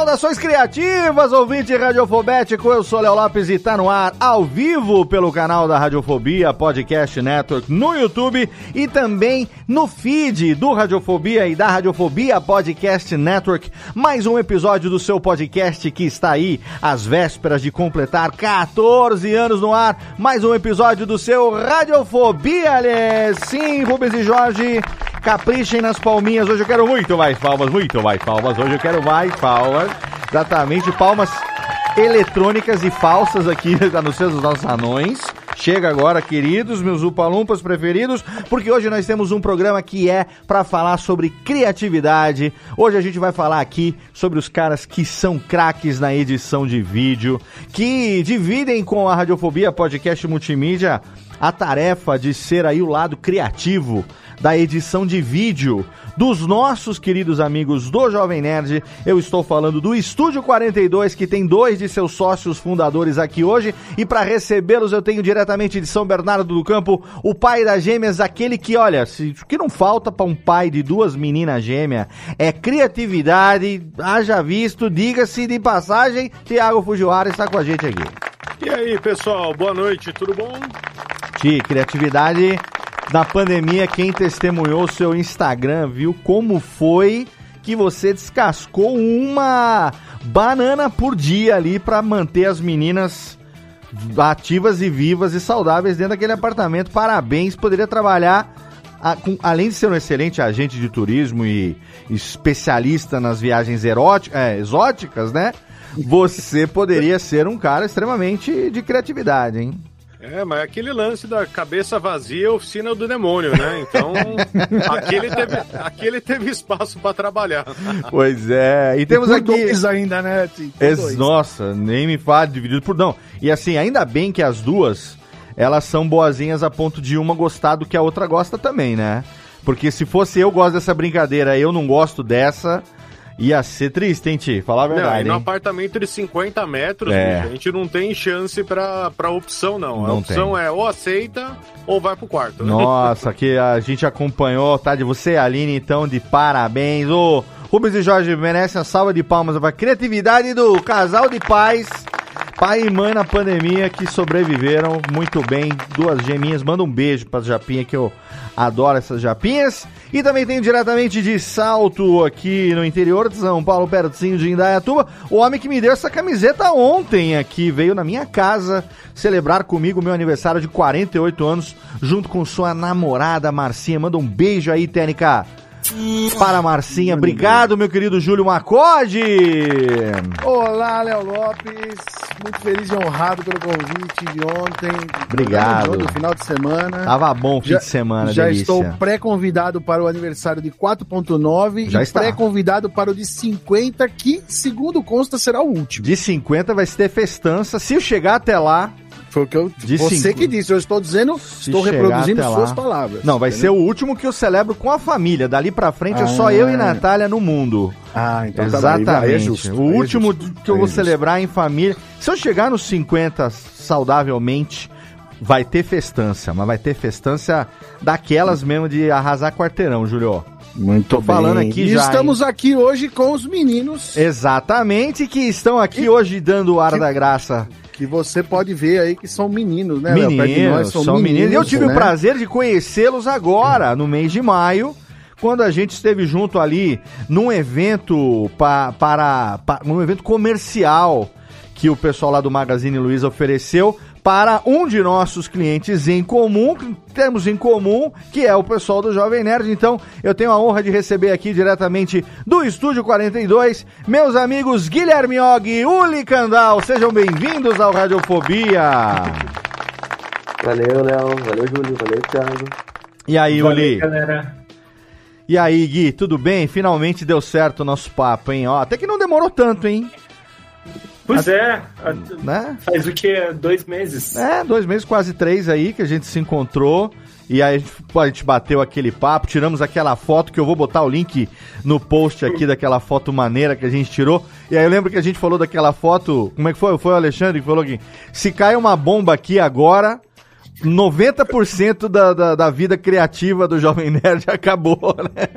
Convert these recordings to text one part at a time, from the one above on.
Saudações criativas, ouvinte radiofobético, eu sou Léo Lopes e tá no ar ao vivo pelo canal da Radiofobia Podcast Network no YouTube e também no feed do Radiofobia e da Radiofobia Podcast Network. Mais um episódio do seu podcast que está aí às vésperas de completar 14 anos no ar. Mais um episódio do seu Radiofobia. Sim, Rubens e Jorge, caprichem nas palminhas. Hoje eu quero muito mais palmas, muito mais palmas. Hoje eu quero mais palmas. Exatamente, palmas eletrônicas e falsas aqui nos seus nossos anões. Chega agora, queridos, meus upalumpas preferidos, porque hoje nós temos um programa que é para falar sobre criatividade. Hoje a gente vai falar aqui sobre os caras que são craques na edição de vídeo, que dividem com a Radiofobia Podcast Multimídia a tarefa de ser aí o lado criativo da edição de vídeo dos nossos queridos amigos do Jovem Nerd. Eu estou falando do Estúdio 42, que tem dois de seus sócios fundadores aqui hoje. E para recebê-los, eu tenho diretamente de São Bernardo do Campo o pai das gêmeas, aquele que, olha, se, o que não falta para um pai de duas meninas gêmeas é criatividade. Haja visto, diga-se de passagem, Tiago Fujiwara está com a gente aqui. E aí, pessoal, boa noite, tudo bom? Ti, criatividade na pandemia, quem testemunhou seu Instagram viu como foi que você descascou uma banana por dia ali para manter as meninas ativas e vivas e saudáveis dentro daquele apartamento. Parabéns, poderia trabalhar a- com- além de ser um excelente agente de turismo e especialista nas viagens eróti- é, exóticas, né? Você poderia ser um cara extremamente de criatividade, hein? É, mas aquele lance da cabeça vazia é oficina do demônio, né? Então, aquele teve, aquele teve espaço para trabalhar. Pois é. E temos Por aqui. dois ainda, né? Por Ex- dois. Nossa, nem me fale dividido por não. E assim, ainda bem que as duas, elas são boazinhas a ponto de uma gostar do que a outra gosta também, né? Porque se fosse eu gosto dessa brincadeira, eu não gosto dessa, ia ser triste, hein, Ti? Falar a Não, e verdade, no hein? apartamento de 50 metros, É. a gente não tem chance pra, pra opção, não. a Não opção tem. é ou aceita ou vai pro quarto. né? Nossa, que a gente acompanhou, tá? De você, Aline, então, de parabéns. Ô, Rubens e Jorge merecem a salva de palmas pra criatividade do casal de pais. Pai e mãe na pandemia que sobreviveram muito bem. Duas geminhas. Manda um beijo pra Japinha, que eu adoro essas japinhas. E também tenho diretamente de salto aqui no interior de São Paulo, pertinho de Indaiatuba, o homem que me deu essa camiseta ontem aqui. Veio na minha casa celebrar comigo meu aniversário de 48 anos, junto com sua namorada Marcinha. Manda um beijo aí, Tênica. Para Marcinha. Obrigado, meu querido Júlio Macode. Olá, Léo Lopes. Muito feliz e honrado pelo convite de ontem. Obrigado. No final de semana. Tava bom o fim Já- de semana, Já delícia. estou pré-convidado para o aniversário de 4.9 Já e pré-convidado para o de 50, que, segundo consta, será o último. De 50 vai ter festança. Se eu chegar até lá, Foi o que eu. De você cinco. que disse, eu estou dizendo, se estou reproduzindo suas palavras. Não, vai ser entendeu? o último que eu celebro com a família. Dali pra frente é só Ah. eu e Natália no mundo. Ah, então tá aí- Exatamente. aí é justo, o é último justo, que eu vou é celebrar em família. Se eu chegar nos 50 saudavelmente, vai ter festança, mas vai ter festança daquelas mesmo de arrasar quarteirão, Julio. Muito Tô falando aqui e já, estamos aqui hoje com os meninos Exatamente, que estão aqui hoje dando o ar da graça. Que você pode ver aí que são meninos, né? Meninos, nós são meninos. Eu tive né? o prazer de conhecê-los agora, no mês de maio, quando a gente esteve junto ali num evento pa, para, pa- um evento comercial que o pessoal lá do Magazine Luiza ofereceu para um de nossos clientes em comum, que temos em comum, que é o pessoal do Jovem Nerd. Então, eu tenho a honra de receber aqui diretamente do Estúdio 42, meus amigos Guilherme Og e Uli Candal. Sejam bem-vindos ao Radiofobia. Valeu, Léo. Valeu, Júlio. Valeu, Thiago. E aí, Uli? galera. E aí, Gui, tudo bem? Finalmente deu certo o nosso papo, hein? Ó, até que não demorou tanto, hein? Pois é, Né? faz o que? Dois meses. É, dois meses, quase três aí que a gente se encontrou. E aí a gente, pô, a gente bateu aquele papo, tiramos aquela foto que eu vou botar o link no post aqui daquela foto maneira que a gente tirou. E aí eu lembro que a gente falou daquela foto. Como é que foi? Foi o Alexandre que falou que se cai uma bomba aqui agora, 90% da, da, da vida criativa do Jovem Nerd acabou, né?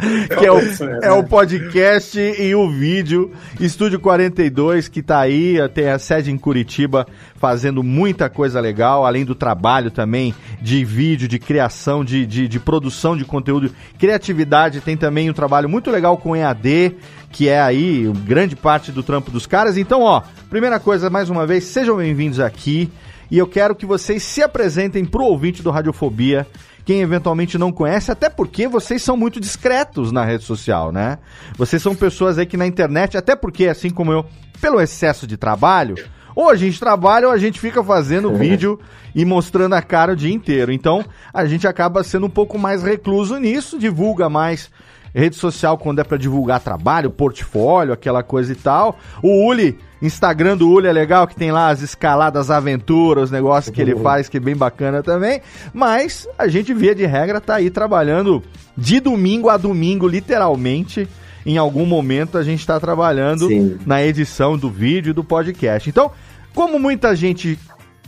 que é o, é o podcast e o vídeo. Estúdio 42, que tá aí, tem a sede em Curitiba, fazendo muita coisa legal, além do trabalho também de vídeo, de criação, de, de, de produção de conteúdo, criatividade. Tem também um trabalho muito legal com EAD, que é aí grande parte do trampo dos caras. Então, ó, primeira coisa, mais uma vez, sejam bem-vindos aqui. E eu quero que vocês se apresentem pro ouvinte do Radiofobia, quem eventualmente não conhece, até porque vocês são muito discretos na rede social, né? Vocês são pessoas aí que na internet, até porque, assim como eu, pelo excesso de trabalho, ou a gente trabalha ou a gente fica fazendo vídeo e mostrando a cara o dia inteiro. Então, a gente acaba sendo um pouco mais recluso nisso, divulga mais rede social quando é pra divulgar trabalho, portfólio, aquela coisa e tal. O Uli, Instagram do Uli é legal, que tem lá as escaladas aventuras, os negócios que ele faz, que é bem bacana também. Mas a gente, via de regra, tá aí trabalhando de domingo a domingo, literalmente. Em algum momento a gente está trabalhando Sim. na edição do vídeo e do podcast. Então, como muita gente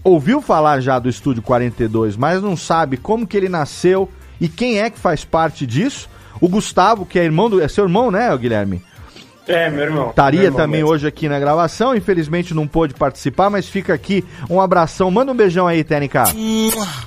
ouviu falar já do Estúdio 42, mas não sabe como que ele nasceu e quem é que faz parte disso, o Gustavo, que é irmão do. É seu irmão, né, Guilherme? É, meu irmão. Estaria também mesmo. hoje aqui na gravação, infelizmente não pôde participar, mas fica aqui um abração. Manda um beijão aí, TNK.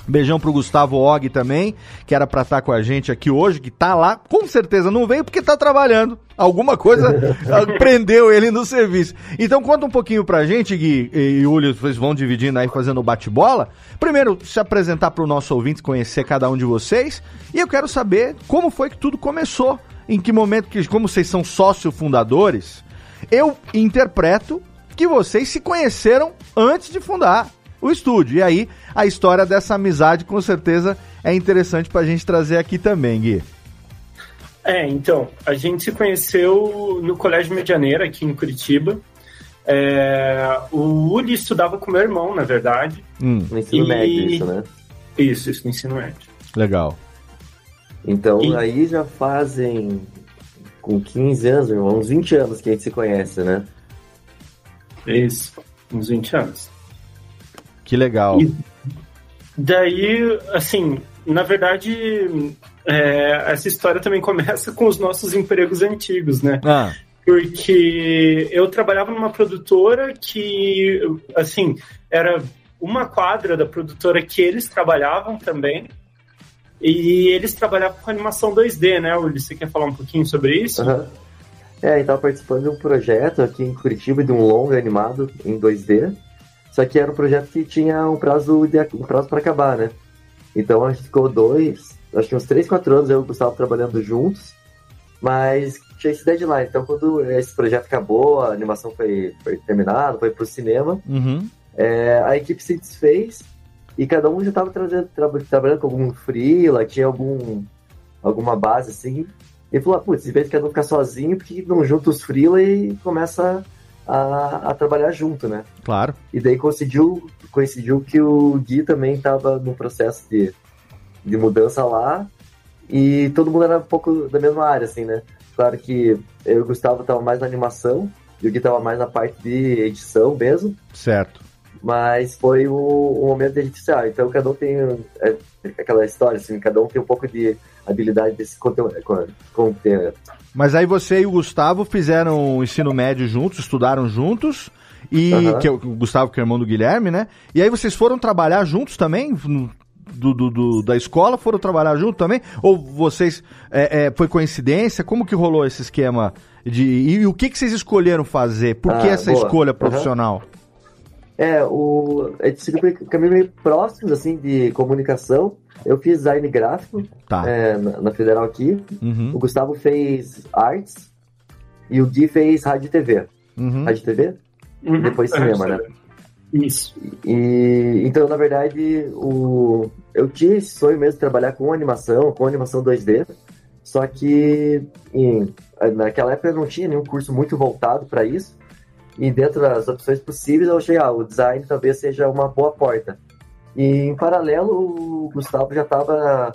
Beijão pro Gustavo Og também, que era pra estar com a gente aqui hoje, que tá lá. Com certeza não veio porque tá trabalhando. Alguma coisa prendeu ele no serviço. Então conta um pouquinho pra gente, Gui e Júlio, vocês vão dividindo aí, fazendo o bate-bola. Primeiro, se apresentar pro nosso ouvinte, conhecer cada um de vocês. E eu quero saber como foi que tudo começou. Em que momento, que como vocês são sócio-fundadores, eu interpreto que vocês se conheceram antes de fundar o estúdio. E aí, a história dessa amizade, com certeza, é interessante pra gente trazer aqui também, Gui. É, então, a gente se conheceu no Colégio Medianeira, aqui em Curitiba. É, o Uli estudava com meu irmão, na verdade. Hum, No ensino E- médio, isso, né? Isso, isso no ensino médio. legal. Então, E- aí já fazem com 15 anos, irmão, uns 20 anos que a gente se conhece, né? Isso, uns 20 anos. Que legal. E- Daí, assim, na verdade, é, essa história também começa com os nossos empregos antigos, né? Ah, porque eu trabalhava numa produtora que, assim, era uma quadra da produtora que eles trabalhavam também. E eles trabalhavam com animação 2D, né, Uli? Você quer falar um pouquinho sobre isso? Aham. É, eu tava participando de um projeto aqui em Curitiba, de um longa animado em 2D. Só que era um projeto que tinha um prazo de um prazo para acabar, né? Então a gente ficou dois, acho que uns três, quatro anos eu e o Gustavo trabalhando juntos, mas tinha esse deadline. Então quando esse projeto acabou, a animação foi, foi terminada, foi pro cinema, uhum. é, a equipe se desfez e cada um já estava trabalhando com algum freela, tinha algum, alguma base assim. E falou, ah, putz, em vez de cada um ficar sozinho, por que não junta os freela e começa a, a trabalhar junto, né? Claro. E daí coincidiu, coincidiu que o Gui também estava no processo de, de mudança lá e todo mundo era um pouco da mesma área, assim, né? Claro que eu e o Gustavo estavam mais na animação e o Gui estava mais na parte de edição mesmo. Certo. Mas foi o, o momento de a gente ah, então cada um tem é, aquela história, assim, cada um tem um pouco de habilidade desse conteúdo. conteúdo. Mas aí você e o Gustavo fizeram o ensino médio juntos, estudaram juntos, e Aham. que é o Gustavo, que é irmão do Guilherme, né? E aí vocês foram trabalhar juntos também? Do, do- do- da escola foram trabalhar junto também? Ou vocês. é, é, foi coincidência? Como que rolou esse esquema? De, e, e o que, que vocês escolheram fazer? Por que Ah, essa boa. escolha profissional? É, o, a gente seguiu meio próximos, assim, de comunicação. Eu fiz design gráfico Tá. é, na, na Federal aqui. Uhum. O Gustavo fez artes e o Gui fez rádio e TV. Uhum. Rádio e TV? Uhum. Depois cinema, né? Isso. E então, na verdade, o eu tinha esse sonho mesmo de trabalhar com animação, com animação 2D. Só que em- naquela época eu não tinha nenhum curso muito voltado para isso. E dentro das opções possíveis, eu achei, ah, o design talvez seja uma boa porta. E em paralelo, o Gustavo já estava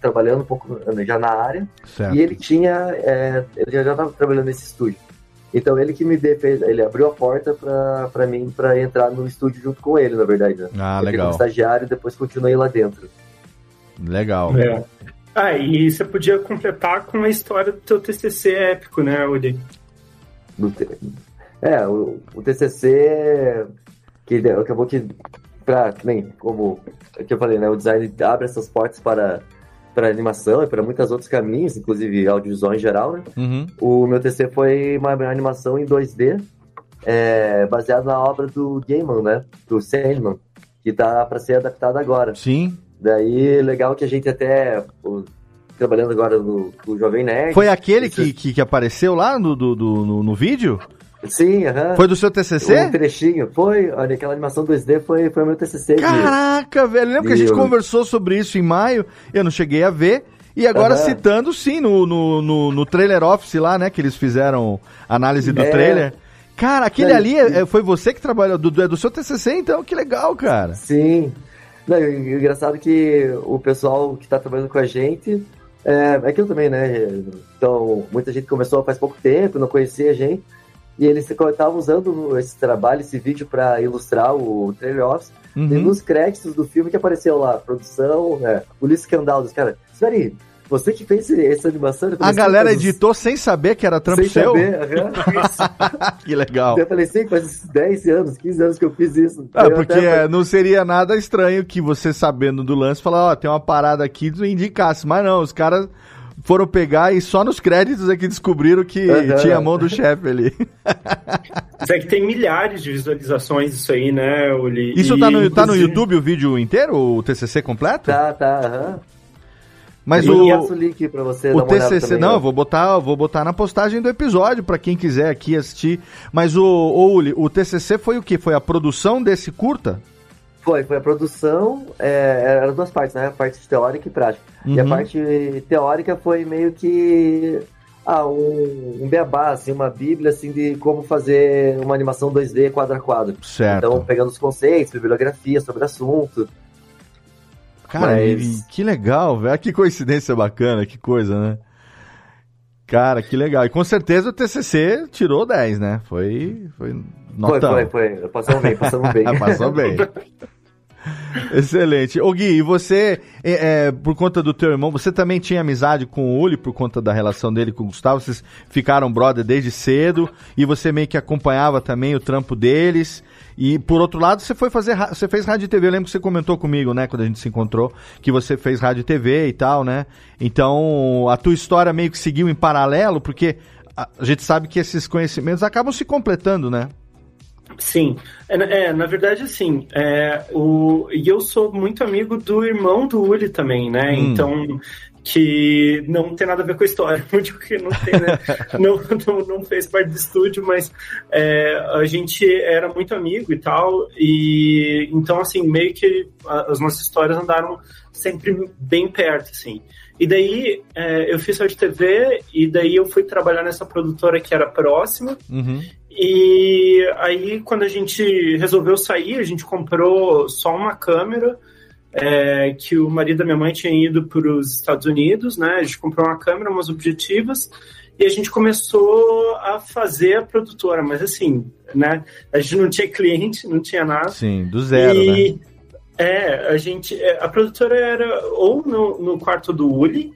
trabalhando um pouco já na área. Certo. E ele tinha, é, ele já estava trabalhando nesse estúdio. Então ele que me fez, ele abriu a porta pra pra mim para entrar no estúdio junto com ele, na verdade. Né? Ah, Eu legal. estagiário e depois continuei lá dentro. Legal. É. Ah, e você podia completar com a história do teu TCC épico, né, Uli? É, o, o TCC que de- acabou que para nem como é que eu falei, né, o design abre essas portas para para animação e para muitos outros caminhos, inclusive audiovisual em geral, né? Uhum. O meu TCC foi uma animação em 2D, é, baseado na obra do Gaiman, né? Do Sandman, que tá para ser adaptada agora. Sim. Daí, legal que a gente até, o- trabalhando agora no, no Jovem Nerd... Foi aquele que, que, que apareceu lá no, do, do- no, no vídeo? Sim, aham. Foi do seu TCC? Um trechinho. Foi, olha, aquela animação 2D foi, foi o meu TCC. de- Caraca, velho. Lembra que a gente conversou sobre isso em maio? Eu não cheguei a ver. E agora Aham. citando, sim, no, no, no, no trailer office lá, né? Que eles fizeram análise do É. trailer. Cara, aquele Não, ali é- é- foi você que trabalhou, do, é do seu TCC, então? Que legal, cara. Sim. Não, o engraçado é que o pessoal que tá trabalhando com a gente é é aquilo também, né? Então, muita gente começou faz pouco tempo, não conhecia a gente, e eles estavam usando esse trabalho, esse vídeo para ilustrar o trailer office. E Uhum. nos créditos do filme que apareceu lá, produção, é, Ulisses Candaldos. Cara, espera você que fez essa animação? A falei, "Sim, galera faz editou sem saber que era trampo sem seu? saber, aham. que legal. Eu falei, sim, faz uns 10 anos, 15 anos que eu fiz isso. Ah, Eu porque até- é, não seria nada estranho que você sabendo do lance falar, ó, tem uma parada aqui tu indicasse. Mas não, os caras foram pegar e só nos créditos é que descobriram que Aham. tinha a mão do chefe ali. Mas é que tem milhares de visualizações isso aí, né, Uli? Isso E, tá no, tá no YouTube o vídeo inteiro, o TCC completo? Tá, tá, aham. Mas Eu o, link pra você o dar uma olhada TCC, também, não, ó. eu vou botar, eu vou botar na postagem do episódio pra quem quiser aqui assistir. Mas o, o, Uli, o TCC foi o quê? Foi a produção desse curta? Foi, foi a produção, é, eram duas partes, né? A parte teórica e prática. E a Uhum. parte teórica foi meio que ah, um, um beabá, assim, uma bíblia assim, de como fazer uma animação 2D quadro a quadro. Certo. Então, pegando os conceitos, bibliografia sobre o assunto. Cara, Mas- que legal, velho. Que coincidência bacana, que coisa, né? Cara, que legal. E com certeza o TCC tirou 10, né? Foi, foi Foi, notão. foi, foi. Passamos bem, passamos bem. Passou bem. Excelente. Ô Gui, e você, é, é, por conta do teu irmão, você também tinha amizade com o Uli por conta da relação dele com o Gustavo? Vocês ficaram brother desde cedo e você meio que acompanhava também o trampo deles. E por outro lado, você foi fazer, você fez rádio e TV. Eu lembro que você comentou comigo, né, quando a gente se encontrou, que você fez rádio e TV e tal, né? Então, a tua história meio que seguiu em paralelo, porque a gente sabe que esses conhecimentos acabam se completando, né? Sim, é, na- é, na verdade, assim, é, o, e eu sou muito amigo do irmão do Uli também, né? Hum. Então, que não tem nada a ver com a história, não digo que não tem, né? não, não, não fez parte do estúdio, mas é, a gente era muito amigo e tal, e então, assim, meio que as nossas histórias andaram sempre bem perto, assim. E daí é, eu fiz rádio TV, e daí eu fui trabalhar nessa produtora que era próxima, Uhum. e aí, quando a gente resolveu sair, a gente comprou só uma câmera, é, que o marido da minha mãe tinha ido para os Estados Unidos, né? A gente comprou uma câmera, umas objetivas, E a gente começou a fazer a produtora, mas assim, né? A gente não tinha cliente, não tinha nada. Sim, do zero, e, né? É, a gente. é, A produtora era ou no, no quarto do Uli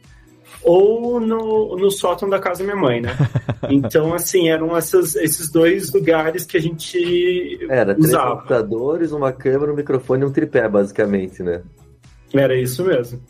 ou no, no sótão da casa da minha mãe, né? Então, assim, eram essas, esses dois lugares que a gente Era três usava. computadores, uma câmera, um microfone e um tripé, basicamente, né? Era isso mesmo.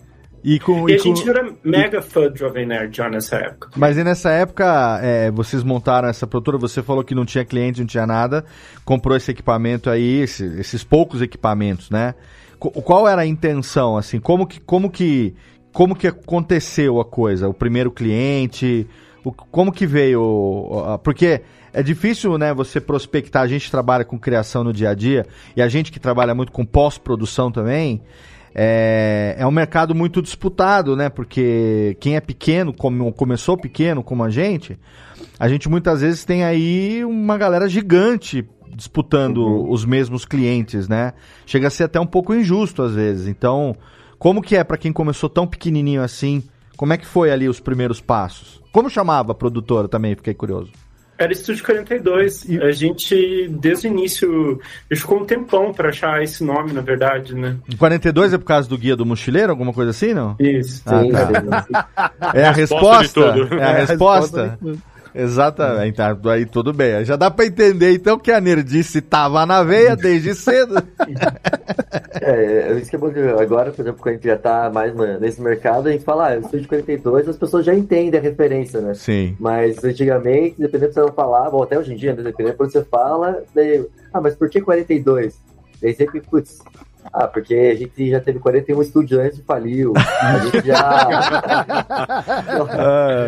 E com, E e a com- gente era mega fã do Jovem Nerd já nessa época. Mas e nessa época, é, vocês montaram essa produtora, você falou que não tinha cliente, não tinha nada, comprou esse equipamento aí, esse- esses poucos equipamentos, né? Qual era a intenção, assim? Como que, como que, como que aconteceu a coisa? O primeiro cliente, o- como que veio? Porque é difícil, né, você prospectar, a gente trabalha com criação no dia a dia, e a gente que trabalha muito com pós-produção também, é, é um mercado muito disputado, né? Porque quem é pequeno, como começou pequeno como a gente, a gente muitas vezes tem aí uma galera gigante disputando os mesmos clientes, né? Chega a ser até um pouco injusto às vezes. Então, como que é para quem começou tão pequenininho assim? Como é que foi ali os primeiros passos? Como chamava a produtora também? Fiquei curioso. Era Estúdio 42. A gente, desde o início, ficou um tempão pra achar esse nome, na verdade, né? 42 é por causa do guia do mochileiro, alguma coisa assim, não? Isso. Ah, Sim, tá. É a Resposta resposta? tudo. É a É a resposta? Exatamente. Tá, aí tudo bem. Já dá pra entender então que a nerdice tava na veia desde cedo. É, é isso que é bom que agora, por exemplo, quando a gente já tá mais nesse mercado, a gente fala, ah, eu sou de 42, as pessoas já entendem a referência, né? Sim. Mas antigamente, dependendo do que você falava, ou até hoje em dia, né, dependendo quando você fala, daí, ah, mas por que 42? Daí sempre, putz, ah, porque a gente já teve 41 estudiantes e faliu. A gente já. Ah,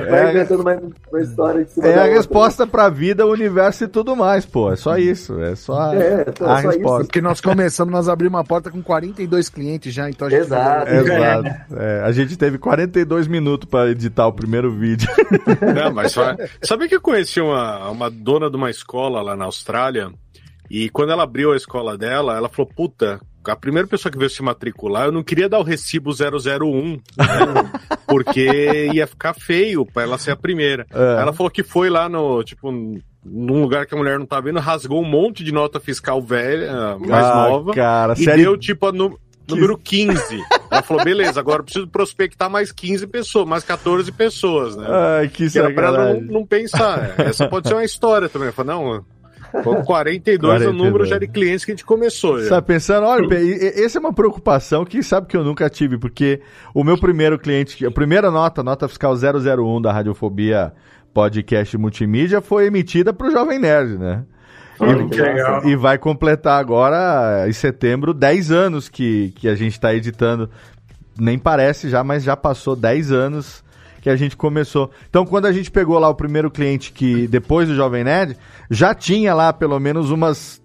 Vai é, inventando uma, uma história de cima é da a outra. resposta pra vida, universo e tudo mais, pô. É só isso. É só a, É, então, a só isso. resposta. Porque nós começamos, nós abrimos uma porta com 42 clientes já, então a gente Exato. Exato. É, a gente teve 42 minutos pra editar o primeiro vídeo. Não, mas só- sabe que eu conheci uma, uma dona de uma escola lá na Austrália e quando ela abriu a escola dela, ela falou, puta, a primeira pessoa que veio se matricular, eu não queria dar o recibo 001, né? porque ia ficar feio pra ela ser a primeira. É. Ela falou que foi lá no, tipo, num lugar que a mulher não tá vendo, rasgou um monte de nota fiscal velha, mais Ah, nova, cara, e série- deu tipo a nu- número 15. Ela falou, beleza, agora eu preciso prospectar mais 15 pessoas, mais 14 pessoas, né? Ai, que Que era pra ela não, não pensar. Essa pode ser uma história também. Fala, não, com 42 é o 42. número já de clientes que a gente começou. Já. Sabe, pensando, olha, e- e- essa é uma preocupação que sabe que eu nunca tive, porque o meu primeiro cliente, a primeira nota, nota fiscal 001 da Radiofobia Podcast Multimídia, foi emitida para o Jovem Nerd, né? Olha que legal. E vai completar agora, em setembro, 10 anos que, que a gente está editando. Nem parece já, mas já passou 10 anos que a gente começou. Então, quando a gente pegou lá o primeiro cliente que, depois do Jovem Nerd, já tinha lá pelo menos umas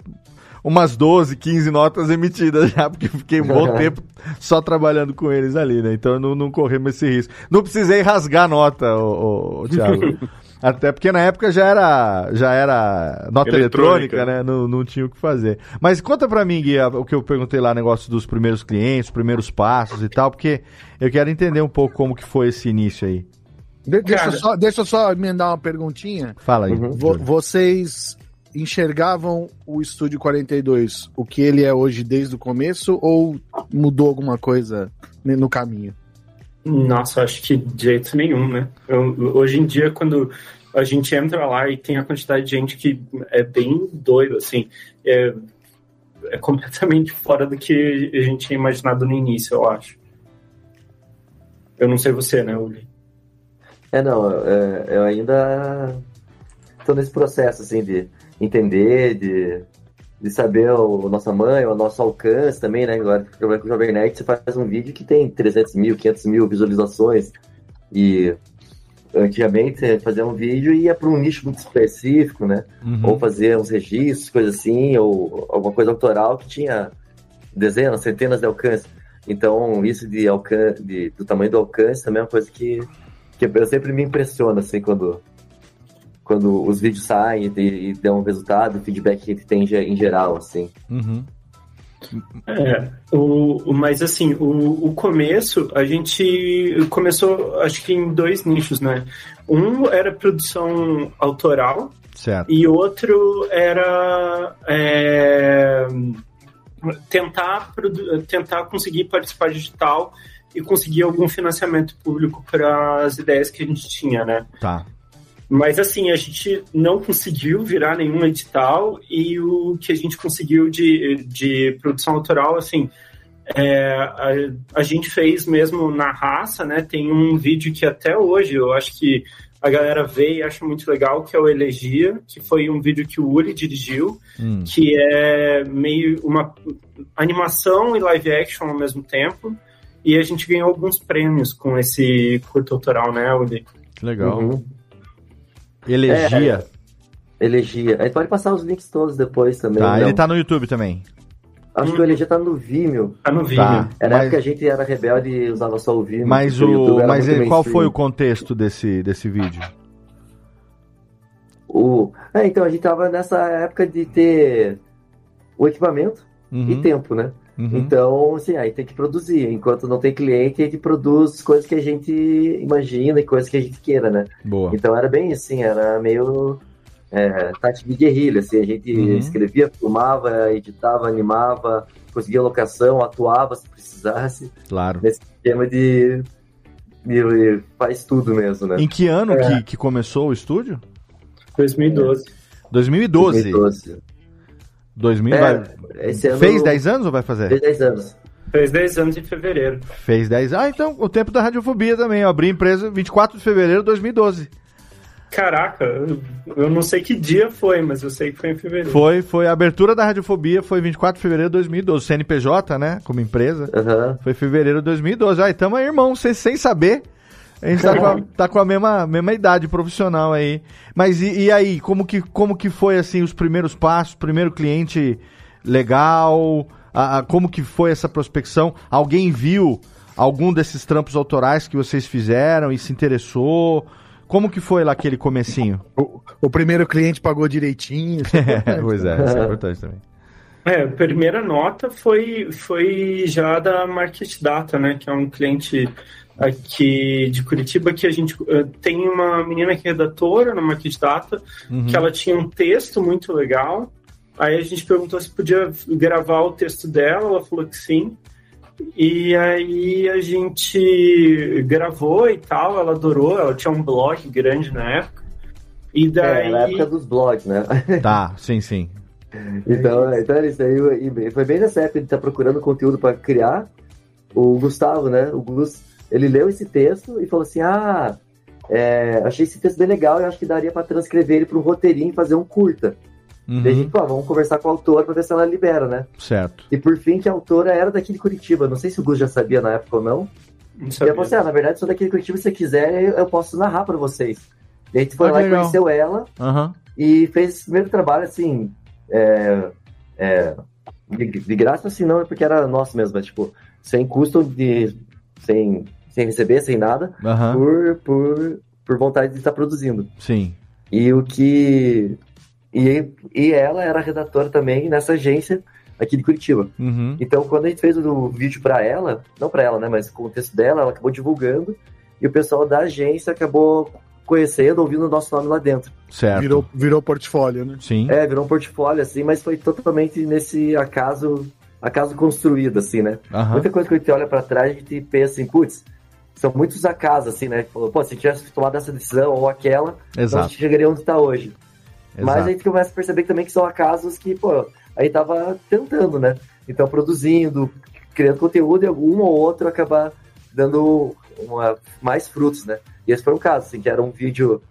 umas 12, 15 notas emitidas já, porque eu fiquei um bom tempo só trabalhando com eles ali, né? Então não, não corremos esse risco. Não precisei rasgar nota, ô, ô, Thiago. Até porque na época já era, já era nota eletrônica, Eletrônica. né? Não, não tinha o que fazer. Mas conta pra mim, Gui, o que eu perguntei lá, negócio dos primeiros clientes, os primeiros passos e tal, porque eu quero entender um pouco como que foi esse início aí. De- deixa, Cara. eu só, deixa eu só emendar uma perguntinha. Fala aí. Uhum. Vo- vocês enxergavam o Estúdio 42, o que ele é hoje desde o começo, ou mudou alguma coisa no caminho? Nossa, acho que de jeito nenhum, né? Eu- hoje em dia, quando a gente entra lá e tem a quantidade de gente que é bem doido, assim, é, é completamente fora do que a gente tinha imaginado no início, eu acho. Eu não sei você, né, Uli? É, não, é, eu ainda tô nesse processo, assim, de entender, de, de saber o, nossa mãe, o nosso alcance também, né? Agora com o Jovem Nerd, você faz um vídeo que tem 300 mil, 500 mil visualizações e antigamente você fazia um vídeo e ia para um nicho muito específico, né? Uhum. Ou fazer uns registros, coisa assim, ou alguma coisa autoral que tinha dezenas, centenas de alcance. Então, isso de alcance, de, do tamanho do alcance também é uma coisa que, que eu sempre me impressiona, assim, quando, quando os vídeos saem e, e dão um resultado, o feedback que tem em ge- em geral, assim. Uhum. É, o, mas assim, o, o começo, a gente começou, acho que em dois nichos, né? Um era produção autoral Certo. e outro era é, tentar, tentar conseguir participar digital e conseguir algum financiamento público para as ideias que a gente tinha, né? Tá. Mas assim, a gente não conseguiu virar nenhum edital e o que a gente conseguiu de, de produção autoral, assim, é, a, a gente fez mesmo na raça, né? Tem um vídeo que até hoje eu acho que a galera vê e acha muito legal, que é o Elegia, que foi um vídeo que o Uri dirigiu, Hum. que é meio uma animação e live action ao mesmo tempo. E a gente ganhou alguns prêmios com esse curto autoral, né, Uri? Legal. Uhum. Elegia. Elegia. A gente pode passar os links todos depois também. tá, não. ele tá no YouTube também. Acho que o Elegia tá no Vimeo. Tá no Tá. Era a Mas- época que a gente era rebelde e usava só o Vimeo. Mas, o, era mas ele- qual foi o contexto desse, desse vídeo? O... É, então, a gente tava nessa época de ter o equipamento Uhum. e tempo, né? Uhum. Então, assim, aí tem que produzir. Enquanto não tem cliente, a gente produz coisas que a gente imagina e coisas que a gente queira, né? Boa. Então era bem assim, era meio é, tática de guerrilha, assim, a gente Uhum. escrevia, filmava, editava, animava, conseguia locação, atuava se precisasse, Claro. nesse esquema de, de faz tudo mesmo, né? Em que ano É. que, que começou o estúdio? 2012. 2012. 2012. 2000 É, vai- esse ano- Fez 10 anos ou vai fazer? Fez 10 anos. Fez 10 anos em fevereiro. Fez 10 Ah, então o tempo da radiofobia também. Eu abri a empresa 24 de fevereiro de 2012. Caraca, eu- não sei que dia foi, mas eu sei que foi em fevereiro. Foi, foi a abertura da radiofobia, foi 24 de fevereiro de 2012. CNPJ, né? Como empresa. Foi fevereiro de 2012. Ah, então aí, irmão, sem, sem saber. A gente tá com a, tá com a mesma, mesma idade profissional aí. Mas e, e aí, como que, como que foi assim os primeiros passos? Primeiro cliente legal? A- a- como que foi essa prospecção? Alguém viu algum desses trampos autorais que vocês fizeram e se interessou? Como que foi lá aquele comecinho? O primeiro cliente pagou direitinho. é pois é, isso é importante também. É, a primeira nota foi, foi já da Market Data, né? Que é um cliente aqui de Curitiba que a gente eh, tem uma menina que é redatora na Market Data, Uhum. que ela tinha um texto muito legal. Aí a gente perguntou se podia gravar o texto dela, ela falou que sim. E aí a gente gravou e tal, ela adorou, ela tinha um blog grande na época. E daí. É, na época dos blogs, né? Tá, sim, sim. Então, então era isso aí. Foi bem nessa época de estar procurando conteúdo para criar. O Gustavo, né? O Gus, ele leu esse texto e falou assim: Ah, é, achei esse texto bem legal e acho que daria para transcrever ele para um roteirinho e fazer um curta. Uhum. Daí a gente, pô, vamos conversar com a autora para ver se ela libera, né? Certo. E por fim, que a autora era daqui de Curitiba. Não sei se o Gus já sabia na época ou não. Não E sabia. ela falou assim: ah, na verdade, sou daqui de Curitiba, se você quiser, eu, eu posso narrar para vocês. E a gente foi Ah, lá que e legal. conheceu ela Aham. e fez esse primeiro trabalho assim. É, é, de, de graça, assim, não, é porque era nosso mesmo, mas, tipo, sem custo, de, sem, sem receber, sem nada, Aham. por, por, por vontade de estar produzindo. Sim. E o que. E, e ela era redatora também nessa agência aqui de Curitiba. Uhum. Então, quando a gente fez o vídeo para ela, não para ela, né, mas com o texto dela, ela acabou divulgando e o pessoal da agência acabou conhecendo, ouvindo o nosso nome lá dentro. Certo. Virou, virou portfólio, né? Sim. É, virou um portfólio, assim, mas foi totalmente nesse acaso, acaso construído, assim, né? Aham. Muita coisa que a gente olha pra trás, a gente pensa assim, putz, são muitos acasos, assim, né? Falou, Pô, se tivesse tomado essa decisão ou aquela, Exato. não chegaria onde está hoje. Mas Exato. a gente começa a perceber também que são acasos que, pô, aí tava tentando, né? Então, produzindo, criando conteúdo e algum ou outro acabar dando uma- mais frutos, né? E esse foi um caso, assim, que era um vídeo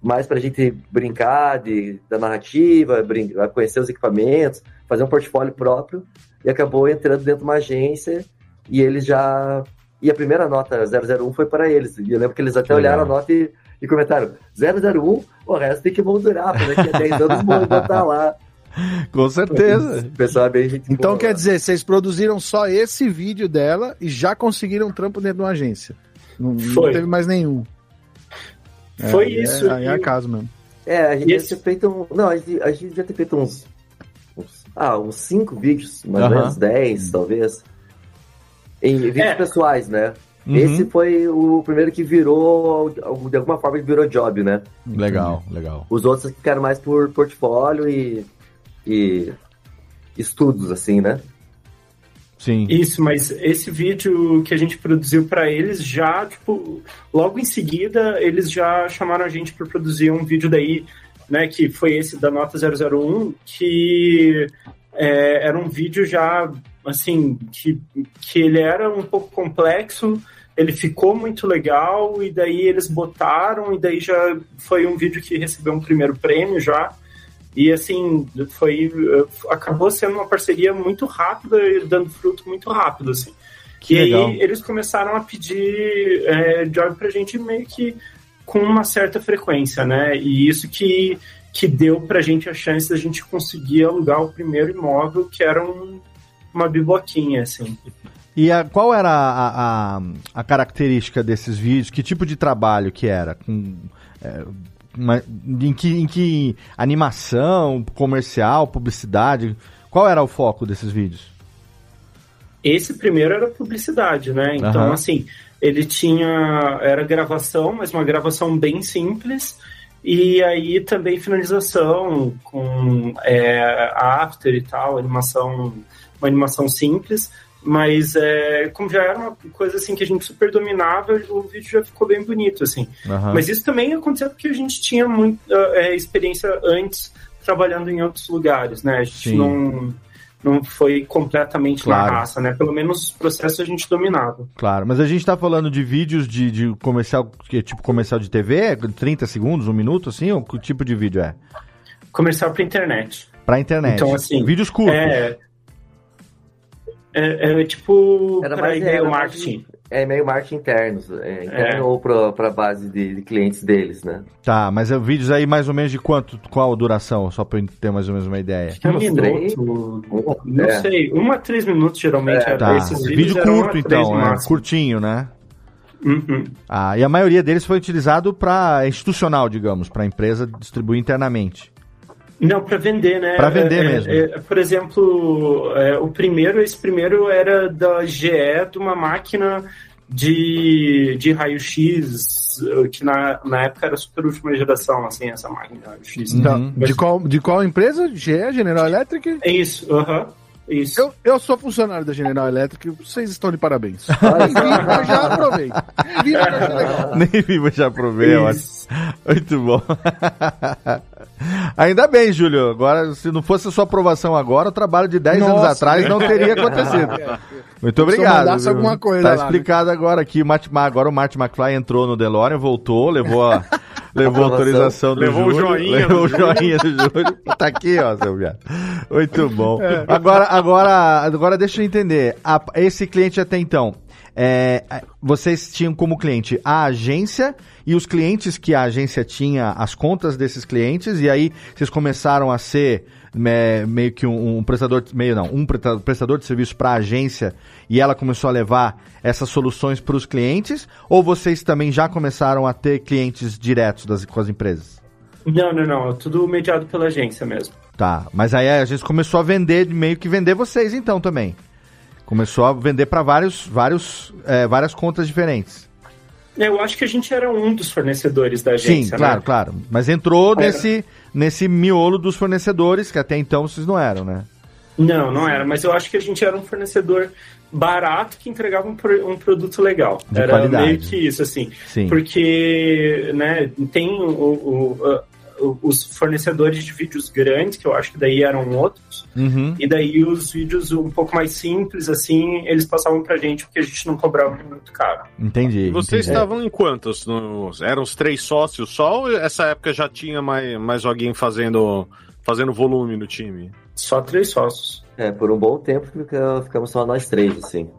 mais pra gente brincar de, da narrativa, brin conhecer os equipamentos, fazer um portfólio próprio, e acabou entrando dentro de uma agência e eles já. E a primeira nota 001 foi para eles. E eu lembro que eles até Que olharam legal. a nota e, e comentaram: 001, o resto tem que moldurar, para daqui a 10 anos botar lá. Com certeza. Pessoal é bem gente Então boa. quer dizer, vocês produziram só esse vídeo dela e já conseguiram um trampo dentro de uma agência. Não, não Foi. teve mais nenhum. É, Foi aí isso, É, aí é acaso mesmo. É, a gente Esse- já ter feito um. Não, a gente, a gente já ter feito uns, uns ah, uns 5 vídeos, mais ou Aham. menos 10, talvez. Em vídeos É. pessoais, né? Uhum. Esse foi o primeiro que virou, de alguma forma, que virou job, né? Legal, legal. Os outros ficaram mais por portfólio e, e estudos, assim, né? Sim. Isso, mas esse vídeo que a gente produziu para eles já, tipo, logo em seguida eles já chamaram a gente para produzir um vídeo daí, né, que foi esse da nota 001, que é, era um vídeo já, assim, que, que ele era um pouco complexo, ele ficou muito legal e daí eles botaram e daí já foi um vídeo que recebeu um primeiro prêmio já. E assim, foi eh, acabou sendo uma parceria muito rápida e dando fruto muito rápido, assim. Que e legal. aí eles começaram a pedir é, job pra gente meio que com uma certa frequência, né? E isso que, que deu pra gente a chance da gente conseguir alugar o primeiro imóvel, que era um- uma biboquinha, assim. E a- qual era a, a, a característica desses vídeos? Que tipo de trabalho que era? Com, é, uma- em, que, em que animação, comercial, publicidade? Qual era o foco desses vídeos? Esse primeiro era publicidade, né? Então, Aham. assim, ele tinha. Era gravação, mas uma gravação bem simples. E aí também finalização com é, after e tal, animação, uma animação simples. Mas é, como já era uma coisa assim que a gente super dominava, o vídeo já ficou bem bonito, assim. Aham. Mas isso também aconteceu porque a gente tinha muita é, experiência antes trabalhando em outros lugares, né? A gente Sim. não, não foi completamente Claro. na raça, né? Pelo menos os processos a gente dominava. Claro, mas a gente tá falando de vídeos de, de comercial, que é tipo comercial de TV, 30 segundos, um minuto, assim? Ou que tipo de vídeo é? Comercial pra internet. Pra internet. Então, assim, Vídeos curtos. É, é, é tipo Era mais- e-mail era mais marketing. É meio marketing interno, é, interno É. ou pra, pra base de, de clientes deles, né? Tá, mas é vídeos aí mais ou menos de quanto, qual a duração? Só pra eu ter mais ou menos uma ideia. Um minuto, não É. sei, um a três minutos geralmente. É. Tá, Esses vídeos vídeo curto então, é máximo. curtinho, né? Uhum. Ah, e a maioria deles foi utilizado para institucional, digamos, para a empresa distribuir internamente. Não, para vender, né? Pra vender É, mesmo. é, por exemplo, é, o primeiro, esse primeiro era da GE, de uma máquina de, de raio-x, que na, na época era super última geração, assim, essa máquina de raio-x. Uhum. Então, de, qual, de qual empresa? GE, General Electric? É isso, aham. Isso. Eu, eu sou funcionário da General Electric, vocês estão de parabéns. Nem já aproveito. Nem vivo já provei, ó. Isso. Muito bom. Ainda bem, Júlio. Agora, se não fosse a sua aprovação agora, o trabalho de 10 anos atrás não teria acontecido. Muito obrigado. alguma coisa tá lá, né? explicado agora aqui. O agora o Marty McFly entrou no DeLorean, voltou, levou a, levou a autorização do Levou o Júlio. joinha levou o joinha do Júlio. Tá aqui, ó, seu viado. Muito bom. É. Agora, agora, agora deixa eu entender. A- esse cliente até então, é, vocês tinham como cliente a agência e os clientes que a agência tinha, as contas desses clientes, e aí vocês começaram a ser me- meio que um, um prestador, meio não, um presta- prestador de serviço para a agência e ela começou a levar essas soluções para os clientes, ou vocês também já começaram a ter clientes diretos das, com as empresas? Não, não, não. é Tudo mediado pela agência mesmo. Tá, mas aí a gente começou a vender, meio que vender vocês então também. Começou a vender para vários, vários, é, várias contas diferentes. Eu acho que a gente era um dos fornecedores da Sim, agência, claro, né? claro. Mas entrou Era. nesse, nesse miolo dos fornecedores, que até então vocês não eram, né? Não, não era. Mas eu acho que a gente era um fornecedor barato que entregava um, um produto legal. De era qualidade. meio que isso, assim. Sim. Porque, né, tem o- o- os fornecedores de vídeos grandes, que eu acho que daí eram outros, Uhum. e daí os vídeos um pouco mais simples, assim, eles passavam pra gente porque a gente não cobrava muito caro. Entendi. E vocês entendi. estavam em quantos? No- eram os três sócios só ou essa época já tinha mais, mais alguém fazendo, fazendo volume no time? Só três sócios. É, por um bom tempo fica- ficamos só nós três, assim.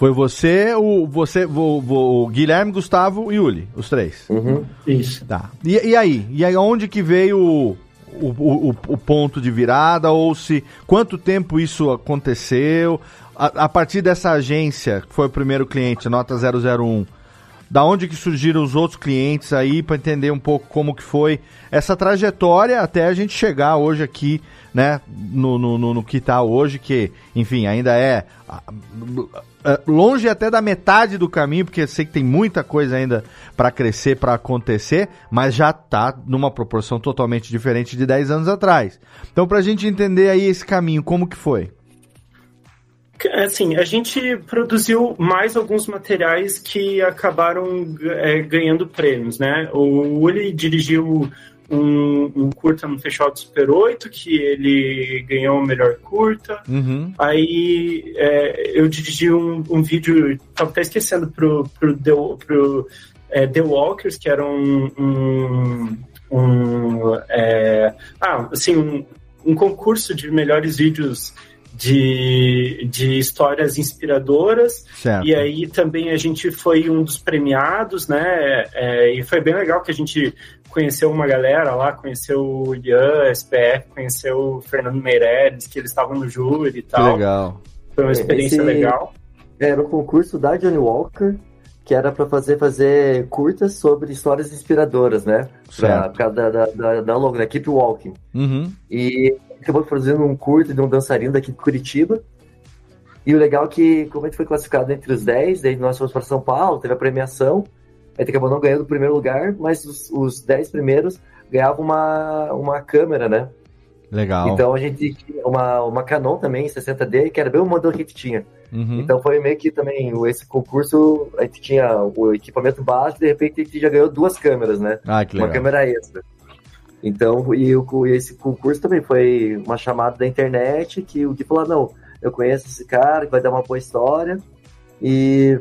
Foi você, o, você, o, o- o Guilherme, Gustavo e Uli, os três. Uhum. Isso. Tá. E, e aí? E aí, onde que veio o, o, o, o ponto de virada? Ou se quanto tempo isso aconteceu? A, a partir dessa agência, que foi o primeiro cliente, nota 001, da onde que surgiram os outros clientes aí, para entender um pouco como que foi essa trajetória até a gente chegar hoje aqui, né, no, no, no, no que está hoje, que, enfim, ainda é longe até da metade do caminho, porque sei que tem muita coisa ainda para crescer, para acontecer, mas já está numa proporção totalmente diferente de 10 anos atrás. Então, para a gente entender aí esse caminho, como que foi? Assim, a gente produziu mais alguns materiais que acabaram é, ganhando prêmios, né? O Uli dirigiu um, um, curta no Festival do Super 8, que ele ganhou o melhor curta. Uhum. Aí é, eu dirigi um, um vídeo, tava até esquecendo, pro, pro, The, pro é, The Walkers, que era um. um, um é, ah, assim, um, um concurso de melhores vídeos de, de histórias inspiradoras. Certo. E aí também a gente foi um dos premiados, né? É, e foi bem legal que a gente conheceu uma galera lá, conheceu o Ian, SPF, conheceu o Fernando Meirelles, que eles estavam no júri e tal. Que legal. Foi uma experiência Esse legal. Era um concurso da Johnny Walker, que era para fazer fazer curtas sobre histórias inspiradoras, né? Pra, causa da, da, da, da logo, da Keep Walking. Uhum. E acabou produzindo um curto de um dançarino daqui de Curitiba. E o legal é que, como a gente foi classificado entre os 10, daí nós fomos para São Paulo, teve a premiação, a gente acabou não ganhando o primeiro lugar, mas os, os 10 primeiros ganhavam uma, uma câmera, né? Legal. Então a gente tinha uma, uma Canon também, 60D, que era bem o modelo que a gente tinha. Uhum. Então foi meio que também esse concurso, a gente tinha o equipamento básico, de repente a gente já ganhou duas câmeras, né? Ah, que legal. Uma câmera extra. Então, e, o, esse concurso também foi uma chamada da internet que o Gui falou: não, eu conheço esse cara que vai dar uma boa história. E.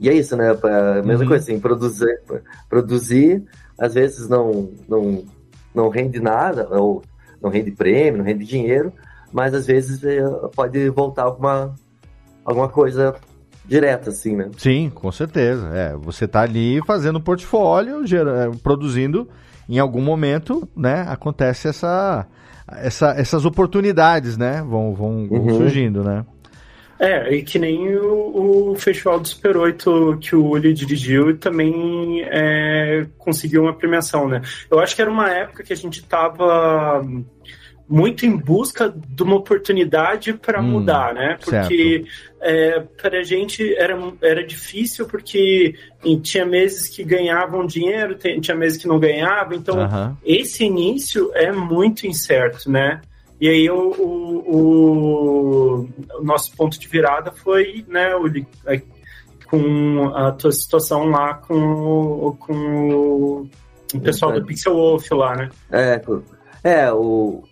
E é isso, né? A mesma Uhum. coisa, assim, produzir, produzir, às vezes não, não, não rende nada, ou não rende prêmio, não rende dinheiro, mas às vezes eh, pode voltar alguma, alguma coisa direta, assim, né? Sim, com certeza. É, você tá ali fazendo portfólio, gera- é, produzindo, em algum momento, né, acontece essa, essa, essas oportunidades, né, vão, vão, vão Uhum. surgindo, né? É, e que nem o, o Festival do Super 8 que o Uli dirigiu também é, conseguiu uma premiação, né? Eu acho que era uma época que a gente tava muito em busca de uma oportunidade para Hum, mudar, né? Porque é, para a gente era, era difícil porque tinha meses que ganhavam dinheiro, tinha meses que não ganhavam, então Aham. esse início é muito incerto, né? E aí o, o, o nosso ponto de virada foi, né, o, a- com a tua situação lá com, o- com o, pessoal do Pixel Wolf lá, né? É, é, o.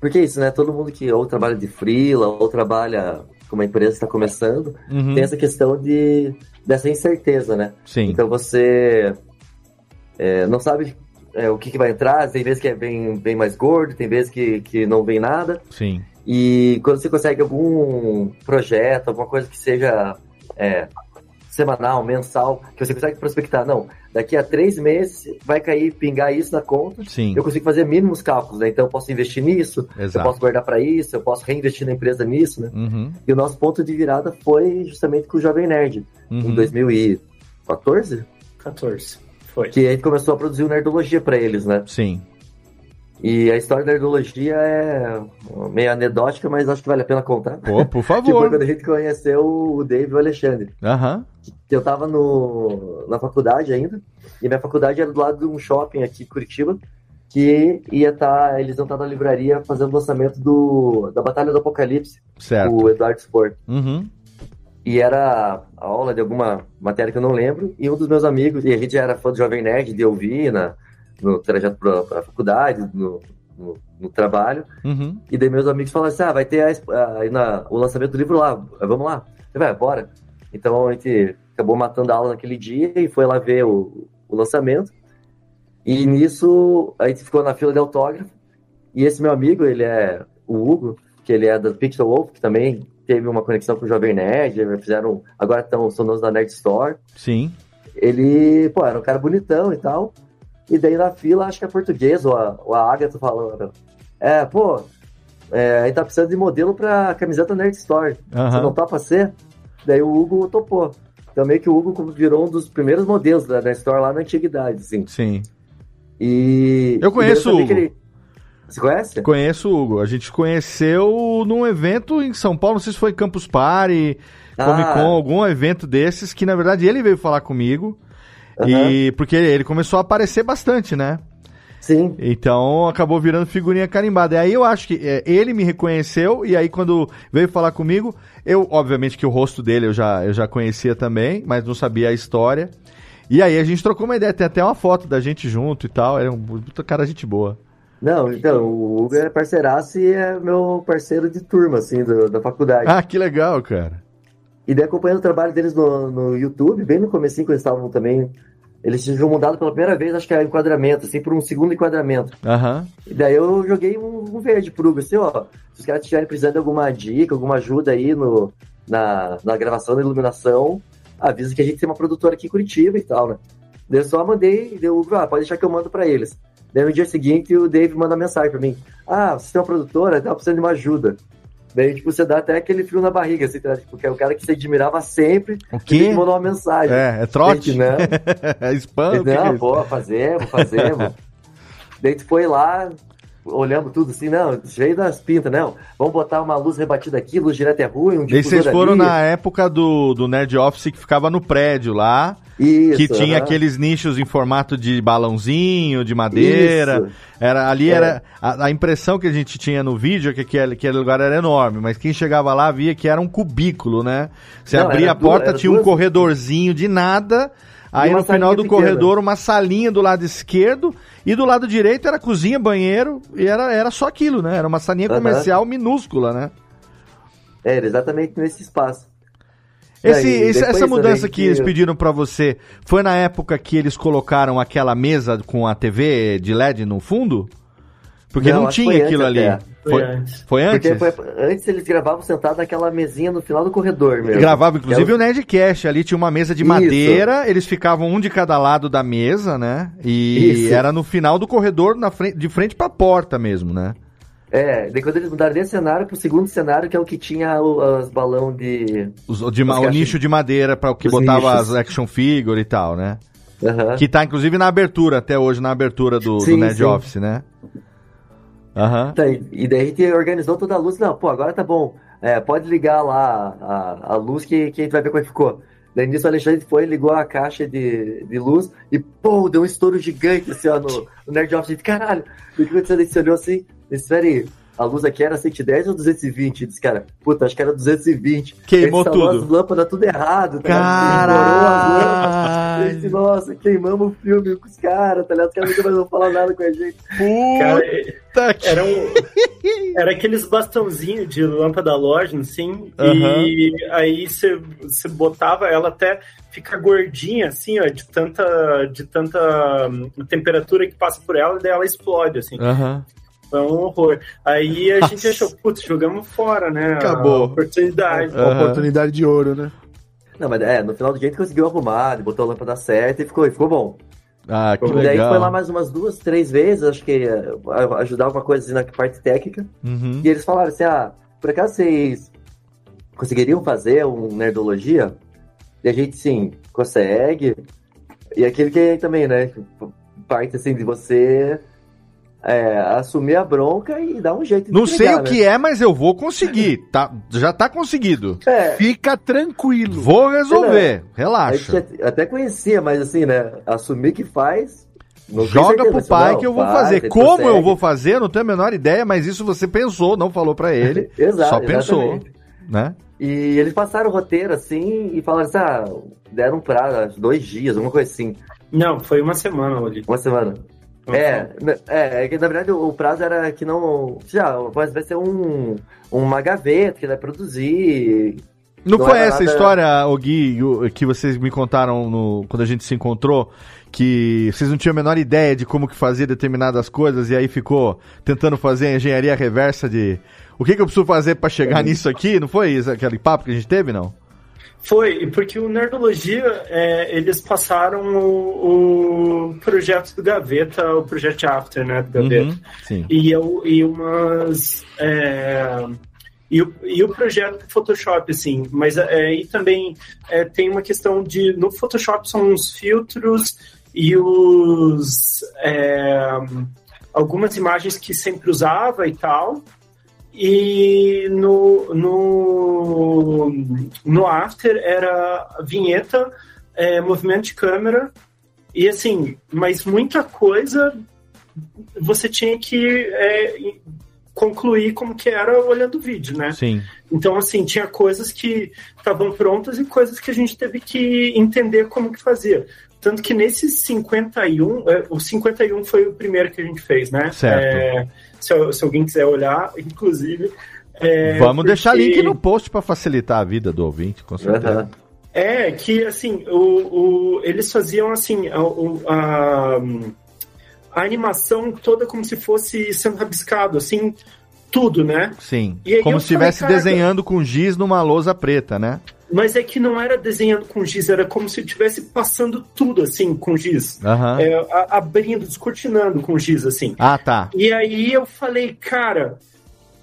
Porque é isso, né? Todo mundo que ou trabalha de freela ou trabalha como a empresa está começando, Uhum. tem essa questão de dessa incerteza, né? Sim. Então você é, não sabe é, o que, que vai entrar, tem vezes que é bem, bem mais gordo, tem vezes que, que não vem nada. Sim. E quando você consegue algum projeto, alguma coisa que seja é, semanal, mensal, que você consegue prospectar, não, daqui a três meses vai cair, pingar isso na conta, Sim. eu consigo fazer mínimos cálculos, né? Então eu posso investir nisso, Exato. eu posso guardar para isso, eu posso reinvestir na empresa nisso, né? Uhum. E o nosso ponto de virada foi justamente com o Jovem Nerd, Uhum. em 2014, 14. Foi. que a gente começou a produzir o Nerdologia para eles, né? Sim. E a história da Nerdologia é meio anedótica, mas acho que vale a pena contar. Pô, por Que foi favor. quando a gente conheceu o Dave e o Alexandre. Aham. Que eu tava no, na faculdade ainda, e minha faculdade era do lado de um shopping aqui em Curitiba, que ia estar, eles iam estar na livraria fazendo o lançamento do, da Batalha do Apocalipse, Certo. o Eduardo Sport. Uhum. E era a aula de alguma matéria que eu não lembro, e um dos meus amigos, e a gente era fã do Jovem Nerd, de ouvir na, no trajeto pra, pra faculdade, no, no, no trabalho, Uhum. e daí meus amigos falaram assim, ah, vai ter a a- aí na- o lançamento do livro lá, vamos lá. Eu falei, vai, bora. Então a gente acabou matando a aula naquele dia e foi lá ver o, o lançamento. E nisso a gente ficou na fila de autógrafo. E esse meu amigo, ele é o Hugo, que ele é da Pixel Wolf, que também teve uma conexão com o Jovem Nerd, fizeram, agora estão são donos da Nerd Store. Sim. Ele, pô, era um cara bonitão e tal. E daí na fila, acho que é português, ou a, ou a Agatha falando. É, pô, é, a gente tá precisando de modelo pra camiseta Nerd Store. Você não topa ser? Daí o Hugo topou. Então meio que o Hugo virou um dos primeiros modelos da, da Store lá na antiguidade, assim. Sim. E. Eu conheço e Você conhece? Conheço o Hugo. A gente conheceu num evento em São Paulo, não sei se foi Campus Party, Ah. Comic Con, algum evento desses, que na verdade ele veio falar comigo. Aham. E porque ele começou a aparecer bastante, né? Sim. Então acabou virando figurinha carimbada. E aí eu acho que é, ele me reconheceu, e aí quando veio falar comigo, eu, obviamente que o rosto dele eu já, eu já conhecia também, mas não sabia a história. E aí a gente trocou uma ideia, tem até uma foto da gente junto e tal. Era um puta cara gente boa. Não, então, o Hugo é parceiraço e é meu parceiro de turma, assim, do- da faculdade. Ah, que legal, cara. E daí acompanhando o trabalho deles no, no YouTube, bem no comecinho, quando eles estavam também. Eles tinham mudado pela primeira vez, acho que era enquadramento, assim, por um segundo enquadramento. Aham. E daí eu joguei um, um verde pro Hugo, assim, ó. Se os caras estiverem precisando de alguma dica, alguma ajuda aí no, na, na gravação da iluminação, avisa que a gente tem uma produtora aqui em Curitiba e tal, né? Daí eu só mandei, deu, ah, pode deixar que eu mando pra eles. Daí no dia seguinte o Dave manda mensagem pra mim. Ah, você tem uma produtora, tá precisando de uma ajuda. Daí, tipo, você dá até aquele frio na barriga, assim, tá? Tipo, que é o cara que você admirava sempre. O quê? te mandou uma mensagem. É, é trote? Gente, Não. é spam? Que é não, isso? pô, fazemos, fazemos. Daí tu foi lá, olhamos tudo assim, não, cheio das pintas, não. Vamos botar uma luz rebatida aqui, luz direta é ruim, um E vocês foram ali. na época do, do Nerd Office que ficava no prédio lá. Isso, que tinha aham. aqueles nichos em formato de balãozinho, de madeira. Isso. Era, ali É. era. A, a impressão que a gente tinha no vídeo é que aquele, aquele lugar era enorme, mas quem chegava lá via que era um cubículo, né? Você Não, abria a porta, du- era tinha um duas- corredorzinho de nada. Aí no final do pequena. corredor, uma salinha do lado esquerdo, e do lado direito era cozinha, banheiro, e era, era só aquilo, né? Era uma salinha Aham. comercial minúscula, né? Era exatamente nesse espaço. Esse, Daí, esse- essa mudança também que eles pediram pra você foi na época que eles colocaram aquela mesa com a TV de LED no fundo? Porque não, que tinha aquilo ali. até. Foi, foi antes? Porque foi- antes eles gravavam sentado naquela mesinha no final do corredor mesmo. Gravava inclusive É o Nerdcast, ali tinha uma mesa de Isso. madeira, eles ficavam um de cada lado da mesa, né? E Isso. era no final do corredor, na frente, de frente pra porta mesmo, né? É, daí quando eles mudaram desse cenário pro segundo cenário, que é o que tinha o- as balão de. Os- de Os o nicho de madeira para o que Os botava nichos. as action figure e tal, né? Aham. Que tá inclusive na abertura, até hoje na abertura do, do Sim, Nerd sim. Office, né? Aham. Tá, e e daí a gente organizou toda a luz. Não, pô, agora tá bom. É, pode ligar lá a, a luz que, que a gente vai ver como é que ficou. Daí nisso o Alexandre foi, ligou a caixa de, de luz e, pô, deu um estouro gigante assim, ó, no, no Nerd Office. Caralho, o que aconteceu? Daí você olhou assim, disse, peraí, a luz aqui era 110 ou 220? Eu Disse, cara, puta, acho que era 220. Queimou tudo. as lâmpadas tudo errado, tá ligado? Caralho! Disse, nossa, queimamos o filme com os caras, tá ligado? Os caras nunca mais vão falar nada com a gente. Cara, era, um, era aqueles bastãozinhos de lâmpada loja, assim, e aí você você botava ela até ficar gordinha, assim, ó, de tanta, de tanta hum, temperatura que passa por ela, e daí ela explode, assim. Aham. Foi um horror. Aí a gente achou, putz, jogamos fora, né? Acabou. A oportunidade. Uma oportunidade de ouro, né? Não, mas é, no final do dia a gente conseguiu arrumar, ele botou a lâmpada certa e ficou, e ficou bom. Ah, que E daí legal. foi lá mais umas duas, três vezes, acho que eh, ajudar alguma coisa assim, na parte técnica. Uhum. E eles falaram assim: ah, por acaso vocês conseguiriam fazer um Nerdologia? E a gente, sim, consegue. E aquele que também, né? Parte assim de você é, assumir a bronca e dar um jeito de Não sei entregar, o que é, mas eu vou conseguir. Tá, já tá conseguido. É. Fica tranquilo. Vou resolver. A Relaxa. gente até conhecia, mas assim, né? Assumir que faz. não Joga certeza, pro pai não, que eu vou faz, fazer. Como eu vou fazer, eu não tenho a menor ideia, mas isso você pensou, não falou pra ele. Exato, Só pensou, exatamente. né? E eles passaram o roteiro assim e falaram assim: ah, deram prazo, dois dias, alguma coisa assim. Não, foi uma semana ali. Uma semana. É, é, é que na verdade o prazo era que não. Já, mas vai ser um, uma gaveta que vai produzir. Não, foi era essa nada- história, o Gui, que vocês me contaram no, quando a gente se encontrou, que vocês não tinham a menor ideia de como que fazia determinadas coisas e aí ficou tentando fazer a engenharia reversa de o que, que eu preciso fazer pra chegar nisso aqui? Não foi isso, aquele papo que a gente teve, não? Foi, porque o Nerdologia, é, eles passaram o, o projeto do Gaveta, o projeto After, né, do Gaveta. Uhum, sim. E, eu, e umas. é, E o, e o projeto do Photoshop, assim, mas é, e também é, tem uma questão de. No Photoshop são os filtros e os. É, algumas imagens que sempre usava e tal. E no, no, no After era vinheta, é, movimento de câmera, e assim, mas muita coisa você tinha que é, concluir como que era olhando o vídeo, né? Sim. Então, assim, tinha coisas que estavam prontas e coisas que a gente teve que entender como que fazia. Tanto que nesse 51, é, o 51 foi o primeiro que a gente fez, né? Certo. É, se, se, alguém quiser olhar, inclusive. É, Vamos porque... deixar link no post para facilitar a vida do ouvinte, com certeza. Uhum. É, que assim, o, o, eles faziam assim, a, a, a animação toda como se fosse sendo rabiscado, assim, tudo, né? Sim. como se estivesse desenhando com giz numa lousa preta, né? Mas é que não era desenhando com giz, era como se estivesse passando tudo assim com giz. Uhum. É, a, abrindo, descortinando com giz, assim. Ah, tá. E aí eu falei, cara,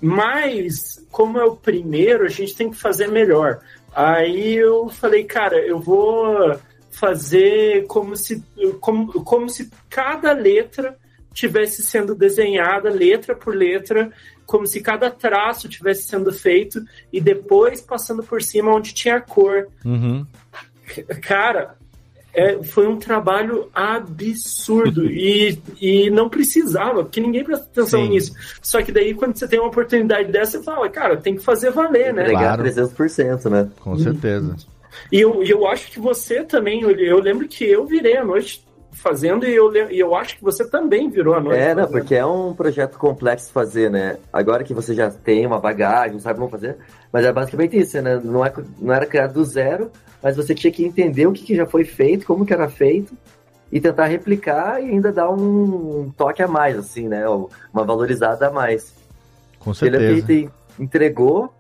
mas como é o primeiro, a gente tem que fazer melhor. Aí eu falei, cara, eu vou fazer como se, como, como se cada letra tivesse sendo desenhada letra por letra, como se cada traço tivesse sendo feito e depois passando por cima onde tinha a cor. Uhum. Cara, é, foi um trabalho absurdo e, e não precisava, porque ninguém presta atenção Sim. nisso. Só que daí, quando você tem uma oportunidade dessa, você fala, cara, tem que fazer valer, né? Claro. 300%, né? Com certeza. E eu, eu acho que você também, eu lembro que eu virei a noite fazendo e eu, e eu acho que você também virou a noite. É, não, porque é um projeto complexo fazer, né? Agora que você já tem uma bagagem, sabe como fazer, mas é basicamente isso, né? Não, é, não era criado do zero, mas você tinha que entender o que, que já foi feito, como que era feito, e tentar replicar e ainda dar um toque a mais, assim, né? Uma valorizada a mais. Com certeza. Ele entregou,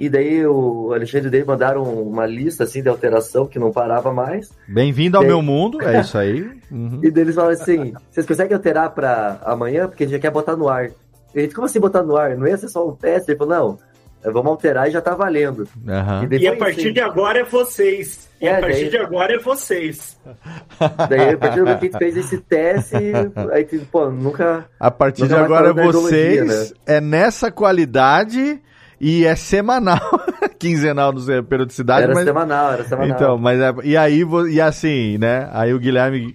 e daí o Alexandre dele mandaram uma lista assim de alteração que não parava mais. Bem-vindo ao meu mundo, é isso aí. Uhum. E daí eles falaram assim: vocês conseguem alterar para amanhã? Porque a gente já quer botar no ar. E a gente, como assim botar no ar? Não ia ser só um teste? Ele falou: não, é, vamos alterar e já tá valendo. Uhum. E, e, a partir assim, de agora é vocês. E é, a partir daí... de agora é vocês. Daí, a partir do momento que a gente fez esse teste, aí, pô, nunca. A partir de agora é vocês. Né? É nessa qualidade e é semanal. quinzenal, não sei periodicidade. Era mas... semanal, era semanal. Então, mas é... e aí, e assim, né? Aí o Guilherme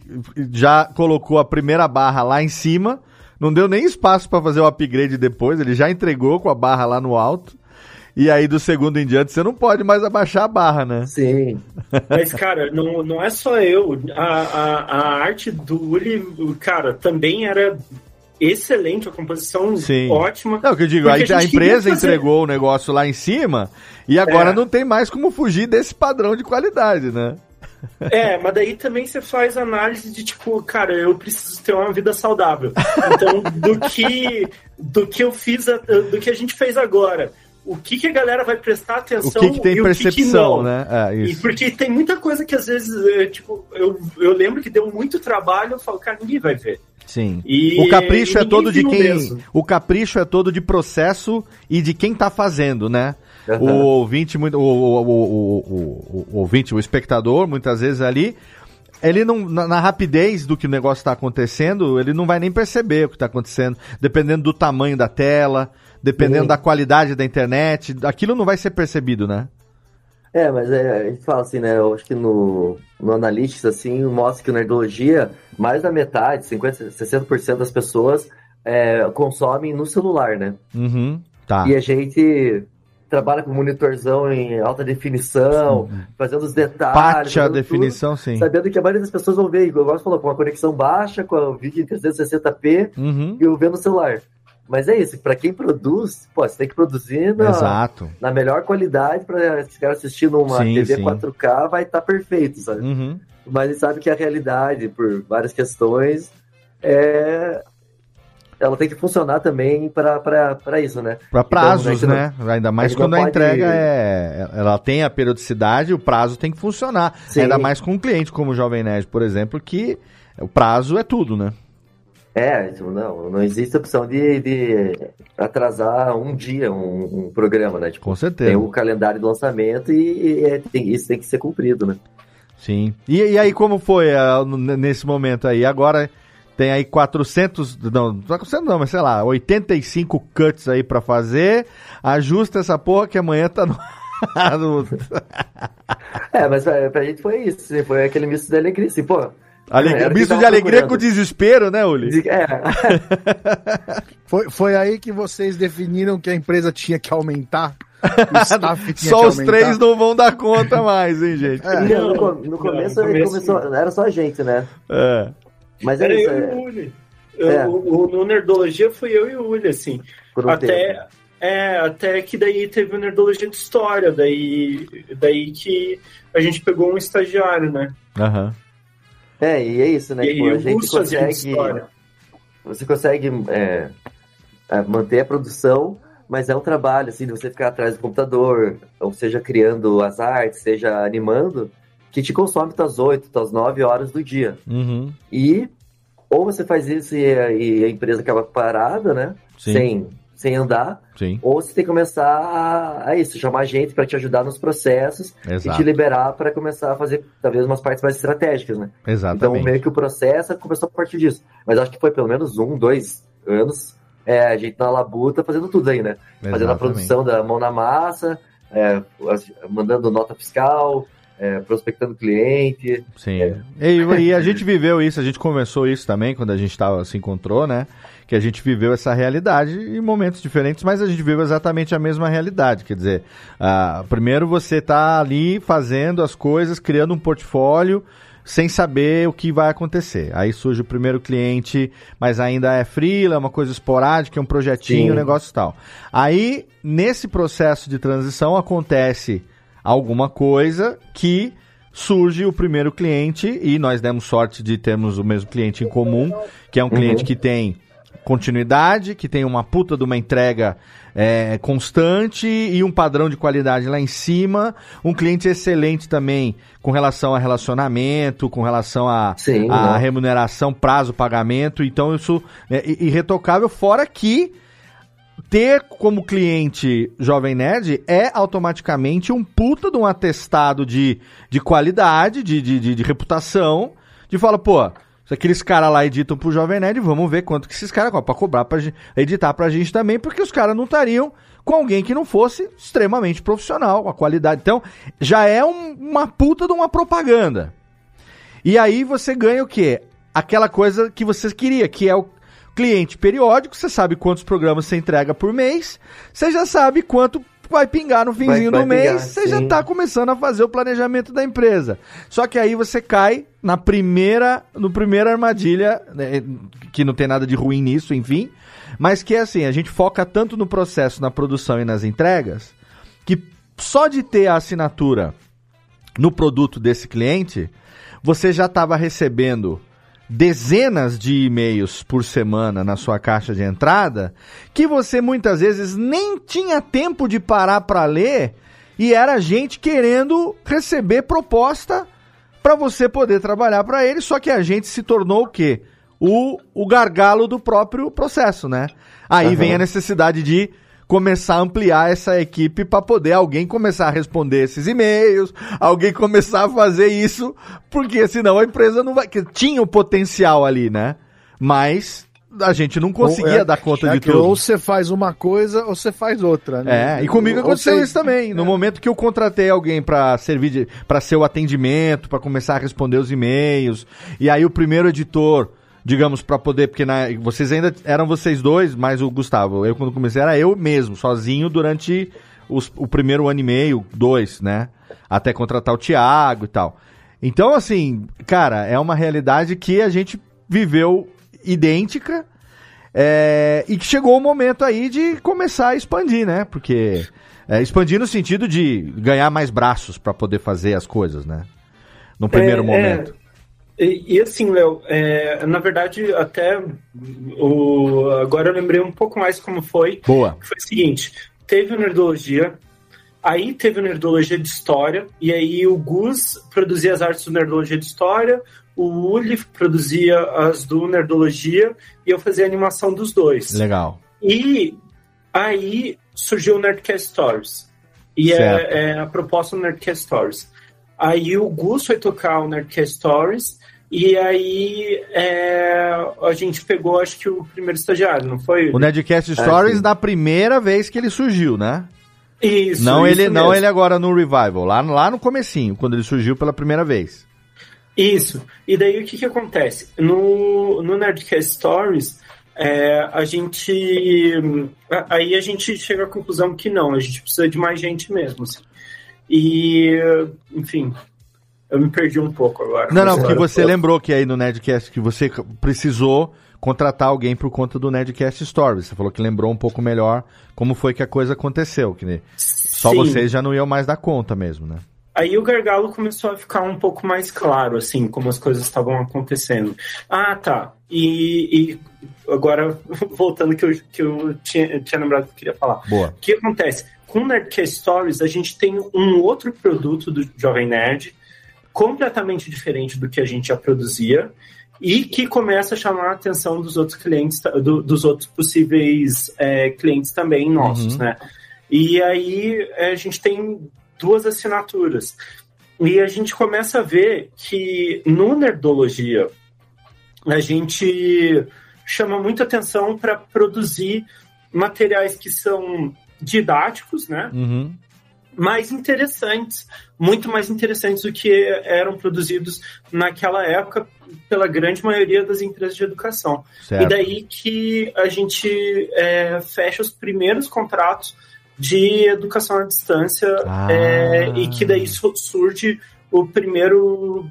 já colocou a primeira barra lá em cima. Não deu nem espaço para fazer o upgrade depois, ele já entregou com a barra lá no alto. E aí, do segundo em diante, você não pode mais abaixar a barra, né? Sim. Mas, cara, não, não é só eu. A, a, a arte do Uli, cara, também era excelente, a composição Sim. ótima. Não, o que eu digo, a, a, a empresa entregou o negócio lá em cima e agora é. não tem mais como fugir desse padrão de qualidade, né? É, mas daí também você faz análise de tipo, cara, eu preciso ter uma vida saudável. Então, do que do que eu fiz, do que a gente fez agora, o que, que a galera vai prestar atenção o que, que tem percepção, que que né? É, e porque tem muita coisa que às vezes, é, tipo, eu, eu lembro que deu muito trabalho, eu falo, cara, ninguém vai ver. Sim. E, o capricho é todo de quem. Mesmo. O capricho é todo de processo e de quem tá fazendo, né? Uhum. O ouvinte, o, o, o, o, ouvinte, o espectador, muitas vezes ali, ele não, na, na rapidez do que o negócio está acontecendo, ele não vai nem perceber o que está acontecendo, dependendo do tamanho da tela, dependendo Sim. da qualidade da internet, aquilo não vai ser percebido, né? É, mas é, a gente fala assim, né? Eu acho que no, no Analytics, assim, mostra que na nerdologia, mais da metade, 50%, 60% das pessoas é, consomem no celular, né? Uhum, tá. E a gente trabalha com monitorzão em alta definição, sim. fazendo os detalhes. Baixa a definição, tudo, sim. Sabendo que a maioria das pessoas vão ver, igual você falou, com uma conexão baixa, com o vídeo em 360p uhum. e eu vendo no celular. Mas é isso, para quem produz, pô, você tem que produzir na, Exato. na melhor qualidade para esse cara assistindo uma sim, TV sim. 4K vai estar tá perfeito, sabe? Uhum. Mas ele sabe que a realidade, por várias questões, é ela tem que funcionar também para isso, né? Para então, prazos, então, né? Não, Ainda mais quando a pode... entrega é. Ela tem a periodicidade, o prazo tem que funcionar. Sim. Ainda mais com um cliente como o Jovem Nerd, por exemplo, que o prazo é tudo, né? É, tipo, não, não existe opção de, de atrasar um dia um, um programa, né? Tipo, Com certeza. tem o calendário de lançamento e, e é- tem- isso tem que ser cumprido, né? Sim. E, e aí, como foi n- nesse momento aí? Agora tem aí 400, não, 400 não, mas sei lá, 85 cuts aí pra fazer. Ajusta essa porra que amanhã tá no... É, mas pra, pra gente foi isso, assim, foi aquele misto de alegria, assim, pô. Alegria- era misto de alegria com desespero, né, Uli? É, Foi, foi aí que vocês definiram que a empresa tinha que aumentar? Só os aumentar? três não vão dar conta mais, hein, gente? É. Não, no, co- Não, no começo, no começo começou, era só a gente, né? É. Mas é Era isso, eu e é, o Uli. Eu- É. o- no Nerdologia fui eu e o Uli, assim. por um tempo. até, é, até que daí teve o Nerdologia de História, daí, daí que a gente pegou um estagiário, né? Aham. É, e é isso, né? e Tipo, a gente consegue. Você consegue é, é, manter a produção, mas é um trabalho, assim, de você ficar atrás do computador, ou seja, criando as artes, seja animando, que te consome tuas 8, tuas 9 horas do dia. Uhum. E ou você faz isso e a, e a empresa acaba parada, né? Sim. Sem, sem andar, Sim. ou você tem que começar a, a isso, chamar gente para te ajudar nos processos e Exato. te liberar para começar a fazer talvez umas partes mais estratégicas, né? Então, Exatamente. meio que o processo começou a partir disso. Mas acho que foi pelo menos um, dois anos é, a gente na labuta fazendo tudo aí, né? Fazendo a Exatamente. produção da mão na massa, é, mandando nota fiscal, é, prospectando cliente. Sim. E, e a gente viveu isso, a gente conversou isso também quando a gente tava, se encontrou, né? Que a gente viveu essa realidade em momentos diferentes, mas a gente viveu exatamente a mesma realidade. Quer dizer, ah, primeiro você tá ali fazendo as coisas, criando um portfólio, sem saber o que vai acontecer. Aí surge o primeiro cliente, mas ainda é freela, é uma coisa esporádica, é um projetinho, Sim. um negócio e tal. Aí, nesse processo de transição, acontece alguma coisa que surge o primeiro cliente e nós demos sorte de termos o mesmo cliente em comum, que é um cliente que tem continuidade, que tem uma puta de uma entrega é, constante e um padrão de qualidade lá em cima, um cliente excelente também com relação a relacionamento, com relação a, Sim, a né? remuneração, prazo, pagamento, então isso é irretocável, fora que ter como cliente Jovem Nerd é automaticamente um puta de um atestado de, de qualidade, de, de, de, de reputação, de fala, pô, aqueles caras lá editam pro Jovem Nerd, vamos ver quanto que esses caras cobram pra cobrar pra editar pra gente também, porque os caras não estariam com alguém que não fosse extremamente profissional, a qualidade. Então, já é um- uma puta de uma propaganda. E aí você ganha o quê? Aquela coisa que você queria, que é o cliente periódico, você sabe quantos programas você entrega por mês, você já sabe quanto vai pingar no finzinho vai do mês, pingar, você já sim. tá começando a fazer o planejamento da empresa. Só que aí você cai na primeira, no primeira armadilha, né, que não tem nada de ruim nisso, enfim, mas que é assim, a gente foca tanto no processo, na produção e nas entregas, que só de ter a assinatura no produto desse cliente, você já estava recebendo dezenas de e-mails por semana na sua caixa de entrada que você muitas vezes nem tinha tempo de parar para ler e era gente querendo receber proposta para você poder trabalhar para ele, só que a gente se tornou o quê? O, o gargalo do próprio processo, né? Aí Aham. vem a necessidade de começar a ampliar essa equipe para poder alguém começar a responder esses e-mails, alguém começar a fazer isso, porque senão a empresa não vai. Tinha o potencial ali, né? Mas a gente não conseguia é- dar conta é de tudo. Ou você faz uma coisa ou você faz outra. né? É, e comigo Ou aconteceu você- isso também. No momento que eu contratei alguém pra servir para ser o atendimento, pra começar a responder os e-mails, e aí o primeiro editor, digamos, pra poder, porque na, vocês ainda eram vocês dois, mais o Gustavo. Eu quando comecei era eu mesmo, sozinho durante os- o primeiro ano e meio, dois, né? Até contratar o Thiago e tal. Então, assim, cara, é uma realidade que a gente viveu idêntica. É, e que chegou o momento aí de começar a expandir, né? Porque é, expandir no sentido de ganhar mais braços para poder fazer as coisas, né? No primeiro É, momento. E, e assim, Léo, é, na verdade, até o, agora eu lembrei um pouco mais como foi. Boa. Foi o seguinte: teve o Nerdologia, Aí teve o Nerdologia de História, e aí o Gus produzia as artes do Nerdologia de História, o Uli produzia as do Nerdologia, e eu fazia a animação dos dois. Legal. E aí surgiu o Nerdcast Stories. E é, é a proposta do Nerdcast Stories. Aí o Gus foi tocar o Nerdcast Stories, e aí é, a gente pegou, acho que, o primeiro estagiário, não foi? O Nerdcast Stories na primeira vez que ele surgiu, né? Isso, não isso ele, não mesmo. ele agora no revival, lá, lá no comecinho, quando ele surgiu pela primeira vez. Isso. E daí o que, que acontece? No, no Nerdcast Stories, é, a gente. Aí a gente chega à conclusão que não, a gente precisa de mais gente mesmo. assim. E, enfim, eu me perdi um pouco agora. Não, não, porque você lembrou que aí no Nerdcast que você precisou contratar alguém por conta do Nerdcast Stories. Você falou que lembrou um pouco melhor como foi que a coisa aconteceu, que só Sim. vocês já não iam mais dar conta mesmo, né? Aí o gargalo começou a ficar um pouco mais claro, assim, como as coisas estavam acontecendo. Ah, tá. E, e agora, voltando que eu, que eu tinha, tinha lembrado que eu queria falar. Boa. O que acontece? Com o Nerdcast Stories, a gente tem um outro produto do Jovem Nerd, completamente diferente do que a gente já produzia, e que começa a chamar a atenção dos outros clientes, do- dos outros possíveis é, clientes também nossos, Uhum. né? E aí é, a gente tem duas assinaturas. E a gente começa a ver que no Nerdologia a gente chama muita atenção para produzir materiais que são didáticos, né? Uhum. Mais interessantes, muito mais interessantes do que eram produzidos naquela época pela grande maioria das empresas de educação. Certo. E daí que a gente é, fecha os primeiros contratos de educação à distância Ah. é, e que daí su- surge o primeiro,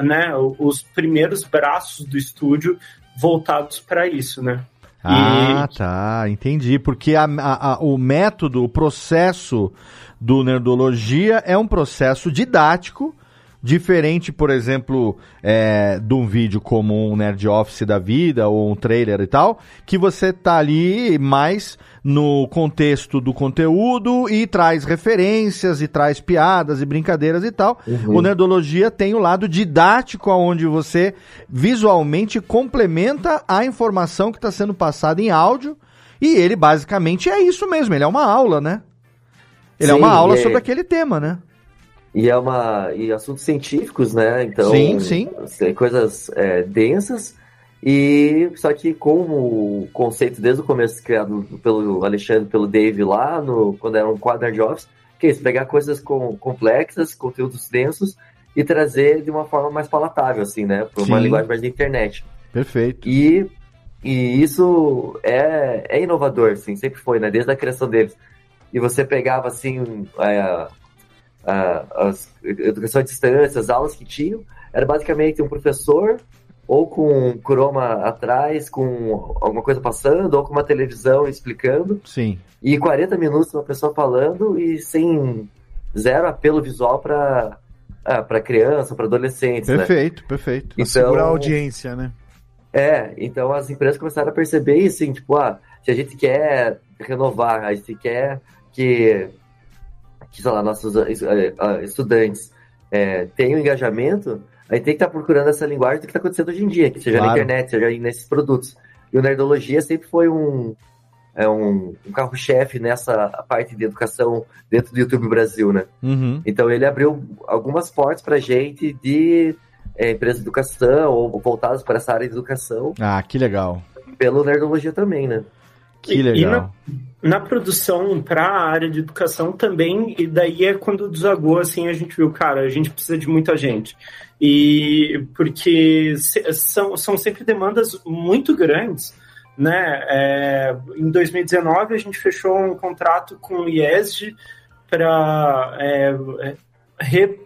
né, os primeiros braços do estúdio voltados para isso, né? Ah, tá, entendi. Porque a- a- a- o método, o processo do Nerdologia é um processo didático, diferente, por exemplo, é, de um vídeo como um Nerd Office da vida ou um trailer e tal, que você tá ali mais no contexto do conteúdo e traz referências e traz piadas e brincadeiras e tal. Uhum. O Nerdologia tem o lado didático, onde você visualmente complementa a informação que está sendo passada em áudio. E ele basicamente é isso mesmo, ele é uma aula, né? Ele é Sim, uma aula é- sobre aquele tema, né? E é uma e assuntos científicos, né? Então Sim, sim. é, coisas é, densas e só que com o conceito desde o começo criado pelo Alexandre, pelo Dave lá no quando era um quadro de office, que é isso, pegar coisas com, complexas, conteúdos densos e trazer de uma forma mais palatável, assim, né? Para uma linguagem mais da internet. Perfeito. E, e isso é, é inovador, assim, sempre foi, né? Desde a criação deles. E você pegava, assim, a, a, as educação à distância, as aulas que tinham, era basicamente um professor ou com um croma atrás, com alguma coisa passando, ou com uma televisão explicando, Sim. e 40 minutos uma pessoa falando e sem zero apelo visual para para criança, para adolescentes, né? Perfeito, perfeito. Pra Então- segurar a audiência, né? É, então as empresas começaram a perceber isso, assim, tipo, ah, se a gente quer renovar, a gente quer que, que sei lá, nossos eh, eh, estudantes eh, tenham engajamento, a gente tem que estar procurando essa linguagem do que está acontecendo hoje em dia, que seja Claro. na internet, seja nesses produtos. E o Nerdologia sempre foi um, é um, um carro-chefe nessa parte de educação dentro do YouTube Brasil, né? Uhum. Então ele abriu algumas portas pra gente de é, empresas de educação ou voltadas para essa área de educação, Ah, que legal. pelo Nerdologia também, né? Que E- legal. E na, na produção para a área de educação também, e daí é quando desagou, assim, a gente viu, cara, a gente precisa de muita gente. E porque se- são, são sempre demandas muito grandes, né? É, em 2019 a gente fechou um contrato com o IESD para re,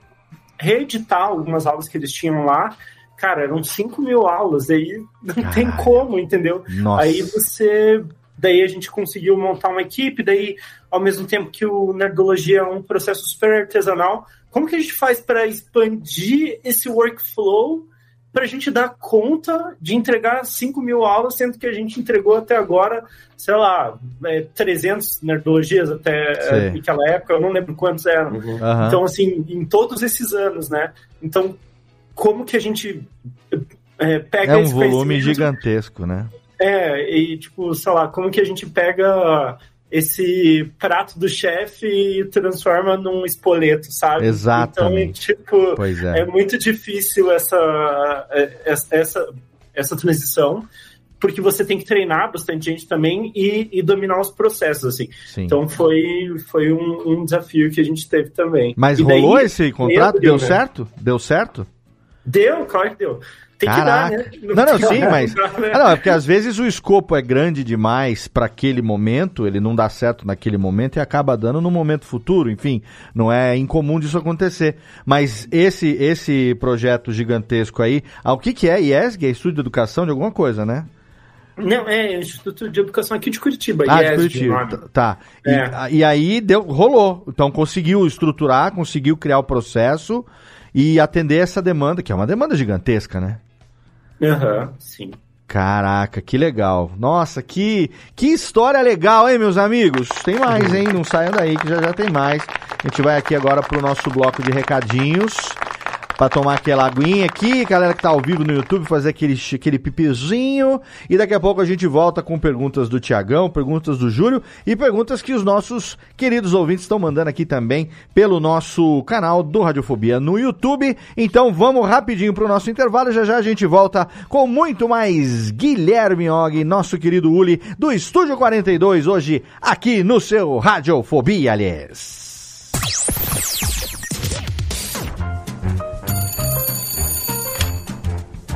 reeditar algumas aulas que eles tinham lá. Cara, eram 5 mil aulas, aí não tem como, entendeu? Nossa. Aí você. Daí a gente conseguiu montar uma equipe, daí, ao mesmo tempo que o Nerdologia é um processo super artesanal, como que a gente faz para expandir esse workflow para a gente dar conta de entregar 5 mil aulas, sendo que a gente entregou até agora, sei lá, é, 300 nerdologias até é, naquela época, eu não lembro quantos eram. Aham. Então, assim, em todos esses anos, né? Então, como que a gente é, pega É um esse volume gigantesco, né? É, e tipo, sei lá, como que a gente pega esse prato do chefe e transforma num espoleto, sabe? Exatamente. Então, tipo, é. é muito difícil essa, essa, essa, essa transição, porque você tem que treinar bastante gente também e, e dominar os processos, assim. Sim. Então foi, foi um, um desafio que a gente teve também. Mas E daí, rolou esse contrato? Deu né? certo? Deu certo? Deu, claro que deu. Tem Caraca. que dar, né? Não, não, tem sim, dar, mas. né? Ah, não, é porque às vezes o escopo é grande demais para aquele momento, ele não dá certo naquele momento e acaba dando no momento futuro, enfim, não é incomum disso acontecer. Mas esse esse projeto gigantesco aí, ah, o que que é IESG? É Estúdio de Educação de alguma coisa, né? Não, é Instituto de Educação aqui de Curitiba. Ah, de IESG, Curitiba. o nome. Tá. E, É. e aí deu, rolou. Então conseguiu estruturar, conseguiu criar o processo e atender essa demanda, que é uma demanda gigantesca, né? Aham, sim. Caraca, que legal. Nossa, que, que história legal, hein, meus amigos? Tem mais, hein? Não saiam daí que já já tem mais. A gente vai aqui agora pro nosso bloco de recadinhos. Pra tomar aquela aguinha aqui, galera que tá ao vivo no YouTube, fazer aquele, aquele pipizinho. E daqui a pouco a gente volta com perguntas do Tiagão, perguntas do Júlio e perguntas que os nossos queridos ouvintes estão mandando aqui também pelo nosso canal do Radiofobia no YouTube. Então vamos rapidinho pro nosso intervalo. Já já a gente volta com muito mais Guilherme Og, nosso querido Uli, do Estúdio 42, hoje aqui no seu Radiofobia, aliás.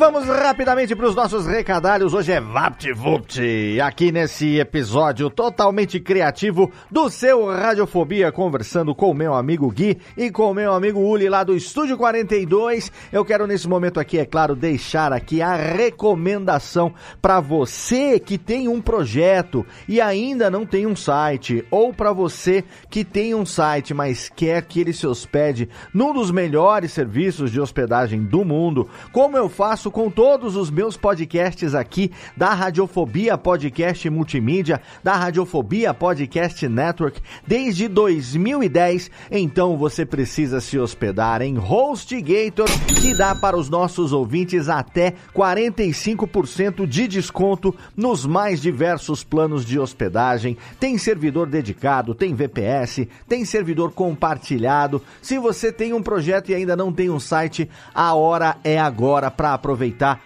Vamos rapidamente para os nossos recadários. Hoje é VaptVupt, aqui nesse episódio totalmente criativo do seu Radiofobia, conversando com o meu amigo Gui e com o meu amigo Uli lá do Estúdio 42. Eu quero nesse momento aqui, é claro, deixar aqui a recomendação para você que tem um projeto e ainda não tem um site, ou para você que tem um site, mas quer que ele se hospede num dos melhores serviços de hospedagem do mundo, como eu faço com todos os meus podcasts aqui da Radiofobia Podcast Multimídia, da Radiofobia Podcast Network, desde 2010. Então você precisa se hospedar em HostGator, que dá para os nossos ouvintes até 45% de desconto nos mais diversos planos de hospedagem. Tem servidor dedicado, tem VPS, tem servidor compartilhado. Se você tem um projeto e ainda não tem um site, a hora é agora para aproveitar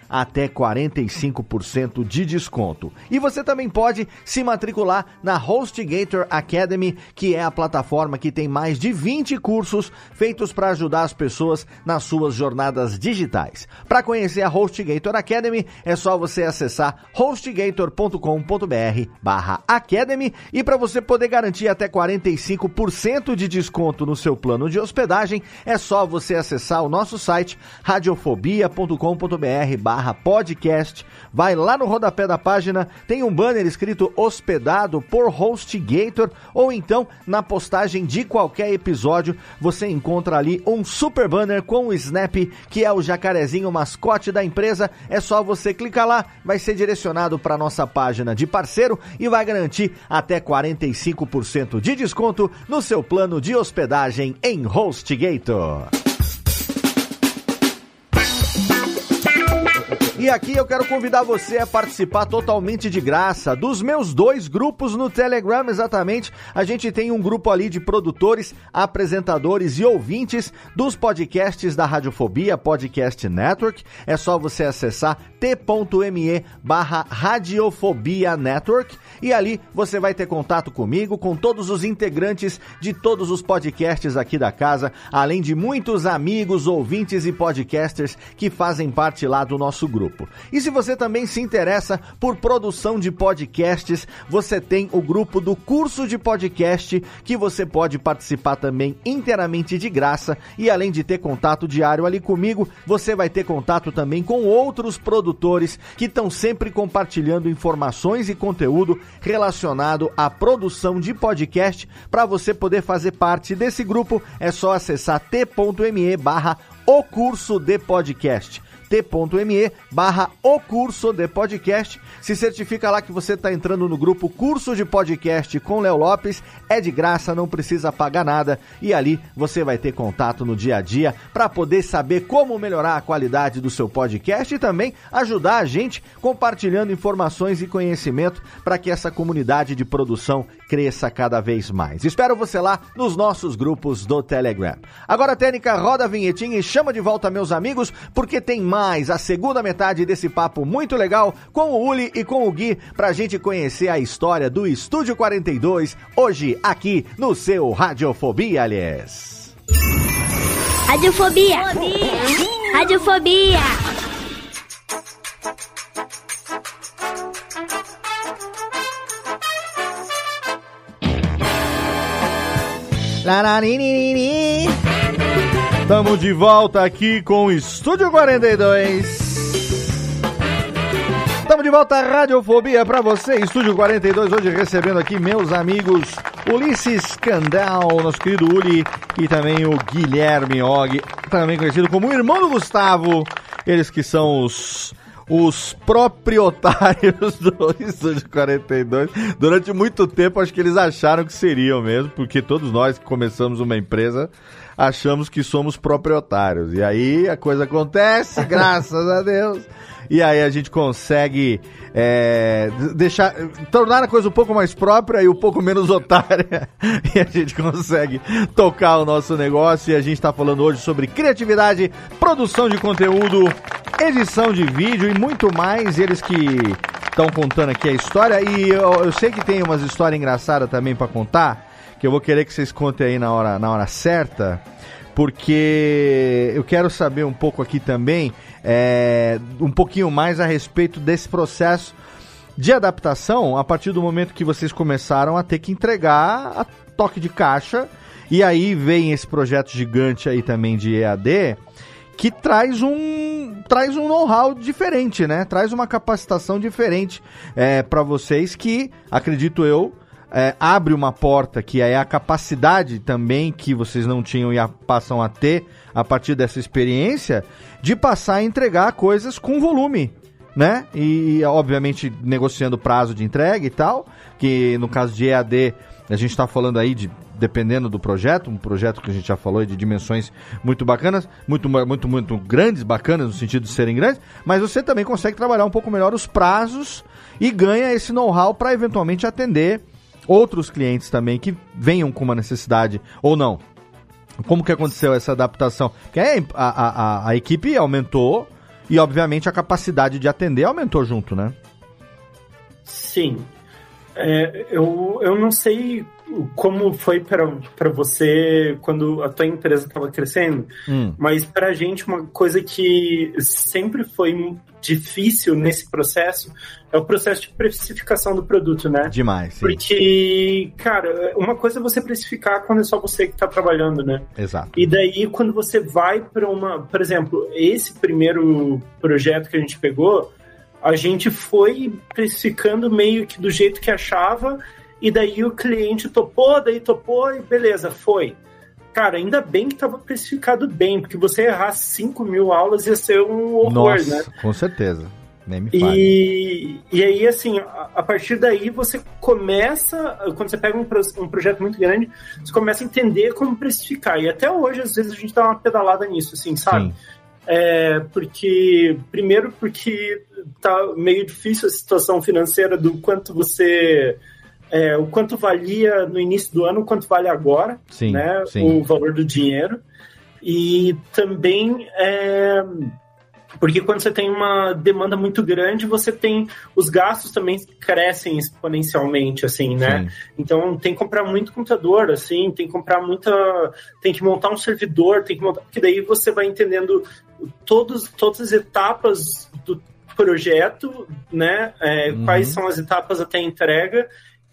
até 45% de desconto. E você também pode se matricular na HostGator Academy, que é a plataforma que tem mais de 20 cursos feitos para ajudar as pessoas nas suas jornadas digitais. Para conhecer a HostGator Academy, é só você acessar hostgator.com.br/academy e para você poder garantir até 45% de desconto no seu plano de hospedagem, é só você acessar o nosso site radiofobia.com.br/podcast. Vai lá no rodapé da página, tem um banner escrito hospedado por HostGator ou então na postagem de qualquer episódio, você encontra ali um super banner com o Snap, que é o jacarezinho mascote da empresa. É só você clicar lá, vai ser direcionado para nossa página de parceiro e vai garantir até 45% de desconto no seu plano de hospedagem em HostGator. E aqui eu quero convidar você a participar totalmente de graça dos meus dois grupos no Telegram, exatamente. A gente tem um grupo ali de produtores, apresentadores e ouvintes dos podcasts da Radiofobia Podcast Network. É só você acessar t.me barra Radiofobia Network e ali você vai ter contato comigo, com todos os integrantes de todos os podcasts aqui da casa, além de muitos amigos, ouvintes e podcasters que fazem parte lá do nosso grupo. E se você também se interessa por produção de podcasts, você tem o grupo do curso de podcast que você pode participar também inteiramente de graça. E além de ter contato diário ali comigo, você vai ter contato também com outros produtores que estão sempre compartilhando informações e conteúdo relacionado à produção de podcast. Para você poder fazer parte desse grupo, é só acessar t.me barra o curso de podcast t.me barra o curso de podcast. Se certifica lá que você está entrando no grupo Curso de Podcast com Léo Lopes. É de graça, não precisa pagar nada. E ali você vai ter contato no dia a dia para poder saber como melhorar a qualidade do seu podcast e também ajudar a gente compartilhando informações e conhecimento para que essa comunidade de produção cresça cada vez mais. Espero você lá nos nossos grupos do Telegram. Agora, Técnica, roda a vinhetinha e chama de volta meus amigos, porque tem mais a segunda metade desse papo muito legal com o Uli e com o Gui pra gente conhecer a história do Estúdio 42, hoje aqui no seu Radiofobia, aliás. Radiofobia. Radiofobia. Lararinini. Tamo de volta aqui com o Estúdio 42. Estamos de volta à Radiofobia para você, Estúdio 42, hoje recebendo aqui meus amigos Ulisses Candal, nosso querido Uli, e também o Guilherme Og, também conhecido como o irmão do Gustavo, eles que são os os proprietários do Estúdio 42. Durante muito tempo, acho que eles acharam que seriam mesmo, porque todos nós que começamos uma empresa achamos que somos proprietários. E aí a coisa acontece, graças a Deus. E aí a gente consegue é, deixar, tornar a coisa um pouco mais própria e um pouco menos otária. E a gente consegue tocar o nosso negócio. E a gente está falando hoje sobre criatividade, produção de conteúdo, edição de vídeo e muito mais. Eles que estão contando aqui a história. E eu, eu sei que tem umas histórias engraçadas também para contar. Que eu vou querer que vocês contem aí na hora, na hora certa porque eu quero saber um pouco aqui também, é, um pouquinho mais a respeito desse processo de adaptação a partir do momento que vocês começaram a ter que entregar a toque de caixa. E aí vem esse projeto gigante aí também de EAD que traz um traz um know-how diferente, né? Traz uma capacitação diferente é, para vocês que acredito eu é, abre uma porta que é a capacidade também que vocês não tinham e a, passam a ter a partir dessa experiência de passar a entregar coisas com volume, né? E obviamente negociando prazo de entrega e tal, que no caso de EAD a gente está falando aí de dependendo do projeto, um projeto que a gente já falou de dimensões muito bacanas, muito, muito, muito grandes, bacanas no sentido de serem grandes, mas você também consegue trabalhar um pouco melhor os prazos e ganha esse know-how para eventualmente atender outros clientes também que venham com uma necessidade ou não. Como que aconteceu essa adaptação? Porque a, a, a, a equipe aumentou e, obviamente, a capacidade de atender aumentou junto, né? Sim. É, eu, eu não sei como foi para você quando a tua empresa estava crescendo, hum. mas para a gente uma coisa que sempre foi difícil nesse processo é o processo de precificação do produto, né? Demais. Sim. Porque, cara, uma coisa é você precificar quando é só você que está trabalhando, né? Exato. E daí quando você vai para uma, por exemplo, esse primeiro projeto que a gente pegou, a gente foi precificando meio que do jeito que achava e daí o cliente topou, daí topou e beleza, foi. Cara, ainda bem que estava precificado bem, porque você errar 5 mil aulas ia ser um horror, Nossa, né? Com certeza. Nem me e, e aí, assim, a, a, partir daí você começa, quando você pega um, um, projeto muito grande, você começa a entender como precificar. E até hoje, às vezes, a gente dá uma pedalada nisso, assim, sabe? Sim. é, porque primeiro porque tá meio difícil a situação financeira do quanto você é, o quanto valia no início do ano, o quanto vale agora, Sim, né? sim. O valor do dinheiro. E também é, porque quando você tem uma demanda muito grande, você tem os gastos também crescem exponencialmente, assim, né? Então tem que comprar muito computador, assim, tem que comprar muita, tem que montar um servidor, tem que montar, porque daí você vai entendendo todos, todas as etapas do projeto, né? É, Uhum. Quais são as etapas até a entrega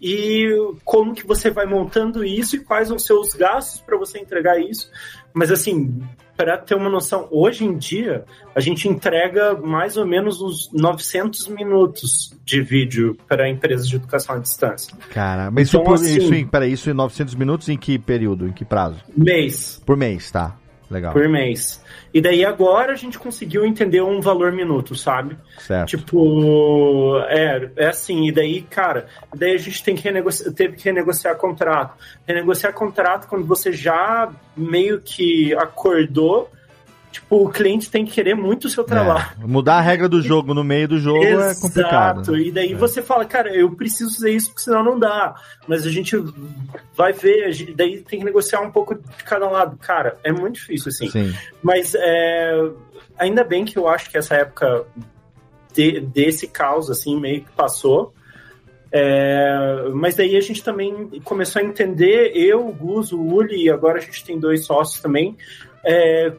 e como que você vai montando isso e quais os gastos para você entregar isso. Mas assim, para ter uma noção, hoje em dia a gente entrega mais ou menos uns 900 minutos de vídeo para empresas de educação à distância. Cara, mas Então, isso, assim- isso, em, peraí, isso em 900 minutos em que período? Em que prazo? Mês. Por mês, tá. Legal. por mês. E daí agora a gente conseguiu entender um valor minuto, sabe? Certo. Tipo, é, é assim, e daí, cara, daí a gente tem que renegociar, teve que renegociar contrato. Renegociar contrato quando você já meio que acordou, tipo, o cliente tem que querer muito o seu trabalho. É, mudar a regra do jogo no meio do jogo é complicado. Exato. né? E daí você fala, cara, eu preciso fazer isso porque senão não dá. Mas a gente vai ver, gente- daí tem que negociar um pouco de cada lado. Cara, é muito difícil assim. Sim. Mas é, ainda bem que eu acho que essa época de- desse caos, assim, meio que passou. É, mas daí a gente também começou a entender, eu, o Gus, o Uli, e agora a gente tem dois sócios também, é,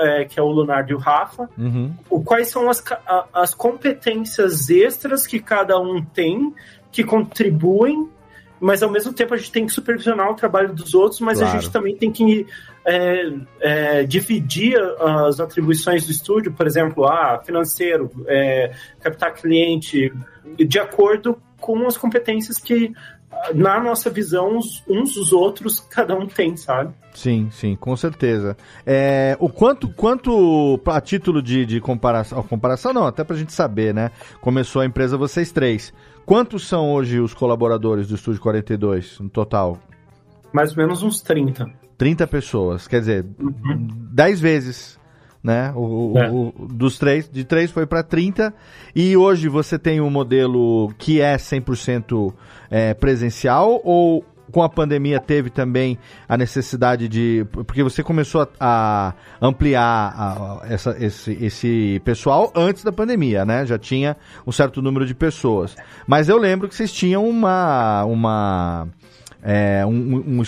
é, que é o Leonardo e o Rafa, Uhum. o, quais são as, a- as competências extras que cada um tem, que contribuem, mas ao mesmo tempo a gente tem que supervisionar o trabalho dos outros, mas a Claro. gente também tem que é, é, dividir as atribuições do estúdio, por exemplo, ah, financeiro, é, captar cliente, de acordo com as competências que, na nossa visão, uns, uns dos outros, cada um tem, sabe? Sim, sim, com certeza. É, o quanto, quanto a título de, de comparação, comparação não, até pra gente saber, né? Começou a empresa vocês três. Quantos são hoje os colaboradores do Estúdio 42 no total? Mais ou menos uns 30. 30 pessoas, quer dizer, 10 vezes, né? O, É. o- dos três, de 3 foi para 30 e hoje você tem um modelo que é 100% é, presencial ou com a pandemia teve também a necessidade de porque você começou a, a ampliar a- a- essa- esse, esse pessoal antes da pandemia, né? Já tinha um certo número de pessoas, mas eu lembro que vocês tinham uma uma é, um, um,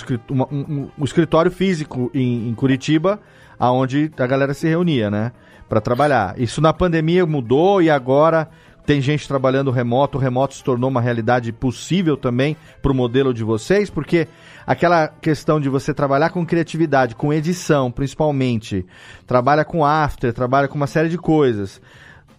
um- um escritório físico em, em Curitiba, aonde a galera se reunia, né? Para trabalhar. Isso na pandemia mudou e agora tem gente trabalhando remoto. O remoto se tornou uma realidade possível também para o modelo de vocês, porque aquela questão de você trabalhar com criatividade, com edição, principalmente, trabalha com after, trabalha com uma série de coisas.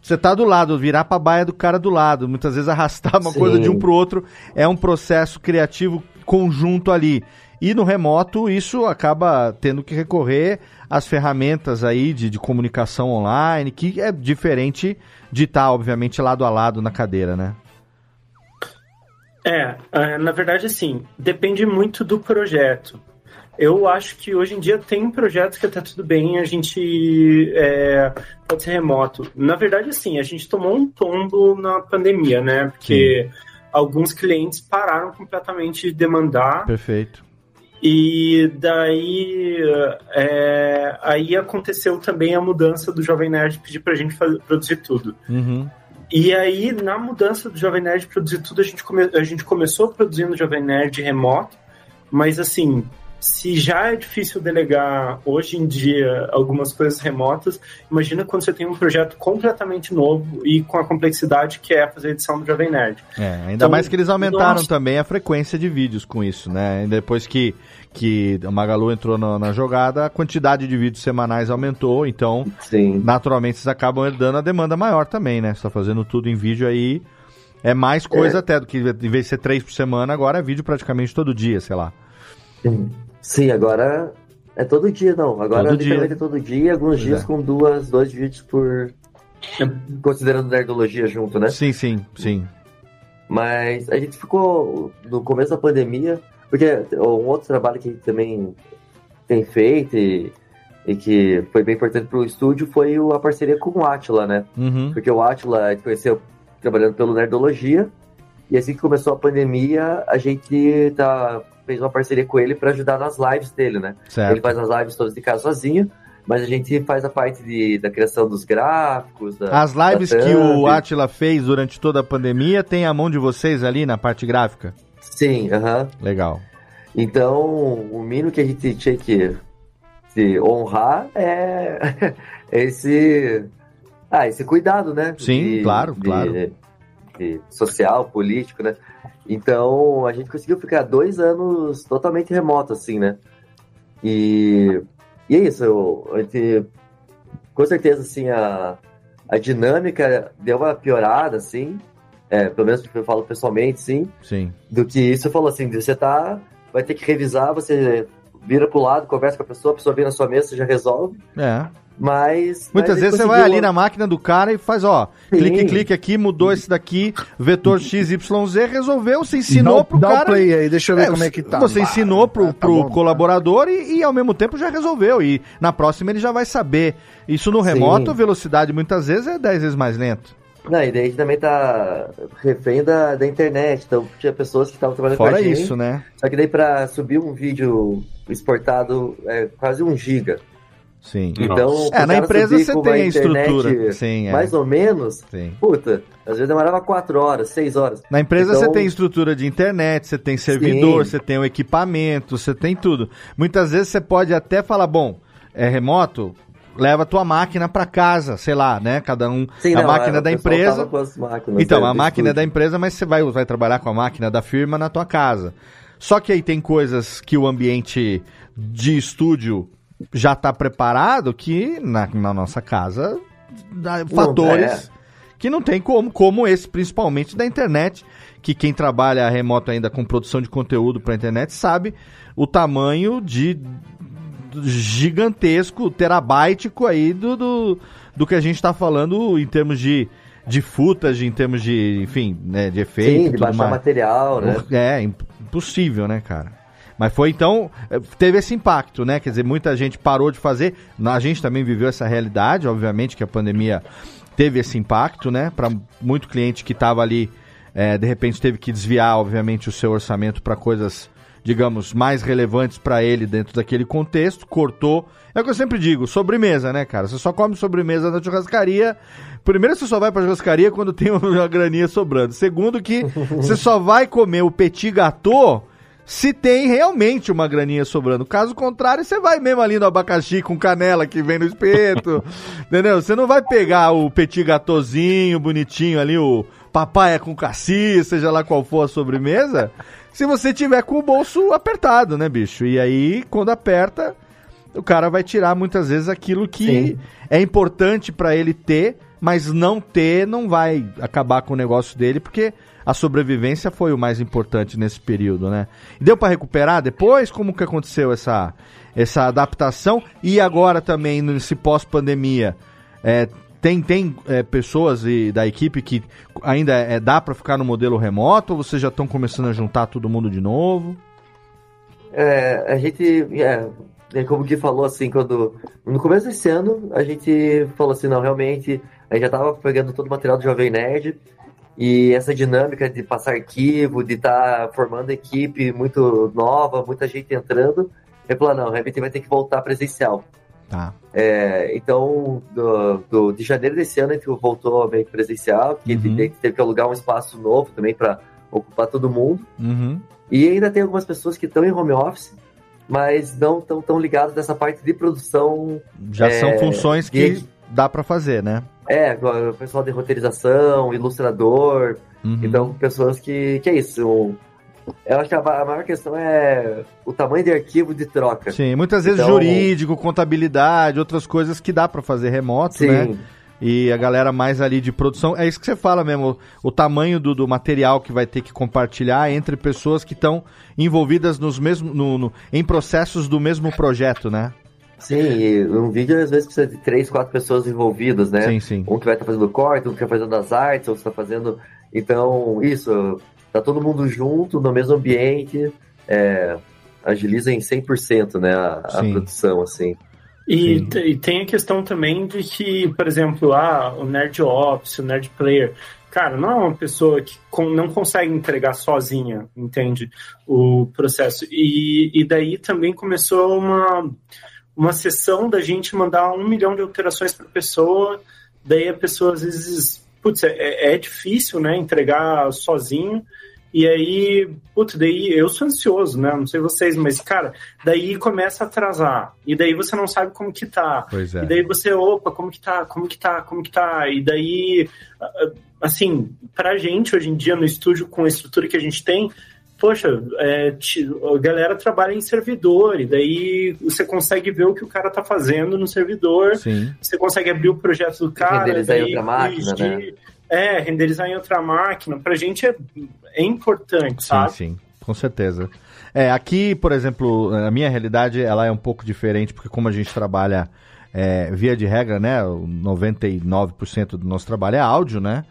Você tá do lado, virar pra baia do cara do lado, muitas vezes arrastar uma Sim. coisa de um pro outro é um processo criativo conjunto ali. E no remoto, isso acaba tendo que recorrer às ferramentas aí de, de comunicação online, que é diferente de estar, obviamente, lado a lado na cadeira, né? É, é, na verdade, assim, depende muito do projeto. Eu acho que hoje em dia tem projetos que até tudo bem, a gente é, pode ser remoto. Na verdade, assim, a gente tomou um tombo na pandemia, né? Porque alguns clientes pararam completamente de demandar. Perfeito. E daí é, aí aconteceu também a mudança do Jovem Nerd pedir pra gente fazer, produzir tudo. Uhum. E aí, na mudança do Jovem Nerd produzir tudo, a gente, come- a gente começou produzindo Jovem Nerd remoto, mas assim, se já é difícil delegar hoje em dia algumas coisas remotas, imagina quando você tem um projeto completamente novo e com a complexidade que é fazer a edição do Jovem Nerd. É, ainda Então, mais que eles aumentaram nossa. também a frequência de vídeos com isso, né? E depois que, que a Magalu entrou na, na jogada, a quantidade de vídeos semanais aumentou, então naturalmente vocês acabam herdando a demanda maior também, né? Você tá fazendo tudo em vídeo aí. É mais coisa É. até do que em vez de ser três por semana, agora é vídeo praticamente todo dia, sei lá. Sim, agora é todo dia, não. Agora Todo literalmente dia. é todo dia, alguns Pois dias é. com duas, dois vídeos por. Considerando nerdologia junto, né? Sim, sim, sim. Mas a gente ficou no começo da pandemia, porque um outro trabalho que a gente também tem feito e e que foi bem importante pro estúdio foi o- a parceria com o Atila, né? Uhum. Porque o Atila a gente conheceu trabalhando pelo Nerdologia, e assim que começou a pandemia, a gente tá, fez uma parceria com ele para ajudar nas lives dele, né? Certo. Ele faz as lives todas de casa sozinho, mas a gente faz a parte de, da criação dos gráficos. Da, As lives da que o. Atila fez durante toda a pandemia tem a mão de vocês ali na parte gráfica? Sim, aham. Legal. Então, o mínimo que a gente tinha que se honrar é esse, ah, esse cuidado, né? Sim, claro, claro. de social, político, né? Então, a gente conseguiu ficar dois anos totalmente remoto, assim, né? E, e é isso, eu, com certeza, assim, a, a dinâmica deu uma piorada, assim, é, pelo menos eu falo pessoalmente, sim, Sim. do que isso falou assim, de você tá, vai ter que revisar, você vira pro lado, conversa com a pessoa, a pessoa vem na sua mesa, você já resolve, É. mas... Muitas mas ele vezes você vai conseguiu- ali na máquina do cara e faz, ó, Sim. clique, clique aqui, mudou esse daqui, vetor XYZ, resolveu, você ensinou Dá pro dá cara. play aí, deixa eu ver como é que tá. Você ensinou pro, tá pro bom. colaborador e, e, ao mesmo tempo já resolveu. E na próxima ele já vai saber. Isso no Sim. remoto, a velocidade muitas vezes é 10 vezes mais lento. Não, e daí a gente também tá refém da, da internet, então tinha pessoas que estavam trabalhando Fora com a gente. isso, né? Só que daí pra subir um vídeo exportado é quase um giga. Sim. Então, É, na empresa você tem a estrutura. Sim, é. Mais ou menos, Sim. puta, às vezes demorava quatro horas, seis horas. Na empresa Então, você tem estrutura de internet, você tem servidor, você tem o equipamento, você tem tudo. Muitas vezes você pode até falar, bom, é remoto, leva a tua máquina para casa, sei lá, né? Cada um Sim, a não, máquina o da empresa. tava com as máquinas, Então, né, a máquina é da empresa, mas você vai, vai trabalhar com a máquina da firma na tua casa. Só que aí tem coisas que o ambiente de estúdio já está preparado que na, na nossa casa dá fatores é. que não tem como, como esse, principalmente da internet, que quem trabalha remoto ainda com produção de conteúdo para internet sabe o tamanho de gigantesco, terabáitico aí do, do, do que a gente está falando em termos de, de footage, em termos de, enfim, né, de efeito. Sim, de baixar mais. material, né? É, imp- impossível, né, cara? Mas foi então, eh, teve esse impacto, né? Quer dizer, muita gente parou de fazer. A gente também viveu essa realidade, obviamente que a pandemia teve esse impacto, né? Para muito cliente que estava ali, eh, de repente teve que desviar, obviamente, o seu orçamento para coisas, digamos, mais relevantes para ele dentro daquele contexto, cortou. É o que eu sempre digo, sobremesa, né, cara? Você só come sobremesa na churrascaria. Primeiro, você só vai pra churrascaria quando tem uma graninha sobrando. Segundo, que você só vai comer o petit gâteau se tem realmente uma graninha sobrando. Caso contrário, você vai mesmo ali no abacaxi com canela que vem no espeto. entendeu? Você não vai pegar o petit gâteauzinho bonitinho ali, o papaya com cassis, seja lá qual for a sobremesa, se você tiver com o bolso apertado, né, bicho? E aí, quando aperta, o cara vai tirar muitas vezes aquilo que Sim. é importante pra ele ter, mas não ter não vai acabar com o negócio dele, porque a sobrevivência foi o mais importante nesse período, né? Deu pra recuperar depois? Como que aconteceu essa, essa adaptação? E agora também, nesse pós-pandemia, é, tem, tem é, pessoas e, da equipe que ainda é, dá pra ficar no modelo remoto ou vocês já estão começando a juntar todo mundo de novo? É, a gente, é, é como o falou, assim, quando no começo desse ano, a gente falou assim, não, realmente, a gente já tava pegando todo o material do Jovem Nerd, e essa dinâmica de passar arquivo, de estar formando equipe muito nova, muita gente entrando, ele falou, não, realmente vai ter que voltar presencial. Tá. É, então, do, do- de janeiro desse ano, a gente voltou meio que presencial, porque a gente Uhum. teve- que alugar um espaço novo também para ocupar todo mundo. Uhum. E ainda tem algumas pessoas que estão em home office, mas não estão tão ligadas nessa parte de produção. Já é, são funções que dá pra fazer, né? É, o pessoal de roteirização, ilustrador. Uhum. Então, pessoas que. Que é isso? eu acho que a, ma- a maior questão é o tamanho de arquivo de troca. Sim, muitas vezes Então- jurídico, contabilidade, outras coisas que dá pra fazer remoto, Sim. né? E a galera mais ali de produção, é isso que você fala mesmo, o, o tamanho do, do material que vai ter que compartilhar entre pessoas que estão envolvidas nos mesmo, no, no- em processos do mesmo projeto, né? Sim, e um vídeo às vezes precisa de três, quatro pessoas envolvidas, né? Sim, sim. Um que vai estar fazendo corte, um que vai fazendo as artes, outro está fazendo. Então, isso, tá todo mundo junto, no mesmo ambiente, é, agiliza em 100%, né? A, a produção, assim. E, e tem a questão também de que, por exemplo, ah, o Nerd Office, o Nerd Player, cara, não é uma pessoa que não consegue entregar sozinha, entende? O processo. E, e daí também começou uma, uma sessão da gente mandar um milhão de alterações para pessoa, daí a pessoa às vezes, putz, é, é difícil, né, entregar sozinho. E aí, putz, daí eu sou ansioso, né? Não sei vocês, mas, cara, daí começa a atrasar. E daí você não sabe como que tá. É. E daí você, opa, como que tá? Como que tá? Como que tá? E daí, assim, pra gente hoje em dia no estúdio, com a estrutura que a gente tem, poxa, é, ti- a galera trabalha em servidor, e daí você consegue ver o que o cara tá fazendo no servidor, Sim. você consegue abrir o projeto do cara, renderizar em daí outra máquina, corrigir. né? É, renderizar em outra máquina. Pra gente é, é importante, Sim, sabe? sim, com certeza. É, aqui, por exemplo, a minha realidade ela é um pouco diferente, porque como a gente trabalha é, via de regra, né? o 99% do nosso trabalho é áudio, né?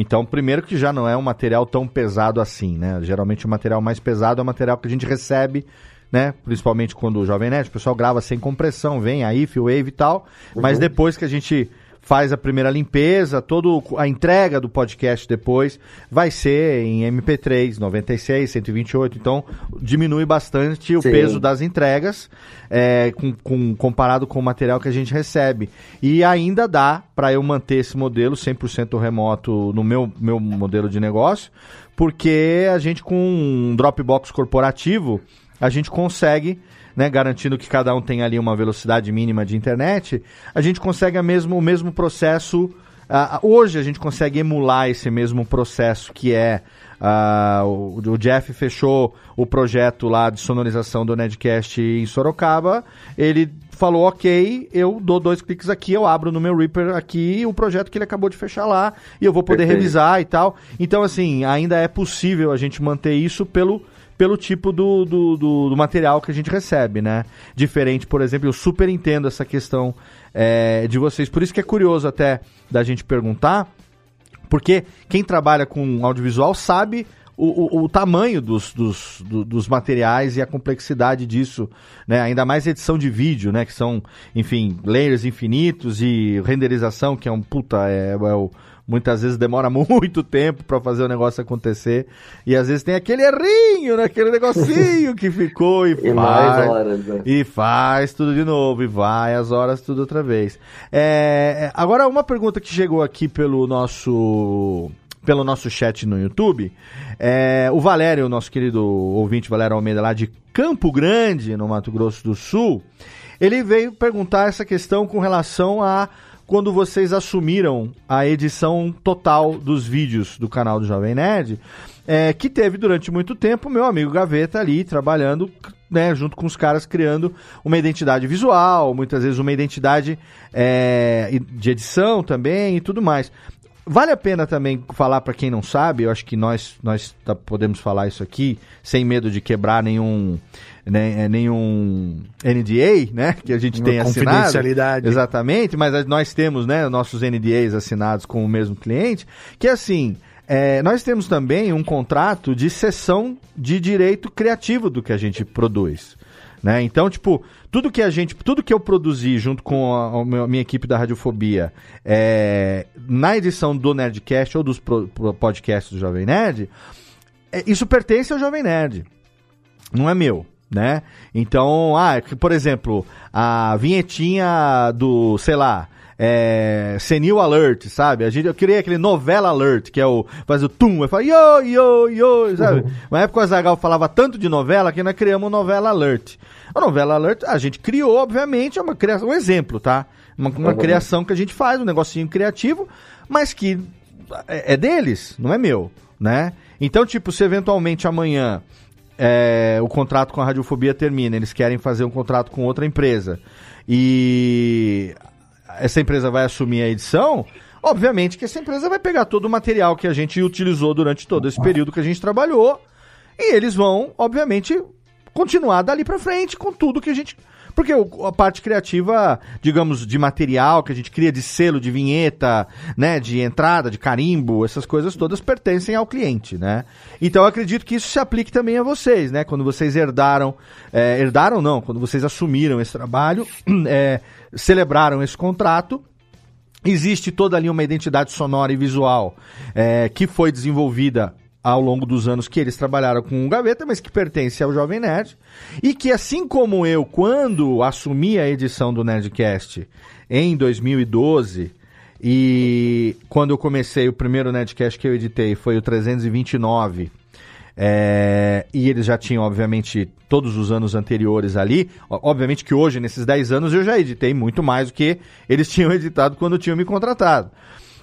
Então, primeiro que já não é um material tão pesado assim, né? Geralmente o material mais pesado é o material que a gente recebe, né? Principalmente quando o Jovem Nerd, o pessoal grava sem compressão, vem a if, wave e tal. Mas Uhum. depois que a gente faz a primeira limpeza, toda a entrega do podcast depois vai ser em MP3, 96, 128, então diminui bastante o Sim. peso das entregas é, com, com- comparado com o material que a gente recebe. E ainda dá para eu manter esse modelo 100% remoto no meu, meu modelo de negócio, porque a gente com um Dropbox corporativo, a gente consegue né, garantindo que cada um tem ali uma velocidade mínima de internet, a gente consegue mesmo, o mesmo processo. ah, hoje a gente consegue emular esse mesmo processo que é. ah, o, o Jeff fechou o projeto lá de sonorização do Nedcast em Sorocaba. Ele falou: Ok, eu dou dois cliques aqui, eu abro no meu Reaper aqui o projeto que ele acabou de fechar lá e eu vou poder Perfeito. revisar e tal. Então, assim, ainda é possível a gente manter isso pelo pelo tipo do, do, do- do material que a gente recebe, né? Diferente, por exemplo, eu super entendo essa questão é, de vocês. Por isso que é curioso até da gente perguntar, porque quem trabalha com audiovisual sabe o, o, o tamanho dos, dos, do- dos materiais e a complexidade disso, né? Ainda mais edição de vídeo, né? Que são, enfim, layers infinitos e renderização, que é um puta, é, é o- muitas vezes demora muito tempo para fazer o negócio acontecer. E às vezes tem aquele errinho, né? Aquele negocinho que ficou e, E faz. horas, né? E faz tudo de novo, e vai as horas tudo outra vez. É, agora, uma pergunta que chegou aqui pelo nosso pelo nosso chat no YouTube. É, o Valério, nosso querido ouvinte Valério Almeida, lá de Campo Grande, no Mato Grosso do Sul, ele veio perguntar essa questão com relação a quando vocês assumiram a edição total dos vídeos do canal do Jovem Nerd, é, que teve durante muito tempo meu amigo Gaveta ali trabalhando né, junto com os caras criando uma identidade visual, muitas vezes uma identidade é, de edição também e tudo mais. Vale a pena também falar para quem não sabe, eu acho que nós, nós tá- podemos falar isso aqui sem medo de quebrar nenhum, né, nenhum NDA, né, que a gente tem assinado. confidencialidade. Exatamente, mas nós temos, né, nossos NDAs assinados com o mesmo cliente, que assim, é, nós temos também um contrato de cessão de direito criativo do que a gente produz. Né? Então, tipo, tudo que a gente, tudo que eu produzi junto com a, a minha equipe da Radiofobia é, na edição do Nerdcast ou dos pro- pro- podcasts do Jovem Nerd, é, isso pertence ao Jovem Nerd. Não é meu, né? Então, ah, que, por exemplo, a vinhetinha do, sei lá, é, Senil Alert, sabe? A gente, eu criei aquele novela alert, que é o. Faz o tum, eu falo yo, yo, yo, sabe? Na época o Azagal falava tanto de novela que nós criamos o novela alert. A novela alert a gente criou, obviamente, é uma criação, um exemplo, tá? Uma, uma Uhum. criação que a gente faz, um negocinho criativo, mas que é, é deles, não é meu, né? Então, tipo, se eventualmente amanhã é, o contrato com a Radiofobia termina, eles querem fazer um contrato com outra empresa e essa empresa vai assumir a edição, obviamente que essa empresa vai pegar todo o material que a gente utilizou durante todo esse período que a gente trabalhou e eles vão, obviamente, continuar dali pra frente com tudo que a gente Porque a parte criativa, digamos, de material que a gente cria de selo, de vinheta, né, de entrada, de carimbo, essas coisas todas pertencem ao cliente, né? Então eu acredito que isso se aplique também a vocês, né? Quando vocês herdaram, é, herdaram não, quando vocês assumiram esse trabalho, é, celebraram esse contrato, existe toda ali uma identidade sonora e visual é, que foi desenvolvida ao longo dos anos que eles trabalharam com o Gaveta, mas que pertence ao Jovem Nerd. E que, assim como eu, quando assumi a edição do Nerdcast em 2012, e quando eu comecei o primeiro Nerdcast que eu editei foi o 329. É, e eles já tinham, obviamente, todos os anos anteriores ali. Obviamente que hoje, nesses 10 anos, eu já editei muito mais do que eles tinham editado quando tinham me contratado.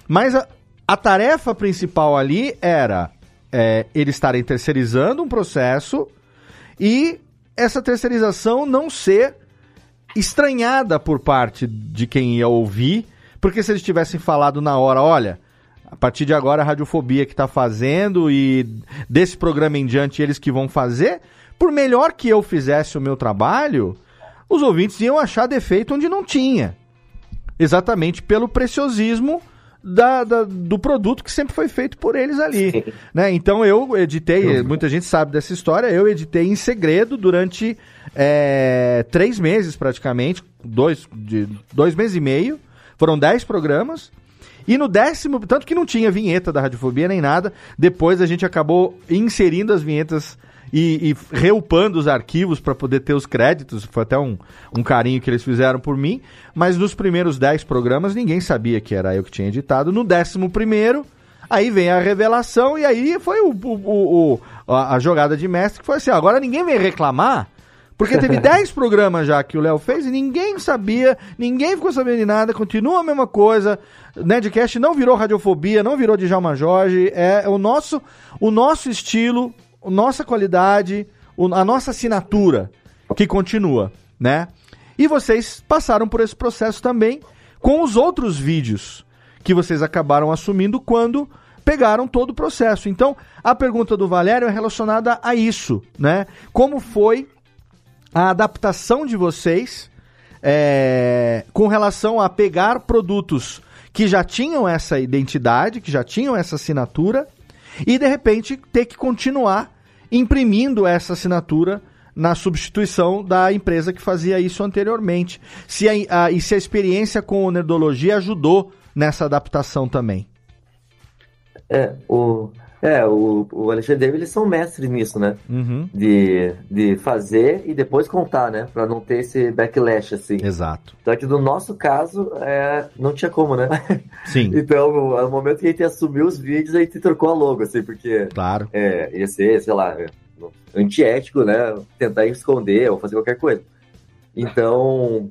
Mas a, a tarefa principal ali era é, eles estarem terceirizando um processo e essa terceirização não ser estranhada por parte de quem ia ouvir, porque se eles tivessem falado na hora, olha, a partir de agora a radiofobia que está fazendo e desse programa em diante eles que vão fazer, por melhor que eu fizesse o meu trabalho, os ouvintes iam achar defeito onde não tinha. Exatamente pelo preciosismo da, da- do produto que sempre foi feito por eles ali. Né? Então eu editei, muita gente sabe dessa história, eu editei em segredo durante é, três meses praticamente, dois, de, dois meses e meio, foram dez programas. E no décimo, tanto que não tinha vinheta da Radiofobia nem nada, depois a gente acabou inserindo as vinhetas e, e reupando os arquivos para poder ter os créditos. Foi até um, um carinho que eles fizeram por mim. Mas nos primeiros 10 programas ninguém sabia que era eu que tinha editado. No décimo primeiro, aí vem a revelação e aí foi o, o- o- a, jogada de mestre que foi assim: agora ninguém vem reclamar. Porque teve 10 programas já que o Léo fez e ninguém sabia, ninguém ficou sabendo de nada, continua a mesma coisa. Nerdcast não virou radiofobia, não virou Djalma Jorge, é o nosso, o nosso estilo, a nossa qualidade, a nossa assinatura que continua, né? E vocês passaram por esse processo também com os outros vídeos que vocês acabaram assumindo quando pegaram todo o processo. Então, a pergunta do Valério é relacionada a isso, né? Como foi a adaptação de vocês é, com relação a pegar produtos que já tinham essa identidade, que já tinham essa assinatura, e de repente ter que continuar imprimindo essa assinatura na substituição da empresa que fazia isso anteriormente. Se a, a- e se a experiência com o Nerdologia ajudou nessa adaptação também. É, o, é, o, o Alexandre David, eles são mestres nisso, né? Uhum. De, de fazer e depois contar, né? Pra não ter esse backlash, assim. Exato. Só que no nosso caso, é, não tinha como, né? Sim. Então, no momento que a gente assumiu os vídeos, a gente trocou a logo, assim, porque Claro. é, ia ser, sei lá, antiético, né? Tentar esconder ou fazer qualquer coisa. Então,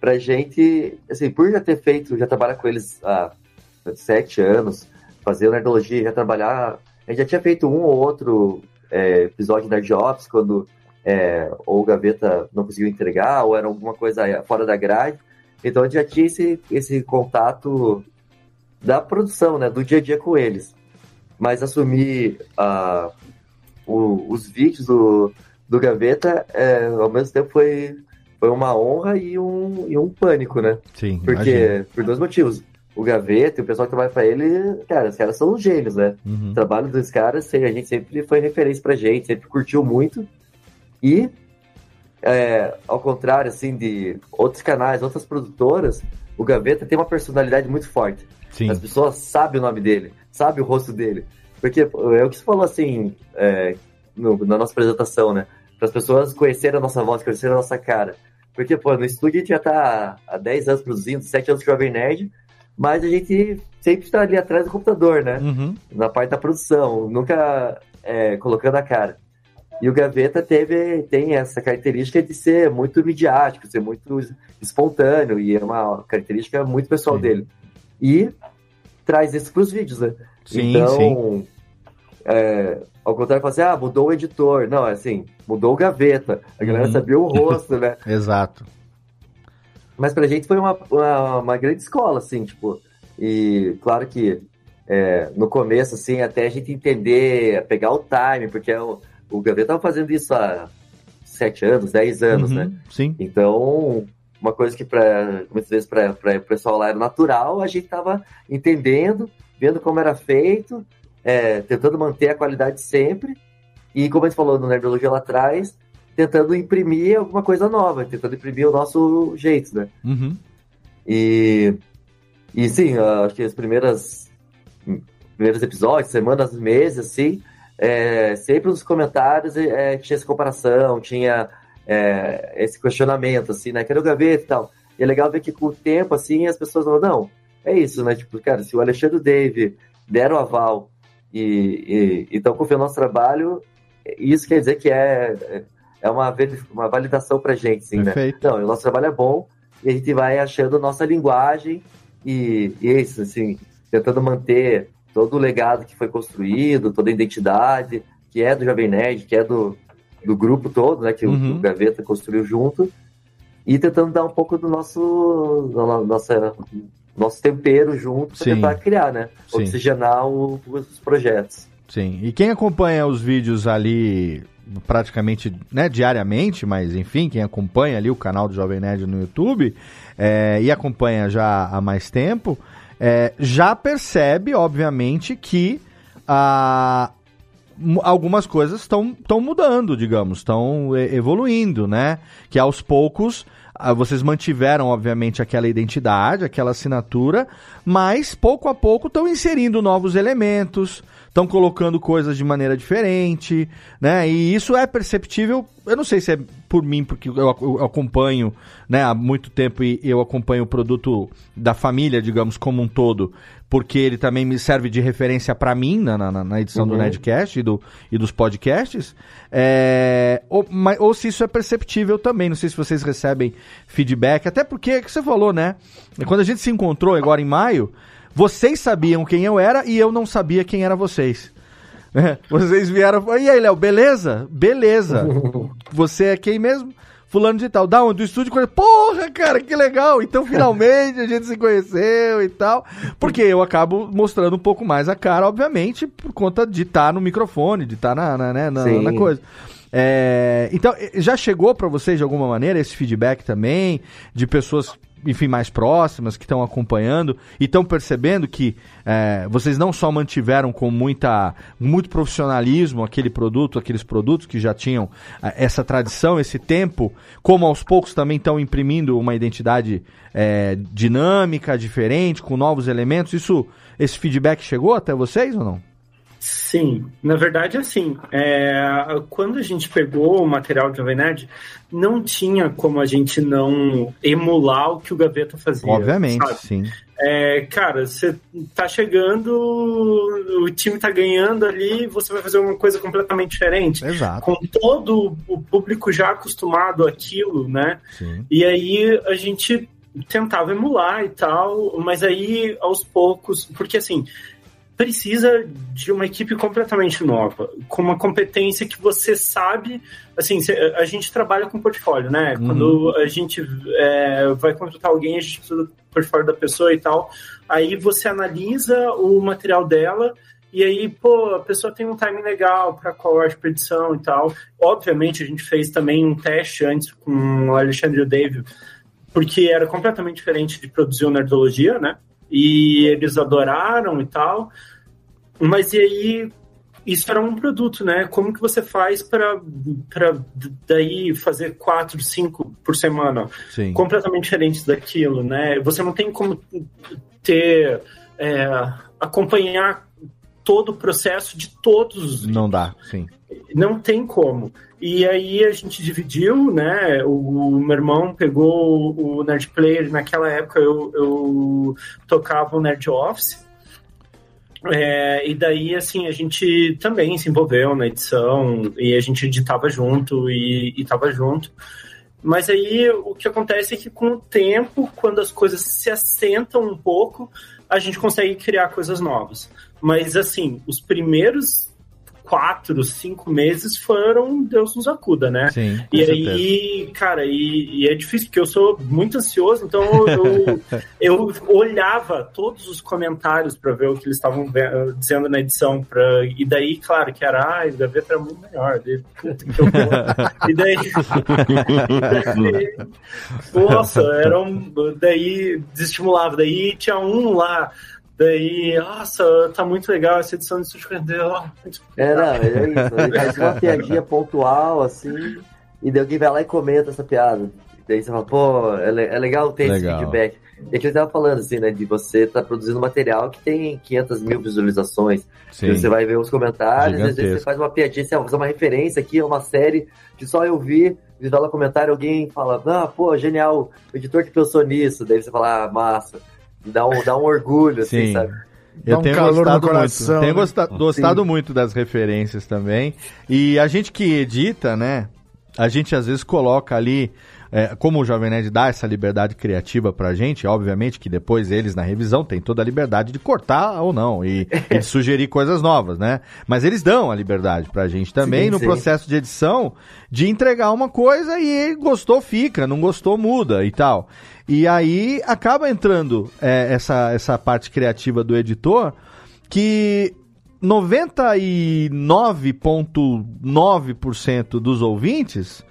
pra gente, assim, por já ter feito, já trabalhar com eles há sete anos, fazer nerdologia, já trabalhar. A gente já tinha feito um ou outro é, episódio Nerd Office, quando é, ou o Gaveta não conseguiu entregar, ou era alguma coisa fora da grade. Então a gente já tinha esse, esse contato da produção, né? Do dia a dia com eles. Mas assumir ah, o- os vídeos do, do Gaveta, é, ao mesmo tempo foi, foi uma honra e um, e um pânico, né? Sim, Porque, imagino. por dois motivos. O Gaveta e o pessoal que trabalha pra ele, cara, os caras são os gênios, né? Uhum. O trabalho dos caras, a gente sempre foi referência pra gente, sempre curtiu muito. E, é, ao contrário, assim, de outros canais, outras produtoras, o Gaveta tem uma personalidade muito forte. Sim. As pessoas sabem o nome dele, sabem o rosto dele. Porque é o que você falou, assim, é, no- na nossa apresentação, né? Para as pessoas conhecerem a nossa voz, conhecerem a nossa cara. Porque, pô, no estúdio a gente já tá há 10 anos produzindo, 7 anos de Jovem Nerd, mas a gente sempre está ali atrás do computador, né? Uhum. Na parte da produção, nunca é, colocando a cara. E o Gaveta teve, tem essa característica de ser muito midiático, ser muito espontâneo, e é uma característica muito pessoal dele. E traz isso para os vídeos, né? Sim, então, sim. é, ao contrário, fala assim, ah, mudou o editor. Não, é assim, mudou o Gaveta. A galera Uhum. sabia o rosto, né? Exato. Mas pra gente foi uma, uma, uma grande escola, assim, tipo. E claro que é, no começo, assim, até a gente entender, pegar o time, porque o, o Gaveta tava fazendo isso há sete anos, dez anos, Uhum, né? Sim. Então, uma coisa que para muitas vezes para o pessoal lá era natural, a gente estava entendendo, vendo como era feito, é, tentando manter a qualidade sempre. E como a gente falou no Nerdologia lá atrás, tentando imprimir alguma coisa nova, tentando imprimir o nosso jeito, né? Uhum. E, e sim, acho que as primeiras primeiros episódios, semanas, meses, assim, é, sempre nos comentários é, tinha essa comparação, tinha é, esse questionamento, assim, né? Cadê o gaveta e tal? E é legal ver que com o tempo, assim, as pessoas falam, não, é isso, né? Tipo, cara, se o Alexandre e o Dave deram aval e estão confiando no nosso trabalho, isso quer dizer que é, é uma, uma validação pra gente, assim, Perfeito. né? Não, o nosso trabalho é bom e a gente vai achando nossa linguagem e, e é isso, assim, tentando manter todo o legado que foi construído, toda a identidade, que é do Jovem Nerd, que é do, do grupo todo, né, que Uhum. o, o Gaveta construiu junto, e tentando dar um pouco do nosso, nossa, nosso tempero junto para Sim. tentar criar, né, Sim. oxigenar o- os projetos. Sim. E quem acompanha os vídeos ali praticamente né, diariamente, mas enfim, quem acompanha ali o canal do Jovem Nerd no YouTube é, e acompanha já há mais tempo, é, já percebe, obviamente, que ah, mu- algumas coisas estão mudando, digamos, estão evoluindo, né? Que aos poucos ah, vocês mantiveram, obviamente, aquela identidade, aquela assinatura, mas pouco a pouco estão inserindo novos elementos, estão colocando coisas de maneira diferente, né? E isso é perceptível. Eu não sei se é por mim, porque eu, ac- eu acompanho né, há muito tempo e eu acompanho o produto da família, digamos, como um todo, porque ele também me serve de referência para mim na, na, na edição do Uhum. Nerdcast e, do, e dos podcasts. É, ou, mas- ou se isso é perceptível também. Não sei se vocês recebem feedback, até porque, é que você falou, né? Quando a gente se encontrou agora em maio, vocês sabiam quem eu era e eu não sabia quem era vocês. É, vocês vieram. E aí, Léo, beleza? Beleza. Você é quem mesmo? Fulano de tal. Da onde? Do estúdio. Porra, cara, que legal. Então, finalmente, a gente se conheceu e tal. Porque eu acabo mostrando um pouco mais a cara, obviamente, por conta de estar no microfone, de estar na, na, né, na, na coisa. É, então, já chegou pra vocês de alguma maneira esse feedback também de pessoas, enfim, mais próximas que estão acompanhando e estão percebendo que eh, vocês não só mantiveram com muita, muito profissionalismo aquele produto, aqueles produtos que já tinham eh, essa tradição, esse tempo, como aos poucos também estão imprimindo uma identidade eh, dinâmica, diferente, com novos elementos. Isso, esse feedback chegou até vocês ou não? Sim, na verdade, assim, é, quando a gente pegou o material do Jovem Nerd, não tinha como a gente não emular o que o Gaveta fazia. Obviamente, sabe? sim. É, cara, você tá chegando, o time tá ganhando ali, você vai fazer uma coisa completamente diferente. Exato. Com todo o público já acostumado àquilo, né? Sim. E aí a gente tentava emular e tal, mas aí aos poucos, porque assim, precisa de uma equipe completamente nova, com uma competência que você sabe, assim, a gente trabalha com portfólio, né? Uhum. Quando a gente é, vai contratar alguém, a gente precisa do portfólio da pessoa e tal, aí você analisa o material dela e aí, pô, a pessoa tem um timing legal para corte, pra edição e tal. Obviamente, a gente fez também um teste antes com o Alexandre e o Dave, porque era completamente diferente de produzir o Nerdologia, né? E eles adoraram e tal. Mas e aí, isso era um produto, né? Como que você faz para daí fazer quatro, cinco por semana? Sim. Completamente diferentes daquilo, né? Você não tem como ter... é, acompanhar todo o processo de todos os Não dá, sim. Não tem como. E aí a gente dividiu, né? O, o meu irmão pegou o Nerd Player, naquela época eu, eu tocava o Nerd Office. É, e daí, assim, a gente também se envolveu na edição e a gente editava junto e, e tava junto. Mas aí o que acontece é que com o tempo, quando as coisas se assentam um pouco, a gente consegue criar coisas novas. Mas assim, os primeiros quatro, cinco meses foram Deus nos acuda, né? Sim, e aí, cara, e, e, é difícil, porque eu sou muito ansioso, então eu, eu olhava todos os comentários para ver o que eles estavam dizendo na edição, pra, e daí, claro, que era, ah, o gaveta era muito melhor, daí, puta que eu E daí, nossa, era um, daí desestimulava, daí tinha um lá Daí, nossa, tá muito legal essa edição de Rendeu. É, não, é isso. Ele faz uma piadinha pontual, assim, e daí alguém vai lá e comenta essa piada. Daí você fala, pô, é, é legal ter legal. esse feedback. E aqui ele tava falando, assim, né, de você tá produzindo material que tem 500 mil visualizações. Sim. Você vai ver os comentários, às vezes você faz uma piadinha, você vai fazer uma referência aqui, é uma série que só eu vi, lá comentário, alguém fala, ah, pô, genial, o editor que pensou nisso. Daí você fala, ah, massa. Dá um, dá um orgulho, assim, Sim. sabe? Eu um tenho gostado coração, muito. Tenho né? gostado, gostado muito das referências também. E a gente que edita, né? A gente às vezes coloca ali é, como o Jovem Nerd dá essa liberdade criativa pra gente, obviamente que depois eles na revisão têm toda a liberdade de cortar ou não e, e de sugerir coisas novas, né? Mas eles dão a liberdade pra gente também sim, no sim. processo de edição de entregar uma coisa e gostou fica, não gostou muda e tal. E aí acaba entrando é, essa, essa parte criativa do editor que 99,9% dos ouvintes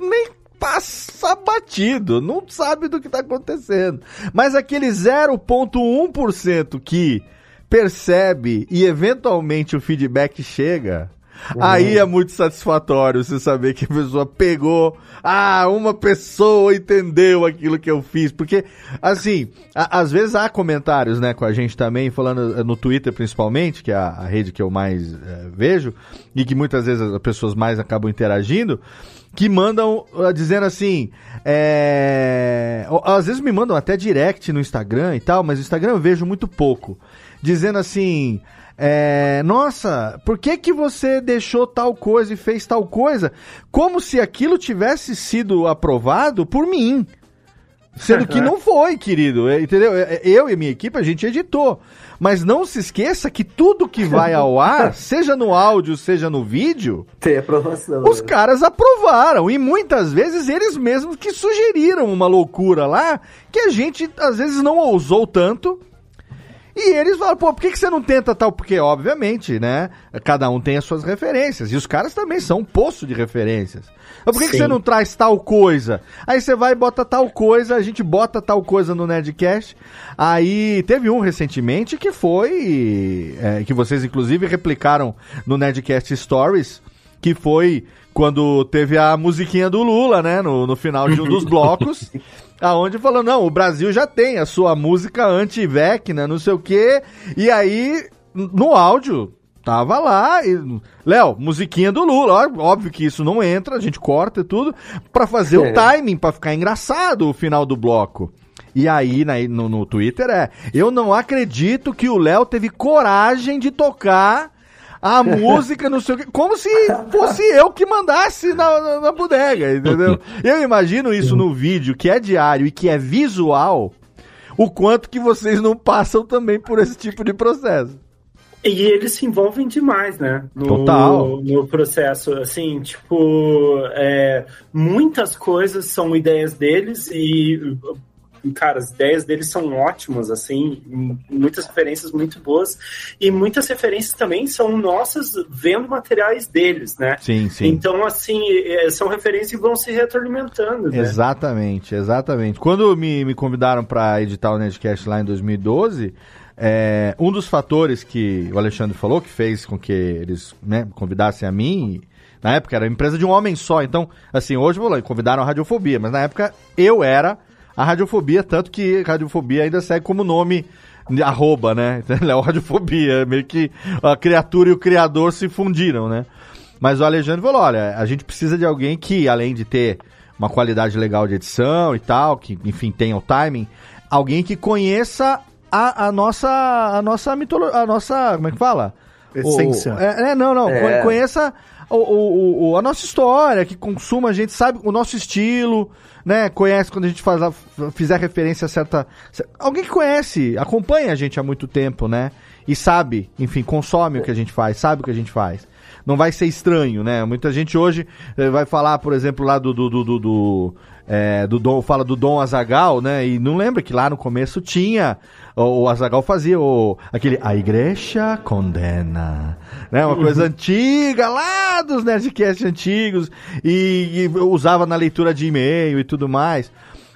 nem passa batido, não sabe do que está acontecendo. Mas aquele 0,1% que percebe e eventualmente o feedback chega, Uhum. Aí é muito satisfatório você saber que a pessoa pegou, ah, uma pessoa entendeu aquilo que eu fiz. Porque, assim, a, às vezes há comentários, né, com a gente também, falando eh, no Twitter principalmente, que é a, a rede que eu mais é, vejo, e que muitas vezes as pessoas mais acabam interagindo, que mandam uh, dizendo assim, é... às vezes me mandam até direct no Instagram e tal, mas no Instagram eu vejo muito pouco, dizendo assim, é, nossa, por que que você deixou tal coisa e fez tal coisa? Como se aquilo tivesse sido aprovado por mim. Sendo que não foi, querido. É, entendeu? É, eu e minha equipe, a gente editou. Mas não se esqueça que tudo que vai ao ar, seja no áudio, seja no vídeo, tem aprovação. Os né? caras aprovaram. E muitas vezes eles mesmos que sugeriram uma loucura lá que a gente às vezes não ousou tanto e eles falam, pô, por que, que você não tenta tal? Porque, obviamente, né? Cada um tem as suas referências. E os caras também são um poço de referências. Mas por que, que você não traz tal coisa? Aí você vai e bota tal coisa, a gente bota tal coisa no Nerdcast. Aí teve um recentemente que foi. É, que vocês, inclusive, replicaram no Nerdcast Stories, que foi quando teve a musiquinha do Lula, né? No, no final de um dos blocos. aonde falou, não, o Brasil já tem a sua música anti-Vecna, não sei o quê, e aí, no áudio, tava lá, e... Léo, musiquinha do Lula, óbvio que isso não entra, a gente corta e tudo, para fazer é. o timing, para ficar engraçado o final do bloco. E aí, na, no, no Twitter é, eu não acredito que o Léo teve coragem de tocar a música, não sei o que, como se fosse eu que mandasse na, na, na bodega, entendeu? Eu imagino isso no vídeo, que é diário e que é visual, o quanto que vocês não passam também por esse tipo de processo. E eles se envolvem demais, né? No, Total. No processo, assim, tipo, é, muitas coisas são ideias deles e cara, as ideias deles são ótimas, assim, muitas referências muito boas, e muitas referências também são nossas vendo materiais deles, né? Sim, sim. Então, assim, é, são referências que vão se retroalimentando, né? Exatamente, exatamente. Quando me, me convidaram para editar o Nerdcast lá em 2012, é, um dos fatores que o Alexandre falou, que fez com que eles né, convidassem a mim, na época era empresa de um homem só, então, assim, hoje vou lá, convidaram a Radiofobia, mas na época eu era a radiofobia, tanto que radiofobia ainda segue como nome arroba, né? Léo Radiofobia, meio que a criatura e o criador se fundiram, né? Mas o Alexandre falou, olha, a gente precisa de alguém que, além de ter uma qualidade legal de edição e tal, que, enfim, tenha o timing, alguém que conheça a, a nossa, a nossa mitologia, a nossa, como é que fala? Essência. O, é, é, não, não, é. conheça o, o, o, a nossa história, que consuma, a gente sabe o nosso estilo, né, conhece quando a gente faz, fizer referência a certa. Alguém que conhece, acompanha a gente há muito tempo, né? E sabe, enfim, consome o que a gente faz, sabe o que a gente faz. não vai ser estranho, né? Muita gente hoje eh, vai falar, por exemplo, lá do. do, do, do, do é, do Dom, fala do Dom Azagal, né? E não lembra que lá no começo tinha o, o Azagal fazia o aquele a igreja condena, né? Uma coisa antiga lá dos Nerdcast antigos e, e usava na leitura de e-mail e tudo mais.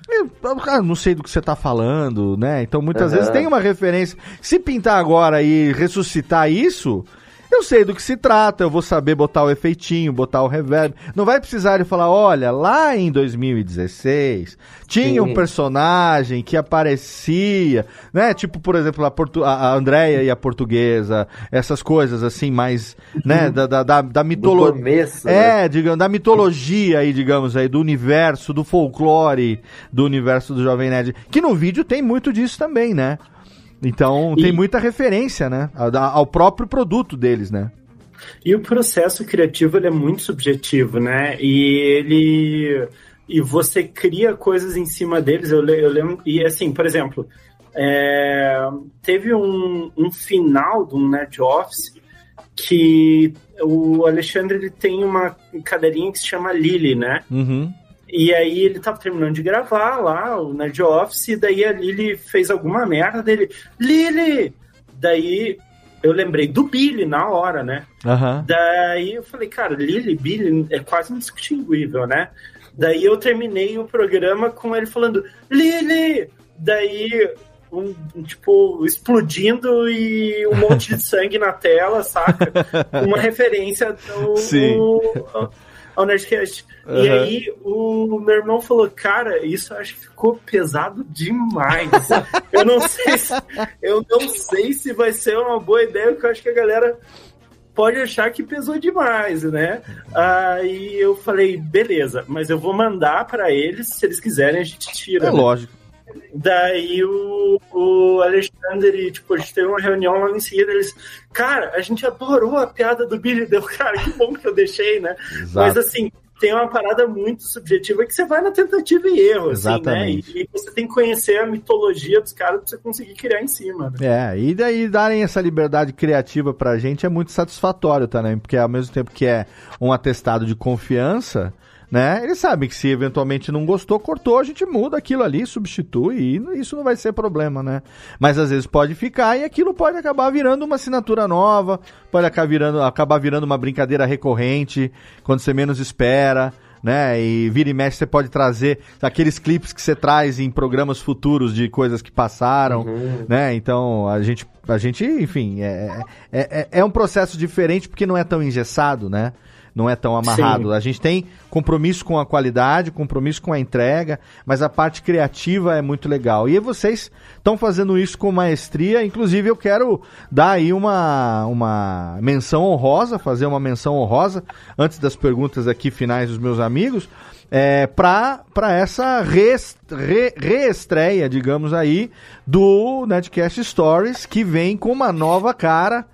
Eu, cara, não sei do que você tá falando, né? Então muitas Uhum. vezes tem uma referência. Se pintar agora e ressuscitar isso, eu sei do que se trata, eu vou saber botar o efeitinho, botar o reverb. Não vai precisar de falar, olha, lá em 2016 tinha um Sim. personagem que aparecia, né? Tipo, por exemplo, a, Portu a a Andrea e a portuguesa, essas coisas assim, mais, né? Da, da, da, da mitologia. É, digamos, da mitologia aí, digamos aí, do universo, do folclore do universo do Jovem Nerd. Que no vídeo tem muito disso também, né? Então tem muita referência, né? Ao próprio produto deles, né? E o processo criativo ele é muito subjetivo, né? E ele e você cria coisas em cima deles. Eu, eu lembro e assim, por exemplo, é, teve um, um final do Nerd Office que o Alexandre ele tem uma cadeirinha que se chama Lily, né? Uhum. E aí ele tava terminando de gravar lá o Nerd Office, e daí a Lily fez alguma merda dele. Lily! Daí eu lembrei do Billy na hora, né? Aham. Daí eu falei, cara, Lily, Billy é quase indistinguível, né? Daí eu terminei o programa com ele falando, Lily! Daí, um, um, tipo, explodindo e um monte de sangue na tela, saca? Uma referência ao, Sim. ao, ao Nerdcast. E Aham. aí o meu irmão falou, cara, isso eu acho que ficou pesado demais. eu não sei se, eu não sei se vai ser uma boa ideia, porque eu acho que a galera pode achar que pesou demais, né? Aí eu falei, beleza, mas eu vou mandar pra eles, se eles quiserem a gente tira. É né? lógico. Daí o, o Alexandre, tipo, a gente teve uma reunião logo em seguida, eles, cara, a gente adorou a piada do Billy, deu, cara, que bom que eu deixei, né? Exato. Mas assim, tem uma parada muito subjetiva que você vai na tentativa e erro, assim, né? Exatamente. E, e você tem que conhecer a mitologia dos caras pra você conseguir criar em cima, né? É, e daí darem essa liberdade criativa pra gente é muito satisfatório também, porque ao mesmo tempo que é um atestado de confiança, né? Eles sabem que se eventualmente não gostou, cortou, a gente muda aquilo ali, substitui, e isso não vai ser problema, né? Mas às vezes pode ficar e aquilo pode acabar virando uma assinatura nova, pode acabar virando, acabar virando uma brincadeira recorrente, quando você menos espera. Né? E vira e mexe, você pode trazer aqueles clipes que você traz em programas futuros de coisas que passaram, né? Então, a gente, a gente enfim, é, é, é, é um processo diferente porque não é tão engessado, né? Não é tão amarrado. Sim. A gente tem compromisso com a qualidade, compromisso com a entrega, mas a parte criativa é muito legal. E vocês estão fazendo isso com maestria. Inclusive, eu quero dar aí uma, uma menção honrosa, fazer uma menção honrosa, antes das perguntas aqui finais dos meus amigos, é, para essa re- reestreia, digamos aí, do Netcast Stories, que vem com uma nova cara.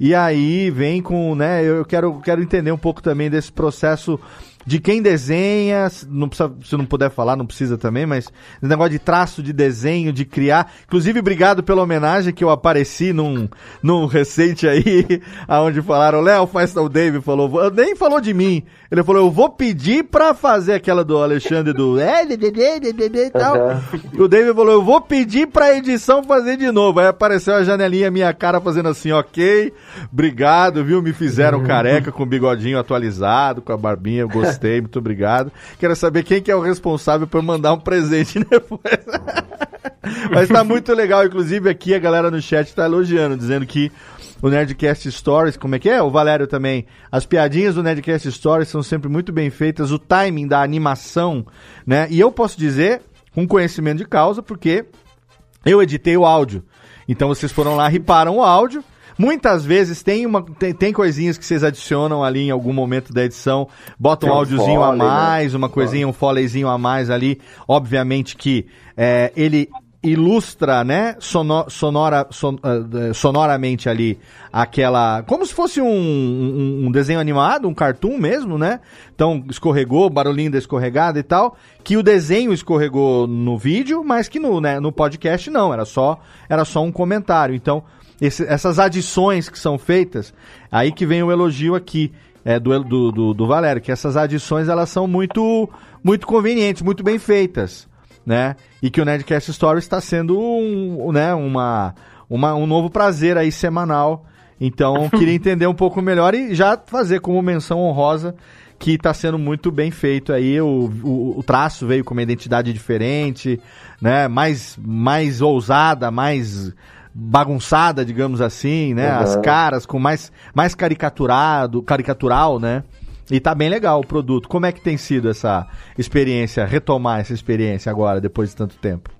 E aí vem com, né, eu quero, quero entender um pouco também desse processo de quem desenha, se não precisa, se não puder falar, não precisa também, mas negócio de traço, de desenho, de criar. Inclusive, obrigado pela homenagem que eu apareci num, num recente aí, aonde falaram, Léo, faz o Dave falou, nem falou de mim. Ele falou, eu vou pedir pra fazer aquela do Alexandre do é, de, de, de, de, de, de, e tal. E o David falou, eu vou pedir pra edição fazer de novo. Aí apareceu a janelinha, minha cara fazendo assim, ok, obrigado, viu? Me fizeram careca com o bigodinho atualizado, com a barbinha, eu gostei, muito obrigado. Quero saber quem que é o responsável por mandar um presente depois. Mas tá muito legal, inclusive aqui a galera no chat tá elogiando, dizendo que o Nerdcast Stories, como é que é? O Valério também. As piadinhas do Nerdcast Stories são sempre muito bem feitas, o timing da animação, né? E eu posso dizer, com conhecimento de causa, porque eu editei o áudio. Então vocês foram lá, riparam o áudio. Muitas vezes tem, uma, tem, tem coisinhas que vocês adicionam ali em algum momento da edição, botam um um áudiozinho a né? mais, uma coisinha, um foleyzinho a mais ali. Obviamente que é, ele ilustra, né, sono- sonora, son- eh, sonoramente ali aquela, como se fosse um, um- um desenho animado, um cartoon mesmo, né? Então escorregou, barulhinho da escorregada e tal, que o desenho escorregou no vídeo, mas que no, né, no podcast não, era só, era só um comentário. Então esse- essas adições que são feitas, aí que vem o elogio aqui é, do, do, do, do Valério, que essas adições elas são muito, muito convenientes, muito bem feitas, né? E que o Nerdcast Story está sendo um, né, uma, uma, um novo prazer aí semanal. Então, queria entender um pouco melhor e já fazer como menção honrosa que está sendo muito bem feito aí. O, o, o traço veio com uma identidade diferente, né? Mais, mais ousada, mais bagunçada, digamos assim, né? As Uhum. caras com mais, mais caricaturado, caricatural, né? E tá bem legal o produto. Como é que tem sido essa experiência, retomar essa experiência agora, depois de tanto tempo?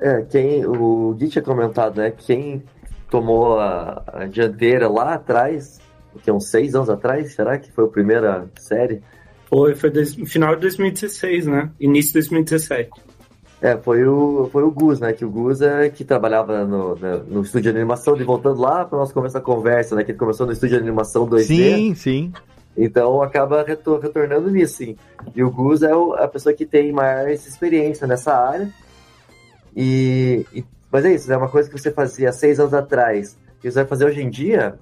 É, quem, o Gui tinha comentado, né? Quem tomou a, a dianteira lá atrás, que é uns seis anos atrás, será que foi a primeira série? Foi, foi no final de 2016, né? Início de 2017. É, foi o, foi o Gus, né? Que o Gus é que trabalhava no, né, no estúdio de animação, e voltando lá para o nosso começo da conversa, né? Que ele começou no estúdio de animação 2D. Sim, sim. Então acaba retor- retornando nisso, sim. E o Gus é o- a pessoa que tem mais experiência nessa área. E, e- mas é isso, é uma coisa que você fazia seis anos atrás que você vai fazer hoje em dia.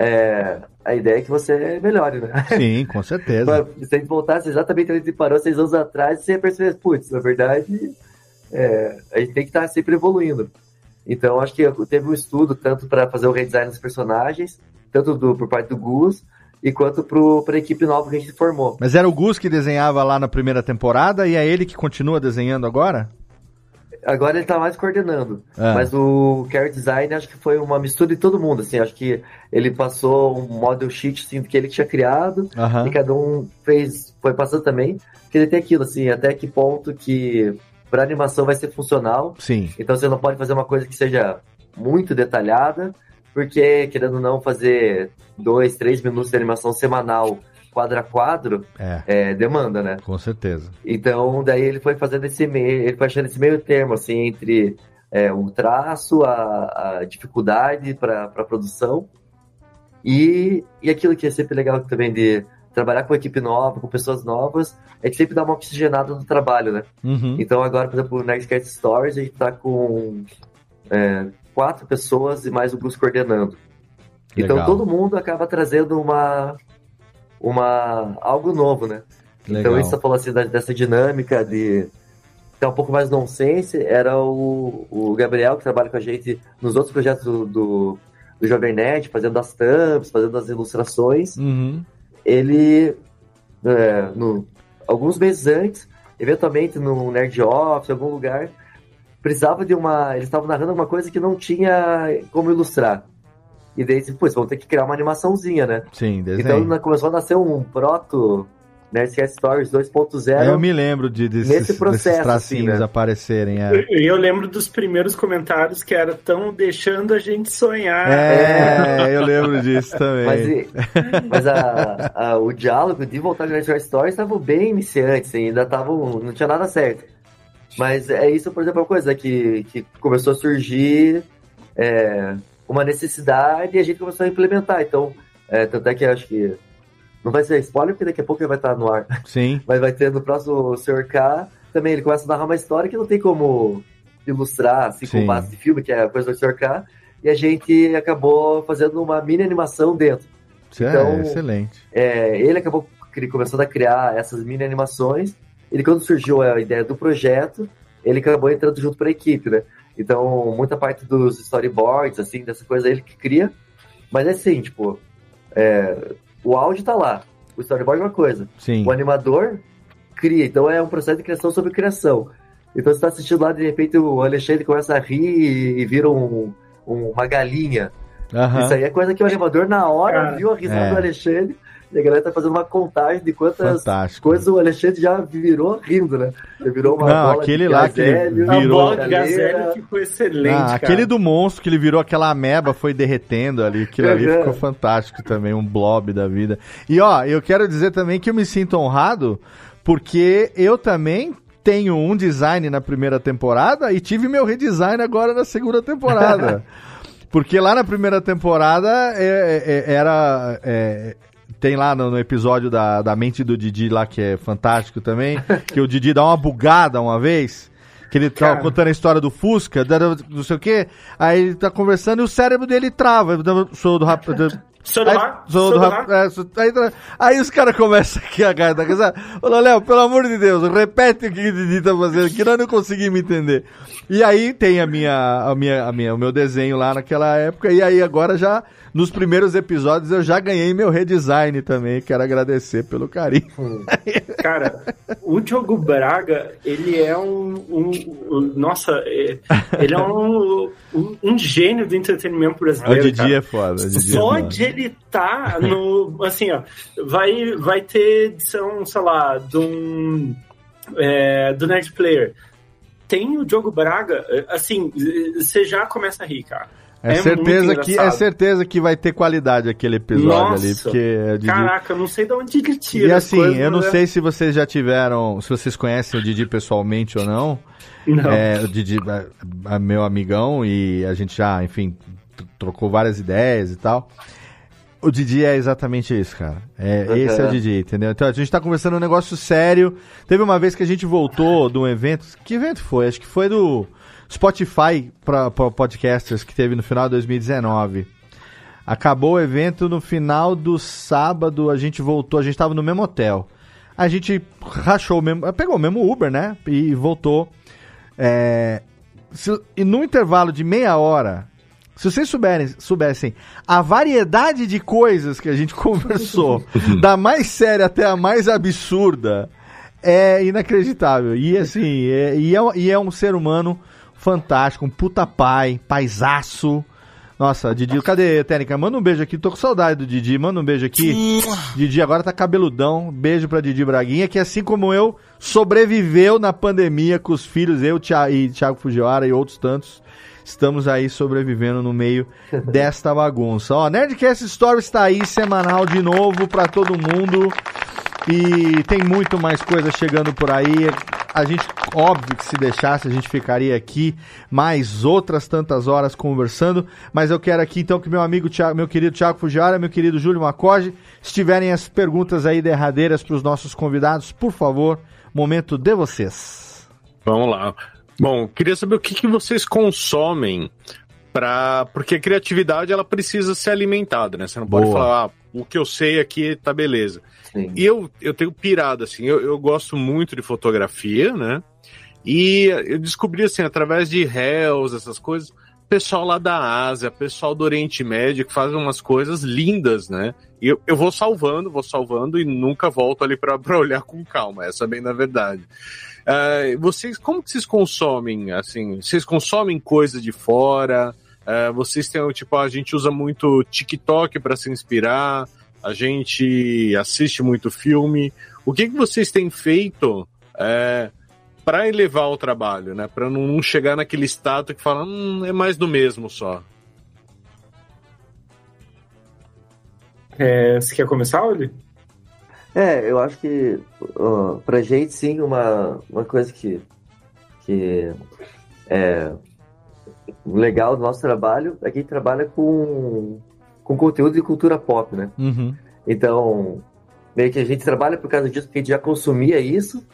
é, a ideia é que você melhore, né? Sim, com certeza. Se a gente voltasse exatamente onde a gente parou seis anos atrás, você ia perceber, putz, na verdade, é, a gente tem que estar sempre evoluindo. Então, acho que teve um estudo tanto para fazer o redesign dos personagens, tanto do, por parte do Gus, e quanto para a equipe nova que a gente formou. Mas era o Gus que desenhava lá na primeira temporada e é ele que continua desenhando agora? Agora ele tá mais coordenando. Ah. Mas o Care Design acho que foi uma mistura de todo mundo, assim. Acho que ele passou um model sheet assim, que ele tinha criado Aham. e cada um fez, foi passando também. Porque ele tem aquilo, assim, até que ponto que para animação vai ser funcional. Sim. Então você não pode fazer uma coisa que seja muito detalhada, porque querendo ou não fazer dois, três minutos de animação semanal, quadro a quadro, É, é, demanda, né? com certeza. Então, daí ele foi fazendo esse meio, ele foi achando esse meio termo, assim, entre é, o traço, a, a dificuldade para a produção e, e aquilo que é sempre legal também de trabalhar com equipe nova, com pessoas novas, é que sempre dá uma oxigenada no trabalho, né? Uhum. Então agora, por exemplo, o Nextcast Stories, a gente tá com é, quatro pessoas e mais o Gus coordenando. Então Legal. todo mundo acaba trazendo uma, uma algo novo, né? Legal. Então isso falou assim dessa dinâmica de ter um pouco mais nonsense, era o, o Gabriel que trabalha com a gente nos outros projetos do, do, do Jovem Nerd, fazendo as thumbs, fazendo as ilustrações Uhum. ele, é, no, alguns meses antes, eventualmente no Nerd Office, em algum lugar, precisava de uma. Eles estavam narrando alguma coisa que não tinha como ilustrar. E daí, pô, eles vão ter que criar uma animaçãozinha, né? Sim, desenho. Então na- começou a nascer um proto Nerdcast Stories 2.0. Eu me lembro de, desses, nesse processo, desses tracinhos assim, né? aparecerem. É. E eu lembro dos primeiros comentários que era tão deixando a gente sonhar. É, eu lembro disso também. Mas, e- mas a- a- o diálogo de voltar de Nerdcast Stories estava bem iniciante, assim, ainda tava, não tinha nada certo. Mas é isso, por exemplo, uma coisa que, que começou a surgir é, uma necessidade e a gente começou a implementar. Então, é, tanto é que acho que. Não vai ser spoiler, porque daqui a pouco ele vai estar no ar. Sim. Mas vai ter no próximo Sr. K também. Ele começa a narrar uma história que não tem como ilustrar, assim, Sim. com base de filme, que é a coisa do Sr. K. E a gente acabou fazendo uma mini animação dentro. Isso é Então, excelente. é, ele acabou começando a criar essas mini animações. Ele, quando surgiu a ideia do projeto, ele acabou entrando junto para a equipe, né? Então, muita parte dos storyboards, assim, dessa coisa, ele que cria. Mas é assim, tipo, é, o áudio tá lá, o storyboard é uma coisa. Sim. O animador cria, então é um processo de criação sobre criação. Então você tá assistindo lá, de repente o Alexandre começa a rir e, e vira um- um- uma galinha. Aham. Isso aí é coisa que o animador na hora Cara, viu a risada é. do Alexandre e a galera tá fazendo uma contagem de quantas Fantástico. coisas o Alexandre já virou rindo, né? Já virou uma Não, bola aquele de lá que ele gazélio, A virou- bola de ficou excelente, Ah, cara. aquele do monstro que ele virou aquela ameba foi derretendo ali. Aquilo ali Uhum. ficou fantástico também, um blob da vida. E ó, eu quero dizer também que eu me sinto honrado porque eu também tenho um design na primeira temporada e tive meu redesign agora na segunda temporada. porque lá na primeira temporada é- é- era. é, tem lá no, no episódio da, da mente do Didi lá, que é fantástico também, que o Didi dá uma bugada uma vez. Que ele tá contando a história do Fusca, não sei o quê. Aí ele tá conversando e o cérebro dele trava. Sou do rap. Sou do aí, rap- é, aí, os caras começam aqui a cara da casa. Ô, Léo, pelo amor de Deus, repete o que o Didi tá fazendo, que nós não conseguimos me entender. E aí tem a minha, a minha, a minha, o meu desenho lá naquela época, e aí agora já, nos primeiros episódios, eu já ganhei meu redesign também. Quero agradecer pelo carinho. Cara, o Diogo Braga, ele é um. um- um- nossa, é- ele é um, um, um gênio do entretenimento O brasileiro. Didi cara. é foda. o Didi é Só foda. de ele tá no. Assim, ó. Vai, vai ter edição, sei lá, de um. É, do Nerd Player. Tem o Diogo Braga, é, assim, você já começa a rir, cara. É, muito certeza que, é certeza que vai ter qualidade aquele episódio Nossa, ali, porque é Didi... Caraca, eu não sei de onde ele tira. E as assim, coisas, eu não né? sei se vocês já tiveram, se vocês conhecem o Didi pessoalmente ou não. Não. É, o Didi é, é meu amigão e a gente já, enfim, trocou várias ideias e tal. O Didi é exatamente isso, cara. É, Uhum. Esse é o Didi, entendeu? Então a gente tá conversando um negócio sério. Teve uma vez que a gente voltou de um evento. Que evento foi? Acho que foi do Spotify para podcasters que teve no final de 2019. Acabou o evento no final do sábado, a gente voltou, a gente tava no mesmo hotel. A gente rachou o mesmo, pegou o mesmo Uber, né? E voltou. É, se- e no intervalo de meia hora, se vocês souberem, soubessem a variedade de coisas que a gente conversou, da mais séria até a mais absurda, é inacreditável. E assim, é, e, é, e é um ser humano fantástico, um puta pai, paisaço. Nossa, Didi, cadê, Técnica? Manda um beijo aqui, tô com saudade do Didi, manda um beijo aqui. Didi agora tá cabeludão, beijo pra Didi Braguinha, que assim como eu, sobreviveu na pandemia com os filhos, eu e Thiago Fujiwara e outros tantos. Estamos aí sobrevivendo no meio desta bagunça. Ó, Nerdcast Stories está aí, semanal de novo pra todo mundo. E tem muito mais coisa chegando por aí. A gente, óbvio que se deixasse, a gente ficaria aqui mais outras tantas horas conversando. Mas eu quero aqui então que meu amigo, Thiago, meu querido Thiago Fujiwara, meu querido Júlio Macoge, se tiverem as perguntas aí derradeiras para os nossos convidados, por favor, momento de vocês. Vamos lá. Bom, queria saber o que, que vocês consomem para porque a criatividade ela precisa ser alimentada, né? Você não pode Boa. falar, ah, o que eu sei aqui tá beleza. E eu, eu tenho pirado, assim, eu, eu gosto muito de fotografia, né? E eu descobri, assim, através de réus, essas coisas, pessoal lá da Ásia, pessoal do Oriente Médio, que faz umas coisas lindas, né? E eu, eu vou salvando, vou salvando e nunca volto ali para olhar com calma, essa é bem na verdade. Ah, vocês, como que vocês consomem, assim, vocês consomem coisa de fora? Ah, vocês têm, tipo, a gente usa muito TikTok para se inspirar, a gente assiste muito filme. O que, que vocês têm feito é, para elevar o trabalho, né? Para não, chegar naquele status que fala, hum, é mais do mesmo só. É, você quer começar, Oli? É, eu acho que ó, pra gente sim, uma, uma coisa que, que é legal do nosso trabalho é que a gente trabalha com, com conteúdo de cultura pop, né? Uhum. Então, meio que a gente trabalha por causa disso, porque a gente já consumia isso,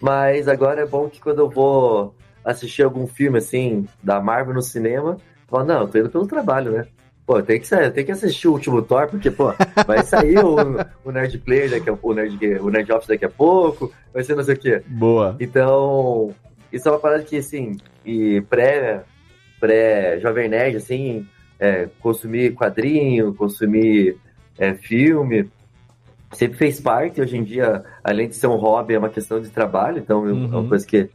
mas agora é bom que quando eu vou assistir algum filme assim, da Marvel no cinema, eu falo, não, eu tô indo pelo trabalho, né? Pô, tem que, tem que assistir o último Thor, porque, pô, vai sair o, o Nerd Player daqui a pouco, o Nerd, o Nerd Office daqui a pouco, vai ser não sei o quê. Boa. Então, isso é uma parada que, assim, e pré, pré-Jovem Nerd, assim, é, consumir quadrinho, consumir é, filme, sempre fez parte. Hoje em dia, além de ser um hobby, é uma questão de trabalho, então eu- é uma Uhum. coisa que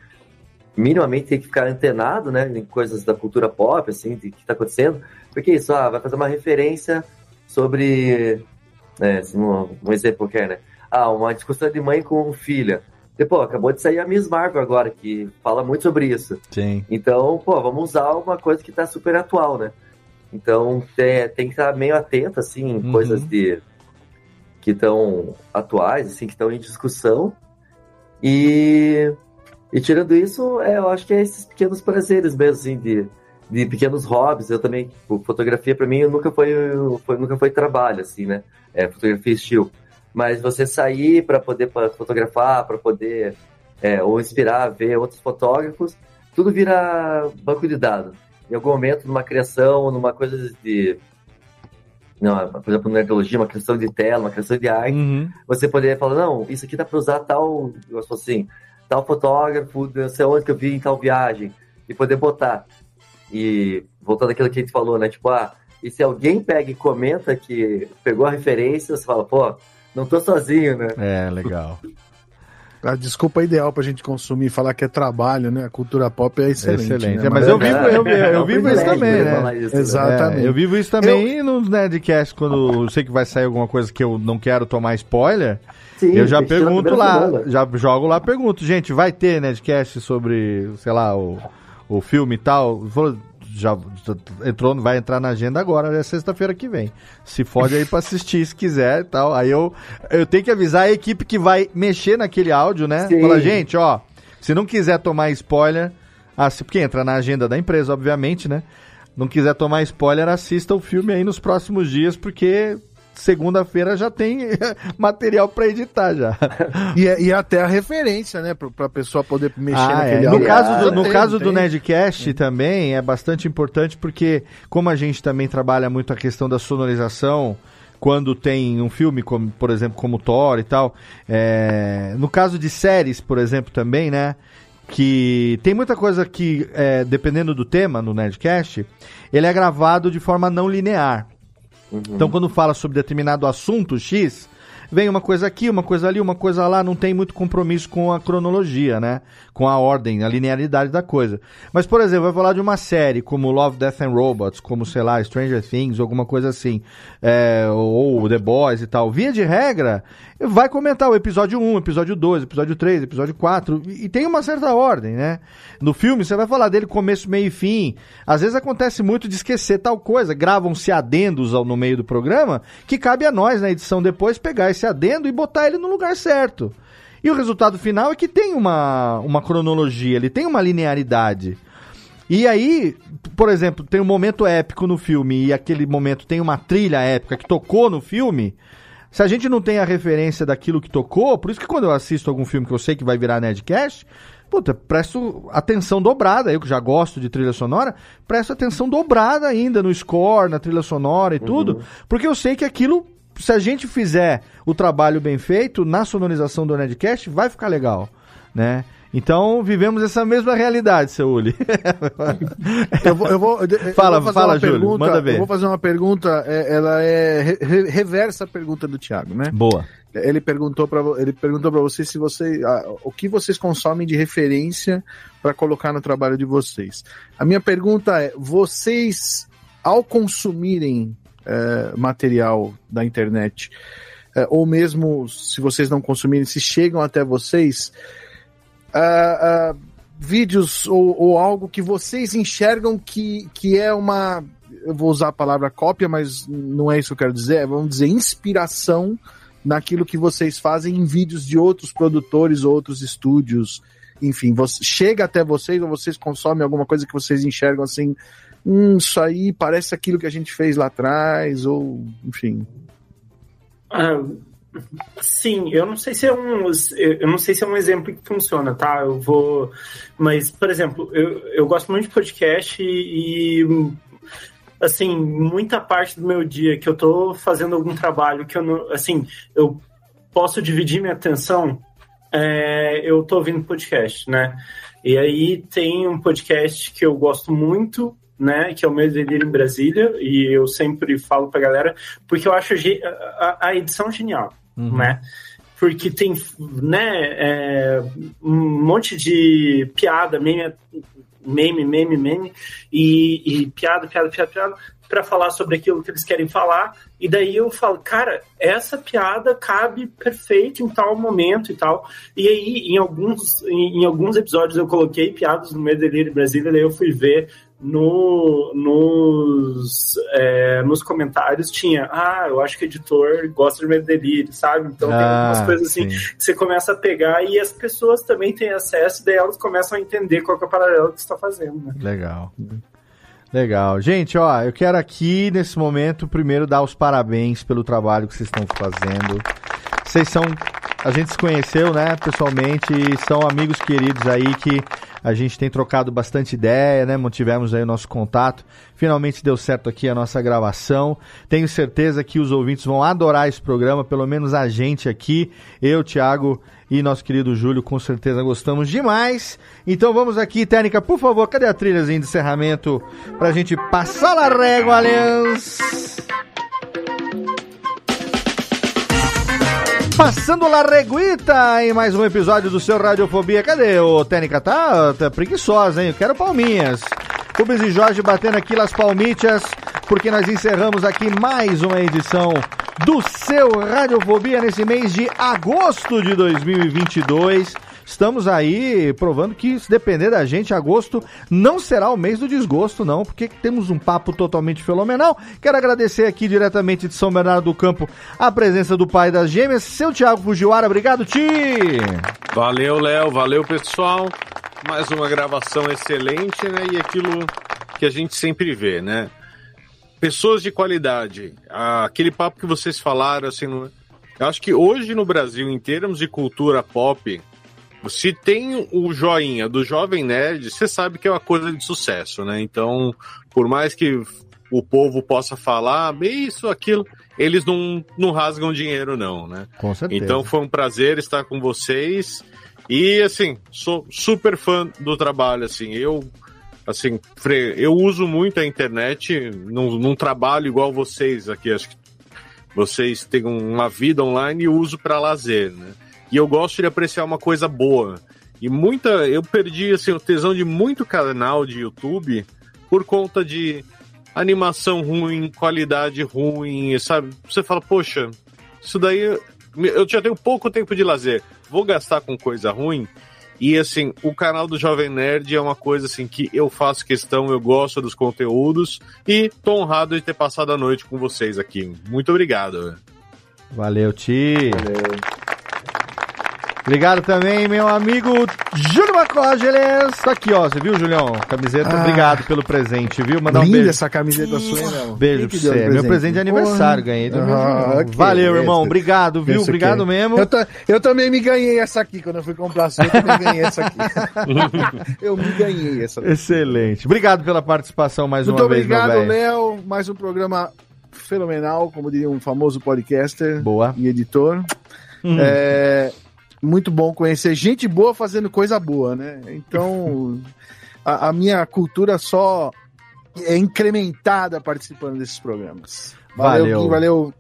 minimamente tem que ficar antenado, né, em coisas da cultura pop, assim, de que tá acontecendo, porque isso, ah, vai fazer uma referência sobre, assim, um, um exemplo qualquer, né, ah, uma discussão de mãe com filha, e, pô, acabou de sair a Miss Marvel agora, que fala muito sobre isso, Sim. então, pô, vamos usar uma coisa que tá super atual, né, então tem, tem que estar meio atento, assim, em Uhum. coisas de que estão atuais, assim, que estão em discussão, e e tirando isso, é, eu acho que é esses pequenos prazeres mesmo, assim, de, de pequenos hobbies. Eu também, tipo, fotografia pra mim nunca foi, foi- nunca foi trabalho, assim, né? É, fotografia estilo. Mas você sair para poder fotografar, para poder é, ou inspirar, ver outros fotógrafos, tudo vira banco de dados. Em algum momento, numa criação, numa coisa de. Não, por exemplo, na nerdologia, uma criação de tela, uma criação de arte, Uhum. você poderia falar, não, isso aqui dá pra usar tal, eu assim, tal fotógrafo, não sei onde que eu vi em tal viagem, e poder botar. E voltando àquilo que a gente falou, né? Tipo, ah, e se alguém pega e comenta que pegou a referência, você fala, pô, não tô sozinho, né? É, legal. A desculpa ideal pra gente consumir, falar que é trabalho, né? A cultura pop é excelente. Excelente. né? É, mas eu vivo, eu, eu, eu vivo isso também, né? Exatamente. É, eu vivo isso também nos Nerdcast, quando eu sei que vai sair alguma coisa que eu não quero tomar spoiler. Sim, eu já pergunto lá, já jogo lá, pergunto, gente, vai ter Nerdcast sobre, sei lá, o, o filme e tal? Falou, Já entrou, vai entrar na agenda agora, é sexta-feira que vem. Se fode aí pra assistir se quiser e tal. Aí eu, eu tenho que avisar a equipe que vai mexer naquele áudio, né? Sim. Fala, gente, ó, se não quiser tomar spoiler, assi- porque entra na agenda da empresa, obviamente, né? Não quiser tomar spoiler, assista o filme aí nos próximos dias, porque segunda-feira já tem material pra editar já. E, é- e até a referência, né? Pra, pra pessoa poder mexer Ah, é. naquele No áudio. caso do, no Tem, caso do tem. Nerdcast também é bastante importante porque, como a gente também trabalha muito a questão da sonorização, quando tem um filme, como, por exemplo, como Thor e tal, é, no caso de séries, por exemplo, também, né? Que tem muita coisa que, é, dependendo do tema no Nerdcast, ele é gravado de forma não linear. Então, quando fala sobre determinado assunto X, vem uma coisa aqui, uma coisa ali, uma coisa lá, não tem muito compromisso com a cronologia, né? Com a ordem, a linearidade da coisa. Mas, por exemplo, vai falar de uma série como Love, Death and Robots, como, sei lá, Stranger Things, alguma coisa assim, é, ou The Boys e tal. Via de regra, vai comentar o episódio 1, episódio 2, episódio 3, episódio 4, e tem uma certa ordem, né? No filme, você vai falar dele começo, meio e fim. Às vezes acontece muito de esquecer tal coisa, gravam-se adendos ao- no meio do programa, que cabe a nós, na edição depois, pegar esse adendo e botar ele no lugar certo. E o resultado final é que tem uma, uma cronologia, ele tem uma linearidade. E aí, por exemplo, tem um momento épico no filme e aquele momento tem uma trilha épica que tocou no filme. Se a gente não tem a referência daquilo que tocou, por isso que quando eu assisto algum filme que eu sei que vai virar Nerdcast, puta, presto atenção dobrada. Eu que já gosto de trilha sonora, presto atenção dobrada ainda no score, na trilha sonora e tudo, porque eu sei que aquilo, se a gente fizer o trabalho bem feito na sonorização do Nerdcast, vai ficar legal, né? Então, vivemos essa mesma realidade, seu Uli. Eu vou, eu vou- eu- Fala, vou fazer fala, uma Júlio, pergunta, manda ver. Eu vou fazer uma pergunta, é, ela é re- re- reversa a pergunta do Thiago, né? Boa. Ele perguntou para ele perguntou para vocês se você o que vocês consomem de referência para colocar no trabalho de vocês. A minha pergunta é: vocês ao consumirem eh, material da internet eh, ou mesmo se vocês não consumirem, se chegam até vocês ah, ah, vídeos ou, ou algo que vocês enxergam que, que é uma. Eu vou usar a palavra cópia, mas não é isso que eu quero dizer. é, Vamos dizer, inspiração naquilo que vocês fazem em vídeos de outros produtores, outros estúdios. Enfim, você, chega até vocês ou vocês consomem alguma coisa que vocês enxergam assim. Hum, isso aí parece aquilo que a gente fez lá atrás, ou enfim. Ah, sim, eu não sei se é um, eu não sei se é um exemplo que funciona, tá? Eu vou, mas por exemplo, eu, eu gosto muito de podcast e, e, assim muita parte do meu dia que eu tô fazendo algum trabalho que eu não, assim, eu posso dividir minha atenção, é, eu tô ouvindo podcast, né? E aí tem um podcast que eu gosto muito, né, que é o meu delírio em Brasília, e eu sempre falo pra galera, porque eu acho a, a edição genial, Uhum. né? Porque tem, né, é, um monte de piada, meme, meme, meme, meme, e, e piada, piada, piada, piada, pra falar sobre aquilo que eles querem falar, e daí eu falo, cara, essa piada cabe perfeito em tal momento e tal. E aí, em alguns, em, em alguns episódios, eu coloquei piadas no meu delírio Brasília, daí eu fui ver no, nos, é, nos comentários tinha, ah, eu acho que o editor gosta de meu delírio, sabe? Então tem Ah, algumas coisas assim sim. que você começa a pegar e as pessoas também têm acesso, daí elas começam a entender qual que é o paralelo que você está fazendo, né? Legal. Legal. Gente, ó, eu quero aqui, nesse momento, primeiro dar os parabéns pelo trabalho que vocês estão fazendo. Vocês são. A gente se conheceu, né, pessoalmente, e são amigos queridos aí que a gente tem trocado bastante ideia, né? Mantivemos aí o nosso contato. Finalmente deu certo aqui a nossa gravação. Tenho certeza que os ouvintes vão adorar esse programa, pelo menos a gente aqui, eu, Thiago e nosso querido Júlio, com certeza gostamos demais. Então vamos aqui, técnica, por favor, cadê a trilhazinha de encerramento pra gente passar a régua, aliás? Passando la reguita em mais um episódio do seu Radiofobia. Cadê o Técnica? Tá, tá preguiçosa, hein? Eu quero palminhas. Rubens e Jorge batendo aqui las palmitas, porque nós encerramos aqui mais uma edição do seu Radiofobia nesse mês de agosto de 2022. Estamos aí provando que, se depender da gente, agosto não será o mês do desgosto, não, porque temos um papo totalmente fenomenal. Quero agradecer aqui diretamente de São Bernardo do Campo a presença do pai das gêmeas, seu Thiago Fujiwara. Obrigado, Ti! Valeu, Léo, valeu, pessoal. Mais uma gravação excelente, né? E aquilo que a gente sempre vê, né? Pessoas de qualidade. Aquele papo que vocês falaram, assim, eu acho que hoje no Brasil, em termos de cultura pop, se tem o joinha do Jovem Nerd, você sabe que é uma coisa de sucesso, né? Então, por mais que o povo possa falar isso, aquilo, eles não, não rasgam dinheiro, não, né? Com certeza. Então foi um prazer estar com vocês. E assim, sou super fã do trabalho, assim, eu assim, eu uso muito a internet, num, num trabalho igual vocês aqui, acho que vocês têm uma vida online e uso para lazer, né? E eu gosto de apreciar uma coisa boa. E muita. Eu perdi assim, o tesão de muito canal de YouTube por conta de animação ruim, qualidade ruim, sabe? Você fala, poxa, isso daí. Eu já tenho pouco tempo de lazer. Vou gastar com coisa ruim. E assim, o canal do Jovem Nerd é uma coisa assim que eu faço questão, eu gosto dos conteúdos e tô honrado de ter passado a noite com vocês aqui. Muito obrigado. Valeu, Ti. Valeu. Obrigado também, meu amigo Júlio Macógeles. Tá aqui, ó. Você viu, Julião? Camiseta. Ah, Obrigado pelo presente, viu? Mandar um beijo. essa camiseta sua, hein, Beijo pra você. Meu presente de aniversário, Porra. ganhei do ah, okay. Valeu, irmão. Obrigado, viu? Obrigado mesmo. Eu, eu, também me ganhei essa aqui quando eu fui comprar a sua. Eu também ganhei essa aqui. eu me ganhei essa daqui. Excelente. Obrigado pela participação mais Muito uma vez, Muito obrigado, Léo. Mais um programa fenomenal, como diria um famoso podcaster Boa. e editor. Hum. É, muito bom conhecer gente boa fazendo coisa boa, né? Então, a, a minha cultura só é incrementada participando desses programas. Valeu, valeu, Gui, valeu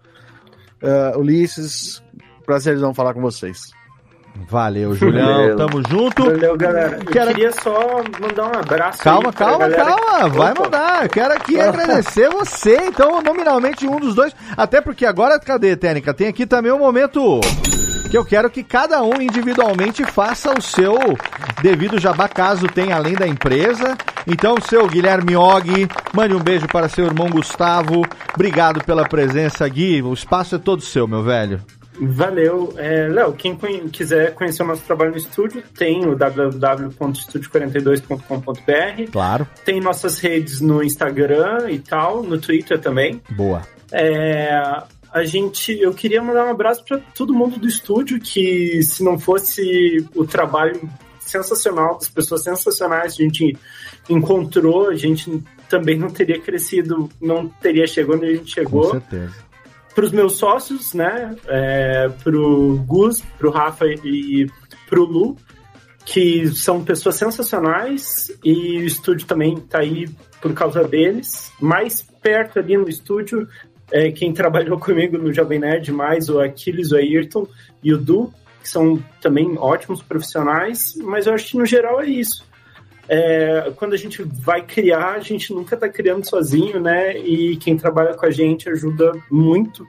uh, Ulisses. Prazerzão falar com vocês. Valeu, Julião. Valeu. Tamo junto. Valeu, galera. Eu Quero... queria só mandar um abraço. Calma, calma, calma. Vai Opa. mandar. Eu quero aqui agradecer você, então, nominalmente um dos dois. Até porque agora, cadê, Técnica? Tem aqui também o um momento que eu quero que cada um individualmente faça o seu devido jabá, caso tenha além da empresa. Então, seu Guilherme Og, mande um beijo para seu irmão Gustavo. Obrigado pela presença, Gui. O espaço é todo seu, meu velho. Valeu. É, Léo, quem quiser conhecer o nosso trabalho no estúdio, tem o www.studio42.com.br. Claro. Tem nossas redes no Instagram e tal, no Twitter também. Boa. É, a gente, eu queria mandar um abraço para todo mundo do estúdio que se não fosse o trabalho sensacional das pessoas sensacionais que a gente encontrou, a gente também não teria crescido, não teria chegado onde a gente chegou. Com certeza. Para os meus sócios, né? É, para o Gus, para o Rafa e para o Lu, que são pessoas sensacionais e o estúdio também está aí por causa deles. Mais perto ali no estúdio é, quem trabalhou comigo no Jovem Nerd mais, o Aquiles, o Ayrton e o Du, que são também ótimos profissionais, mas eu acho que no geral é isso. É, quando a gente vai criar, a gente nunca está criando sozinho, né? E quem trabalha com a gente ajuda muito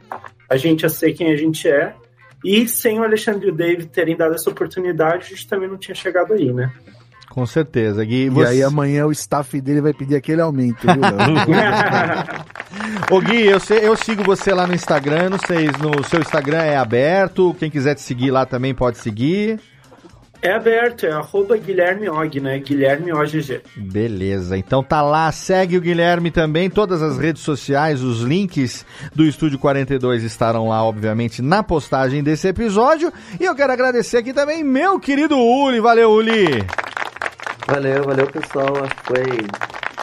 a gente a ser quem a gente é. E sem o Alexandre e o Dave terem dado essa oportunidade, a gente também não tinha chegado aí, né? Com certeza, Gui. Você... E aí amanhã o staff dele vai pedir aquele aumento, viu, Ô Gui, eu, sei, eu sigo você lá no Instagram, não sei, no seu Instagram é aberto, quem quiser te seguir lá também pode seguir. É aberto, é arroba Guilherme Og, né? Guilherme OGG. Beleza, então tá lá, segue o Guilherme também, todas as redes sociais, os links do Estúdio 42 estarão lá, obviamente, na postagem desse episódio. E eu quero agradecer aqui também meu querido Uli, valeu Uli! Valeu, valeu pessoal, acho que foi,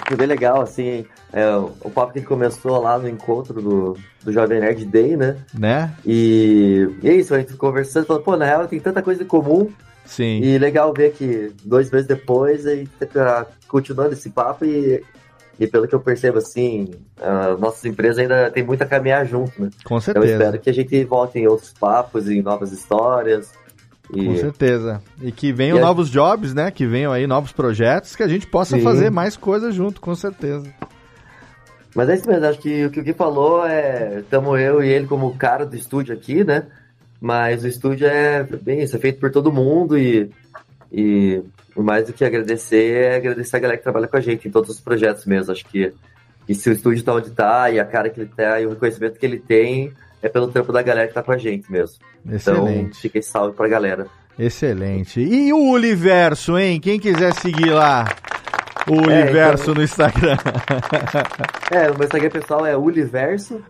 foi bem legal, assim, é, o papo que começou lá no encontro do, do Jovem Nerd Day, né? Né? E, e é isso, a gente conversando, falando, pô, na real tem tanta coisa em comum, Sim. E legal ver que dois meses depois a gente tá continuando esse papo e, e pelo que eu percebo, assim, a nossas empresas ainda tem muito a caminhar junto, né? Com Então certeza. eu espero que a gente volte em outros papos, em novas histórias. E... Com certeza. E que venham E a- novos jobs, né? Que venham aí novos projetos, que a gente possa Sim. fazer mais coisas junto, com certeza. Mas é isso mesmo, acho que o que o Gui falou é. Estamos eu e ele como cara do estúdio aqui, né? Mas o estúdio é bem isso, é feito por todo mundo e, e mais do que agradecer é agradecer a galera que trabalha com a gente em todos os projetos mesmo. Acho que, que se o estúdio tá onde tá e a cara que ele tá e o reconhecimento que ele tem é pelo trampo da galera que tá com a gente mesmo. Então Excelente. fica esse salve pra galera. Excelente. E o Universo, hein? Quem quiser seguir lá o É, Universo então- no Instagram. É, o meu Instagram pessoal é Universo.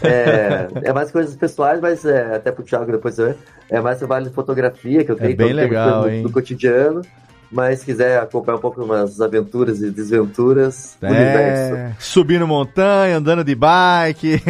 É, é mais coisas pessoais, mas é, até pro Thiago depois eu é mais trabalho de fotografia que eu tenho, bem então legal, do, do cotidiano. Mas se quiser acompanhar um pouco umas aventuras e desventuras, Universo. É, subindo montanha, andando de bike.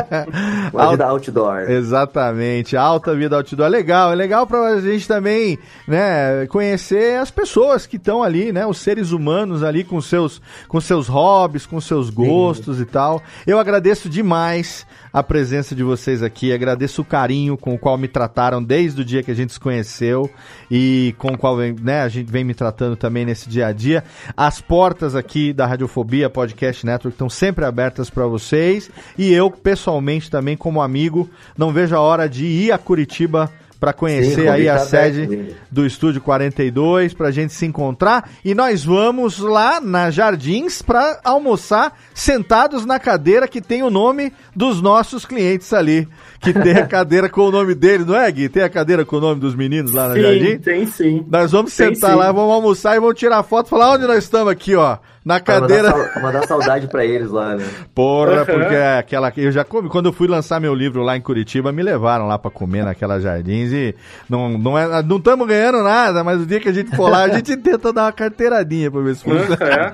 Uma vida outdoor. Exatamente, alta vida outdoor. Legal, é legal pra gente também, né, conhecer as pessoas que estão ali, né, os seres humanos ali com seus, com seus hobbies, com seus gostos e tal. Eu agradeço demais a presença de vocês aqui, agradeço o carinho com o qual me trataram desde o dia que a gente se conheceu e com o qual né, a gente vem me tratando também nesse dia a dia. As portas aqui da Radiofobia Podcast Network estão sempre abertas para vocês e eu pessoalmente também como amigo não vejo a hora de ir a Curitiba para conhecer Sim, aí a convite sede do Estúdio 42 pra gente se encontrar e nós vamos lá na Jardins pra almoçar sentados na cadeira que tem o nome dos nossos clientes ali, que tem a cadeira com o nome deles, não é, Gui? Tem a cadeira com o nome dos meninos lá na Sim, Jardim? tem sim. Nós vamos Tem sentar sim. lá, vamos almoçar e vamos tirar foto, falar onde nós estamos aqui, ó, na Pra cadeira. Mandar, sal- mandar saudade pra eles lá, né? Porra, porque é aquela eu já comi, quando eu fui lançar meu livro lá em Curitiba, me levaram lá pra comer naquela jardins e não não é, não estamos ganhando nada, mas o dia que a gente for lá, a gente tenta dar uma carteiradinha pra ver se funciona.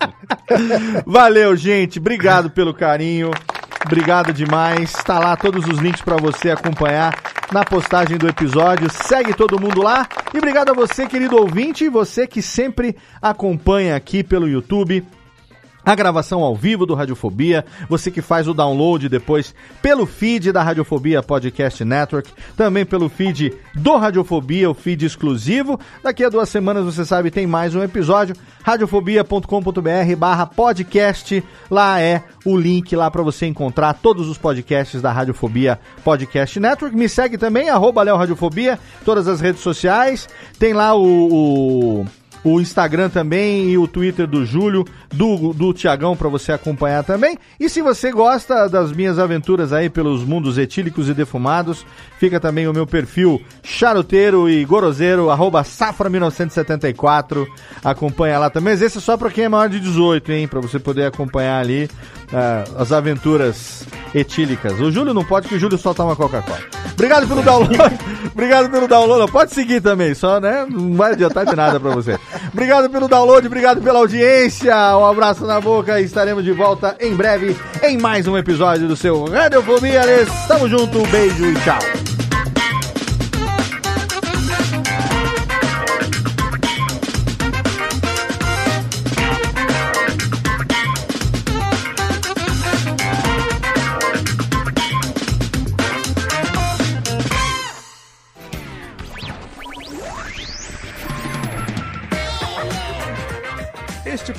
Valeu, gente. Obrigado pelo carinho. Obrigado demais. Tá lá todos os links pra você acompanhar na postagem do episódio. Segue todo mundo lá. E obrigado a você, querido ouvinte, você que sempre acompanha aqui pelo YouTube. A gravação ao vivo do Radiofobia, você que faz o download depois pelo feed da Radiofobia Podcast Network, também pelo feed do Radiofobia, o feed exclusivo. Daqui a duas semanas, você sabe, tem mais um episódio. radiofobia.com.br barra podcast. Lá é o link lá para você encontrar todos os podcasts da Radiofobia Podcast Network. Me segue também, arroba Léo Radiofobia, todas as redes sociais. Tem lá o- o o Instagram também e o Twitter do Júlio, do, do Tiagão para você acompanhar também. E se você gosta das minhas aventuras aí pelos mundos etílicos e defumados, fica também o meu perfil charuteiro e goroseiro, arroba safra1974. Acompanha lá também, mas esse é só para quem é maior de 18, hein? Para você poder acompanhar ali ah, as aventuras etílicas. O Júlio não pode, porque o Júlio só toma Coca-Cola. Obrigado pelo download. Obrigado pelo download. Pode seguir também, só, né? Não vai adiantar de nada pra você. Obrigado pelo download, obrigado pela audiência. Um abraço na boca e estaremos de volta em breve em mais um episódio do seu Radiofobia. Tamo junto, um beijo e tchau.